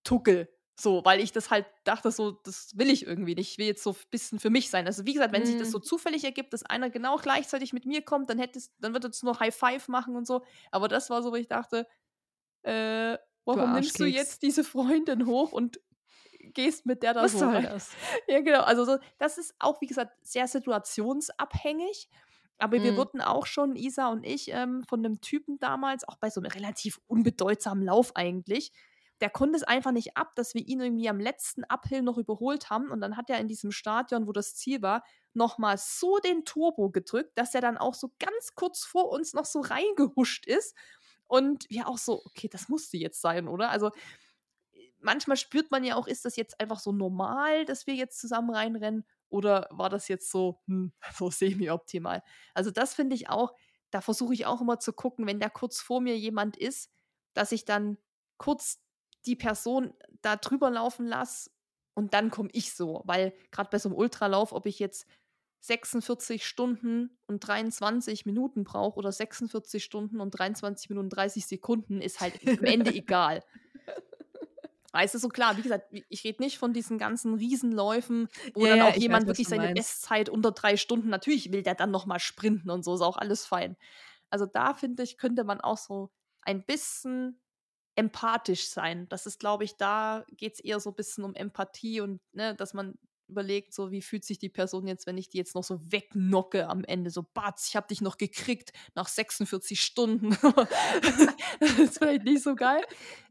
tuckel. So, weil ich das halt dachte, so, das will ich irgendwie nicht. Ich will jetzt so ein bisschen für mich sein. Also, wie gesagt, wenn mm. sich das so mhm. zufällig ergibt, dass einer genau gleichzeitig mit mir kommt, dann hättest, dann wird es nur High Five machen und so. Aber das war so, wo ich dachte, äh, warum du nimmst du jetzt diese Freundin hoch und gehst mit der da Was so soll das? Ja, genau. Also, so, das ist auch, wie gesagt, sehr situationsabhängig. Aber mhm. wir wurden auch schon, Isa und ich, ähm, von einem Typen damals, auch bei so einem relativ unbedeutsamen Lauf eigentlich, der konnte es einfach nicht ab, dass wir ihn irgendwie am letzten Uphill noch überholt haben. Und dann hat er in diesem Stadion, wo das Ziel war, nochmal so den Turbo gedrückt, dass er dann auch so ganz kurz vor uns noch so reingehuscht ist. Und wir auch so, okay, das musste jetzt sein, oder? Also manchmal spürt man ja auch, ist das jetzt einfach so normal, dass wir jetzt zusammen reinrennen? Oder war das jetzt so, hm, so semi-optimal? Also das finde ich auch, da versuche ich auch immer zu gucken, wenn da kurz vor mir jemand ist, dass ich dann kurz die Person da drüber laufen lasse und dann komme ich so. Weil gerade bei so einem Ultralauf, ob ich jetzt 46 Stunden und 23 Minuten brauche oder 46 Stunden und 23 Minuten und 30 Sekunden, ist halt am Ende egal. Weißt du, so klar, wie gesagt, ich rede nicht von diesen ganzen Riesenläufen, wo Ja, dann auch jemand weiß, wirklich seine meinst. Bestzeit unter drei Stunden, natürlich will der dann nochmal sprinten und so, ist auch alles fein. Also da finde ich, könnte man auch so ein bisschen empathisch sein. Das ist, glaube ich, da geht es eher so ein bisschen um Empathie und ne, dass man überlegt, so wie fühlt sich die Person jetzt, wenn ich die jetzt noch so wegnocke am Ende, so Batz, ich habe dich noch gekriegt nach 46 Stunden. das ist vielleicht nicht so geil.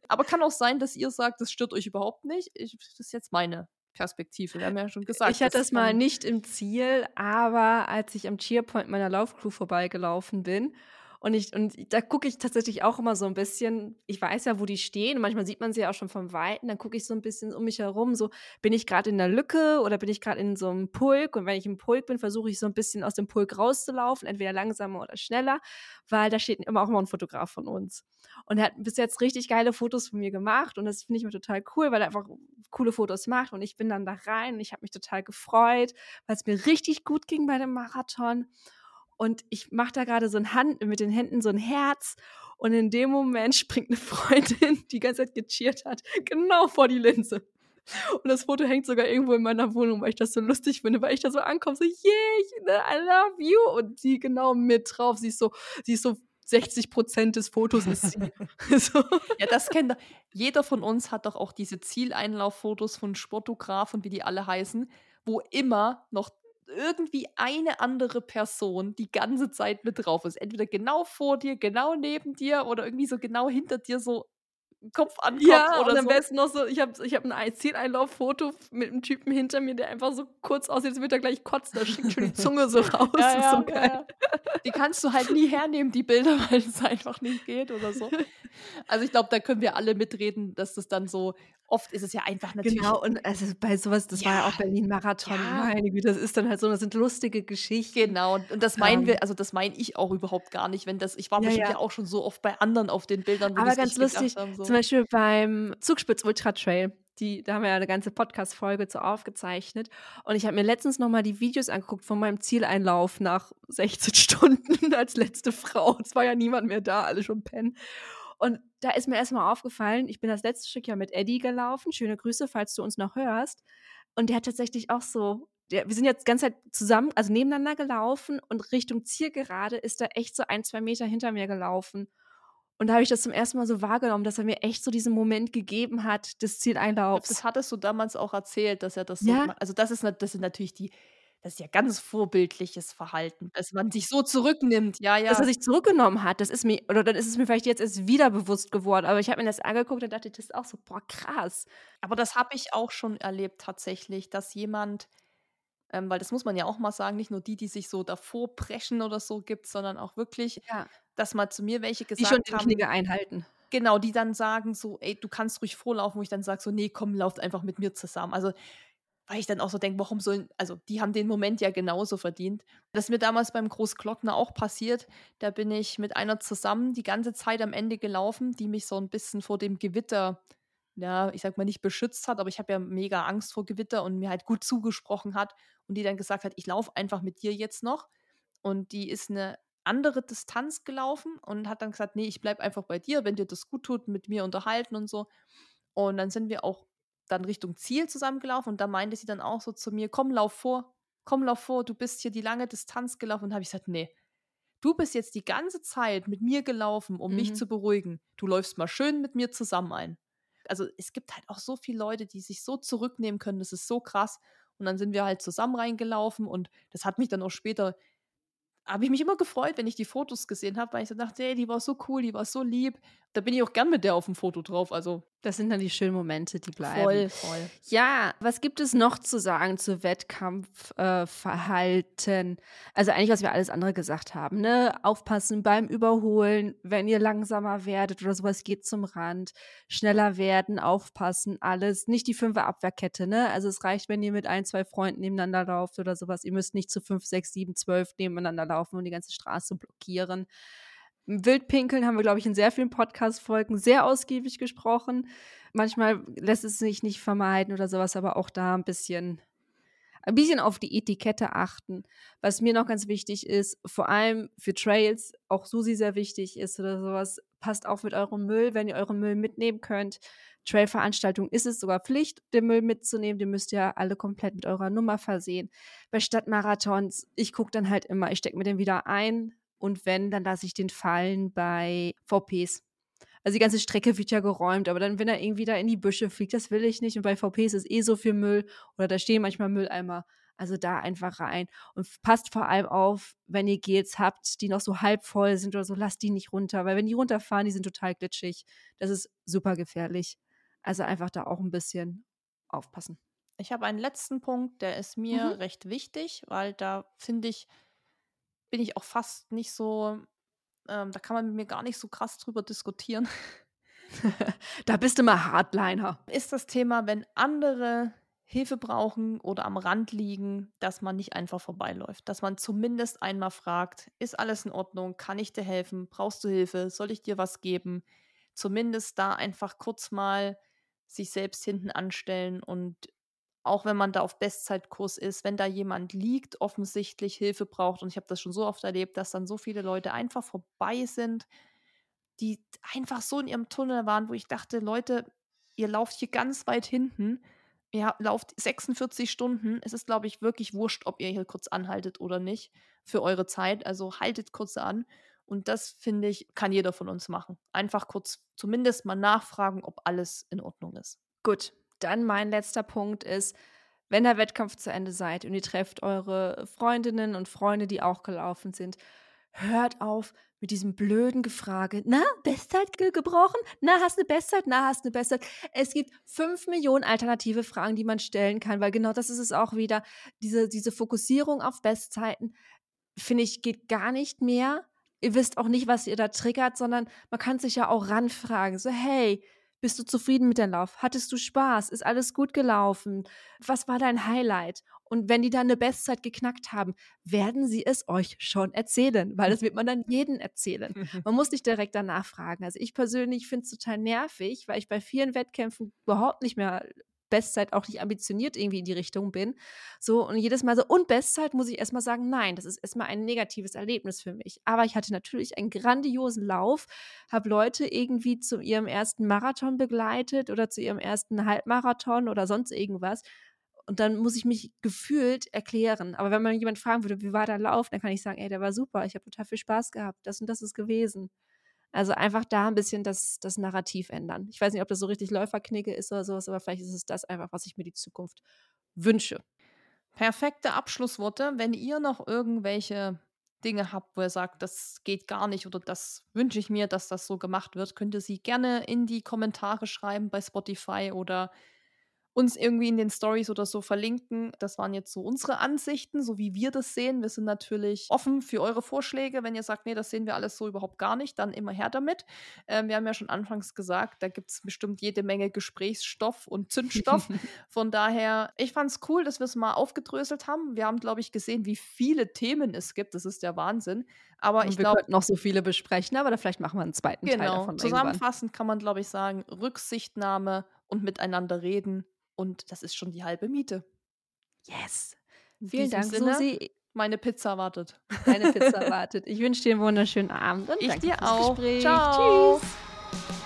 Aber kann auch sein, dass ihr sagt, das stört euch überhaupt nicht. Ich, das ist jetzt meine Perspektive. Wir haben ja schon gesagt. ich hatte das mal nicht im Ziel, aber als ich am Cheerpoint meiner Laufcrew vorbeigelaufen bin und ich und da gucke ich tatsächlich auch immer so ein bisschen, ich weiß ja, wo die stehen, manchmal sieht man sie ja auch schon vom Weiten, dann gucke ich so ein bisschen um mich herum, so bin ich gerade in der Lücke oder bin ich gerade in so einem Pulk und wenn ich im Pulk bin, versuche ich so ein bisschen aus dem Pulk rauszulaufen, entweder langsamer oder schneller, weil da steht immer auch immer ein Fotograf von uns. Und er hat bis jetzt richtig geile Fotos von mir gemacht und das finde ich immer total cool, weil er einfach coole Fotos macht und ich bin dann da rein und ich habe mich total gefreut, weil es mir richtig gut ging bei dem Marathon. Und ich mache da gerade so ein Hand mit den Händen so ein Herz und in dem Moment springt eine Freundin, die die ganze Zeit gecheert hat, genau vor die Linse. Und das Foto hängt sogar irgendwo in meiner Wohnung, weil ich das so lustig finde, weil ich da so ankomme, so, yeah, ne, I love you. Und sie genau mit drauf. Sie ist so, sie ist so 60 Prozent des Fotos ist sie. so. Ja, das kennt doch- jeder von uns hat doch auch diese Zieleinlauffotos von Sportografen, wie die alle heißen, wo immer noch irgendwie eine andere Person die ganze Zeit mit drauf ist. Entweder genau vor dir, genau neben dir oder irgendwie so genau hinter dir so Kopf an Kopf Ja, oder und am so. besten noch so, ich habe ich hab ein Zieleinlauffoto mit einem Typen hinter mir, der einfach so kurz aussieht, als würde er gleich kotzen. Da schickt schon die Zunge so raus. Ja, ja, so geil. ja. Die kannst du halt nie hernehmen, die Bilder, weil es einfach nicht geht oder so. Also ich glaube, da können wir alle mitreden, dass das dann so, oft ist es ja einfach natürlich. Genau, und also bei sowas, das war ja Ja, auch Berlin-Marathon. ja. Meine Güte, das ist dann halt so, das sind lustige Geschichten. Genau, und und das meinen Ähm. wir, also das meine ich auch überhaupt gar nicht, wenn das, ich war Ja, bestimmt ja. ja auch schon so oft bei anderen auf den Bildern, wo Aber ganz lustig, haben, so. zum Beispiel beim Zugspitz Ultra Trail, die, da haben wir ja eine ganze Podcast-Folge zu aufgezeichnet. Und ich habe mir letztens nochmal die Videos angeguckt von meinem Zieleinlauf nach 16 Stunden als letzte Frau. Es war ja niemand mehr da, alle schon pennen. Und da ist mir erstmal aufgefallen, ich bin das letzte Stück ja mit Eddie gelaufen. Schöne Grüße, falls du uns noch hörst. Und der hat tatsächlich auch so, der, wir sind jetzt die ganze Zeit zusammen, also nebeneinander gelaufen und Richtung Zielgerade ist er echt so ein, zwei Meter hinter mir gelaufen. Und da habe ich das zum ersten Mal so wahrgenommen, dass er mir echt so diesen Moment gegeben hat des Zieleinlaufs. Das hattest du damals auch erzählt, dass er das so Ja. ma also das ist das sind natürlich die das ist ja ganz vorbildliches Verhalten, dass man sich so zurücknimmt. Ja, ja. Dass er sich zurückgenommen hat, das ist mir, oder dann ist es mir vielleicht jetzt erst wieder bewusst geworden, aber ich habe mir das angeguckt und dachte, das ist auch so, boah, krass. Aber das habe ich auch schon erlebt tatsächlich, dass jemand ähm, weil das muss man ja auch mal sagen, nicht nur die, die sich so davor preschen oder so gibt, sondern auch wirklich, Ja. dass mal zu mir welche Die schon gesagt den haben Knigge einhalten. Genau, die dann sagen so: „Ey, du kannst ruhig vorlaufen“, wo ich dann sage so: „Ne, komm, lauft einfach mit mir zusammen.“ Also, weil ich dann auch so denke: „Warum sollen“ also, die haben den Moment ja genauso verdient. Das ist mir damals beim Großglockner auch passiert. Da bin ich mit einer zusammen die ganze Zeit am Ende gelaufen, die mich so ein bisschen vor dem Gewitter, ja, ich sage mal, nicht beschützt hat, aber ich habe ja mega Angst vor Gewitter und mir halt gut zugesprochen hat und die dann gesagt hat: „Ich laufe einfach mit dir jetzt noch.“ Und die ist eine andere Distanz gelaufen und hat dann gesagt: „Ne, ich bleibe einfach bei dir, wenn dir das gut tut, mit mir unterhalten und so.“ Und dann sind wir auch dann Richtung Ziel zusammengelaufen und da meinte sie dann auch so zu mir: „Komm, lauf vor. Komm, lauf vor. Du bist hier die lange Distanz gelaufen.“ Und habe ich gesagt: „Ne, du bist jetzt die ganze Zeit mit mir gelaufen, um mich Mhm. zu beruhigen. Du läufst mal schön mit mir zusammen ein.“ Also, es gibt halt auch so viele Leute, die sich so zurücknehmen können. Das ist so krass. Und dann sind wir halt zusammen reingelaufen und das hat mich dann auch später habe ich mich immer gefreut, wenn ich die Fotos gesehen habe, weil ich so dachte: „Ey, die war so cool, die war so lieb.“ Da bin ich auch gern mit der auf dem Foto drauf, also Das sind dann die schönen Momente, die bleiben. voll, voll. Ja, was gibt es noch zu sagen zu Wettkampfverhalten? Äh, also eigentlich, was wir alles andere gesagt haben, ne? Aufpassen beim Überholen, wenn ihr langsamer werdet oder sowas, geht zum Rand. Schneller werden, aufpassen, alles. Nicht die fünfer Abwehrkette, ne? Also es reicht, wenn ihr mit ein, zwei Freunden nebeneinander lauft oder sowas. Ihr müsst nicht zu fünf, sechs, sieben, zwölf nebeneinander laufen und die ganze Straße blockieren. Wildpinkeln haben wir, glaube ich, in sehr vielen Podcast-Folgen sehr ausgiebig gesprochen. Manchmal lässt es sich nicht vermeiden oder sowas, aber auch da ein bisschen, ein bisschen auf die Etikette achten. Was mir noch ganz wichtig ist, vor allem für Trails, auch Susi sehr wichtig ist oder sowas, passt auf mit eurem Müll, wenn ihr euren Müll mitnehmen könnt. Trailveranstaltung ist es sogar Pflicht, den Müll mitzunehmen. Den müsst ihr alle komplett mit eurer Nummer versehen. Bei Stadtmarathons, ich gucke dann halt immer, ich stecke mir den wieder ein und wenn, dann lasse ich den fallen bei VPs. Also die ganze Strecke wird ja geräumt, aber dann, wenn er irgendwie da in die Büsche fliegt, das will ich nicht. Und bei VPs ist eh so viel Müll oder da stehen manchmal Mülleimer. Also da einfach rein. Und passt vor allem auf, wenn ihr Gels habt, die noch so halb voll sind oder so, lasst die nicht runter. Weil wenn die runterfahren, die sind total glitschig. Das ist super gefährlich. Also einfach da auch ein bisschen aufpassen. Ich habe einen letzten Punkt, der ist mir mhm. recht wichtig, weil da finde ich, bin ich auch fast nicht so, ähm, da kann man mit mir gar nicht so krass drüber diskutieren. da bist du mal Hardliner. Ist das Thema, wenn andere Hilfe brauchen oder am Rand liegen, dass man nicht einfach vorbeiläuft. Dass man zumindest einmal fragt, ist alles in Ordnung? Kann ich dir helfen? Brauchst du Hilfe? Soll ich dir was geben? Zumindest da einfach kurz mal sich selbst hinten anstellen und auch wenn man da auf Bestzeitkurs ist, wenn da jemand liegt, offensichtlich Hilfe braucht, und ich habe das schon so oft erlebt, dass dann so viele Leute einfach vorbei sind, die einfach so in ihrem Tunnel waren, wo ich dachte, Leute, ihr lauft hier ganz weit hinten, ihr lauft 46 Stunden. Es ist, glaube ich, wirklich wurscht, ob ihr hier kurz anhaltet oder nicht für eure Zeit. Also haltet kurz an. Und das, finde ich, kann jeder von uns machen. Einfach kurz zumindest mal nachfragen, ob alles in Ordnung ist. Gut, dann mein letzter Punkt ist, wenn der Wettkampf zu Ende seid und ihr trefft eure Freundinnen und Freunde, die auch gelaufen sind, hört auf mit diesem blöden Gefrage. Na, Bestzeit ge gebrochen? Na, hast du eine Bestzeit? Na, hast du eine Bestzeit? Es gibt fünf Millionen alternative Fragen, die man stellen kann, weil genau das ist es auch wieder. Diese, diese Fokussierung auf Bestzeiten, finde ich, geht gar nicht mehr. Ihr wisst auch nicht, was ihr da triggert, sondern man kann sich ja auch ranfragen. So, hey, bist du zufrieden mit deinem Lauf? Hattest du Spaß? Ist alles gut gelaufen? Was war dein Highlight? Und wenn die dann eine Bestzeit geknackt haben, werden sie es euch schon erzählen, weil das wird man dann jedem erzählen. Man muss nicht direkt danach fragen. Also ich persönlich finde es total nervig, weil ich bei vielen Wettkämpfen überhaupt nicht mehr Bestzeit auch nicht ambitioniert irgendwie in die Richtung bin. So, und jedes Mal so, und Bestzeit muss ich erstmal sagen, nein, das ist erstmal ein negatives Erlebnis für mich. Aber ich hatte natürlich einen grandiosen Lauf, habe Leute irgendwie zu ihrem ersten Marathon begleitet oder zu ihrem ersten Halbmarathon oder sonst irgendwas. Und dann muss ich mich gefühlt erklären. Aber wenn man jemand fragen würde, wie war der Lauf, dann kann ich sagen, ey, der war super, ich habe total viel Spaß gehabt, das und das ist gewesen. Also einfach da ein bisschen das, das Narrativ ändern. Ich weiß nicht, ob das so richtig Läuferknicke ist oder sowas, aber vielleicht ist es das einfach, was ich mir die Zukunft wünsche. Perfekte Abschlussworte. Wenn ihr noch irgendwelche Dinge habt, wo ihr sagt, das geht gar nicht oder das wünsche ich mir, dass das so gemacht wird, könnt ihr sie gerne in die Kommentare schreiben bei Spotify oder uns irgendwie in den Stories oder so verlinken. Das waren jetzt so unsere Ansichten, so wie wir das sehen. Wir sind natürlich offen für eure Vorschläge. Wenn ihr sagt, nee, das sehen wir alles so überhaupt gar nicht, dann immer her damit. Ähm, wir haben ja schon anfangs gesagt, da gibt es bestimmt jede Menge Gesprächsstoff und Zündstoff. Von daher, ich fand es cool, dass wir es mal aufgedröselt haben. Wir haben, glaube ich, gesehen, wie viele Themen es gibt. Das ist der Wahnsinn. Aber und ich glaube. noch so viele besprechen, aber vielleicht machen wir einen zweiten genau, Teil davon. Zusammenfassend kann man, glaube ich, sagen, Rücksichtnahme und miteinander reden und das ist schon die halbe Miete. Yes. In Vielen Dank, Sinne, Susi. Meine Pizza wartet. Deine Pizza wartet. Ich wünsche dir einen wunderschönen Abend und ich dir auch. Gespräch. Ciao. Tschüss.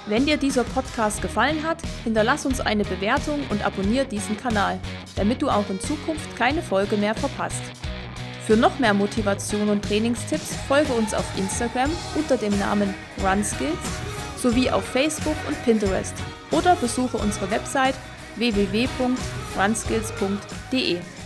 Wenn dir dieser Podcast gefallen hat, hinterlass uns eine Bewertung und abonniere diesen Kanal, damit du auch in Zukunft keine Folge mehr verpasst. Für noch mehr Motivation und Trainingstipps folge uns auf Instagram unter dem Namen RunSkills sowie auf Facebook und Pinterest oder besuche unsere Website www.runskills.de.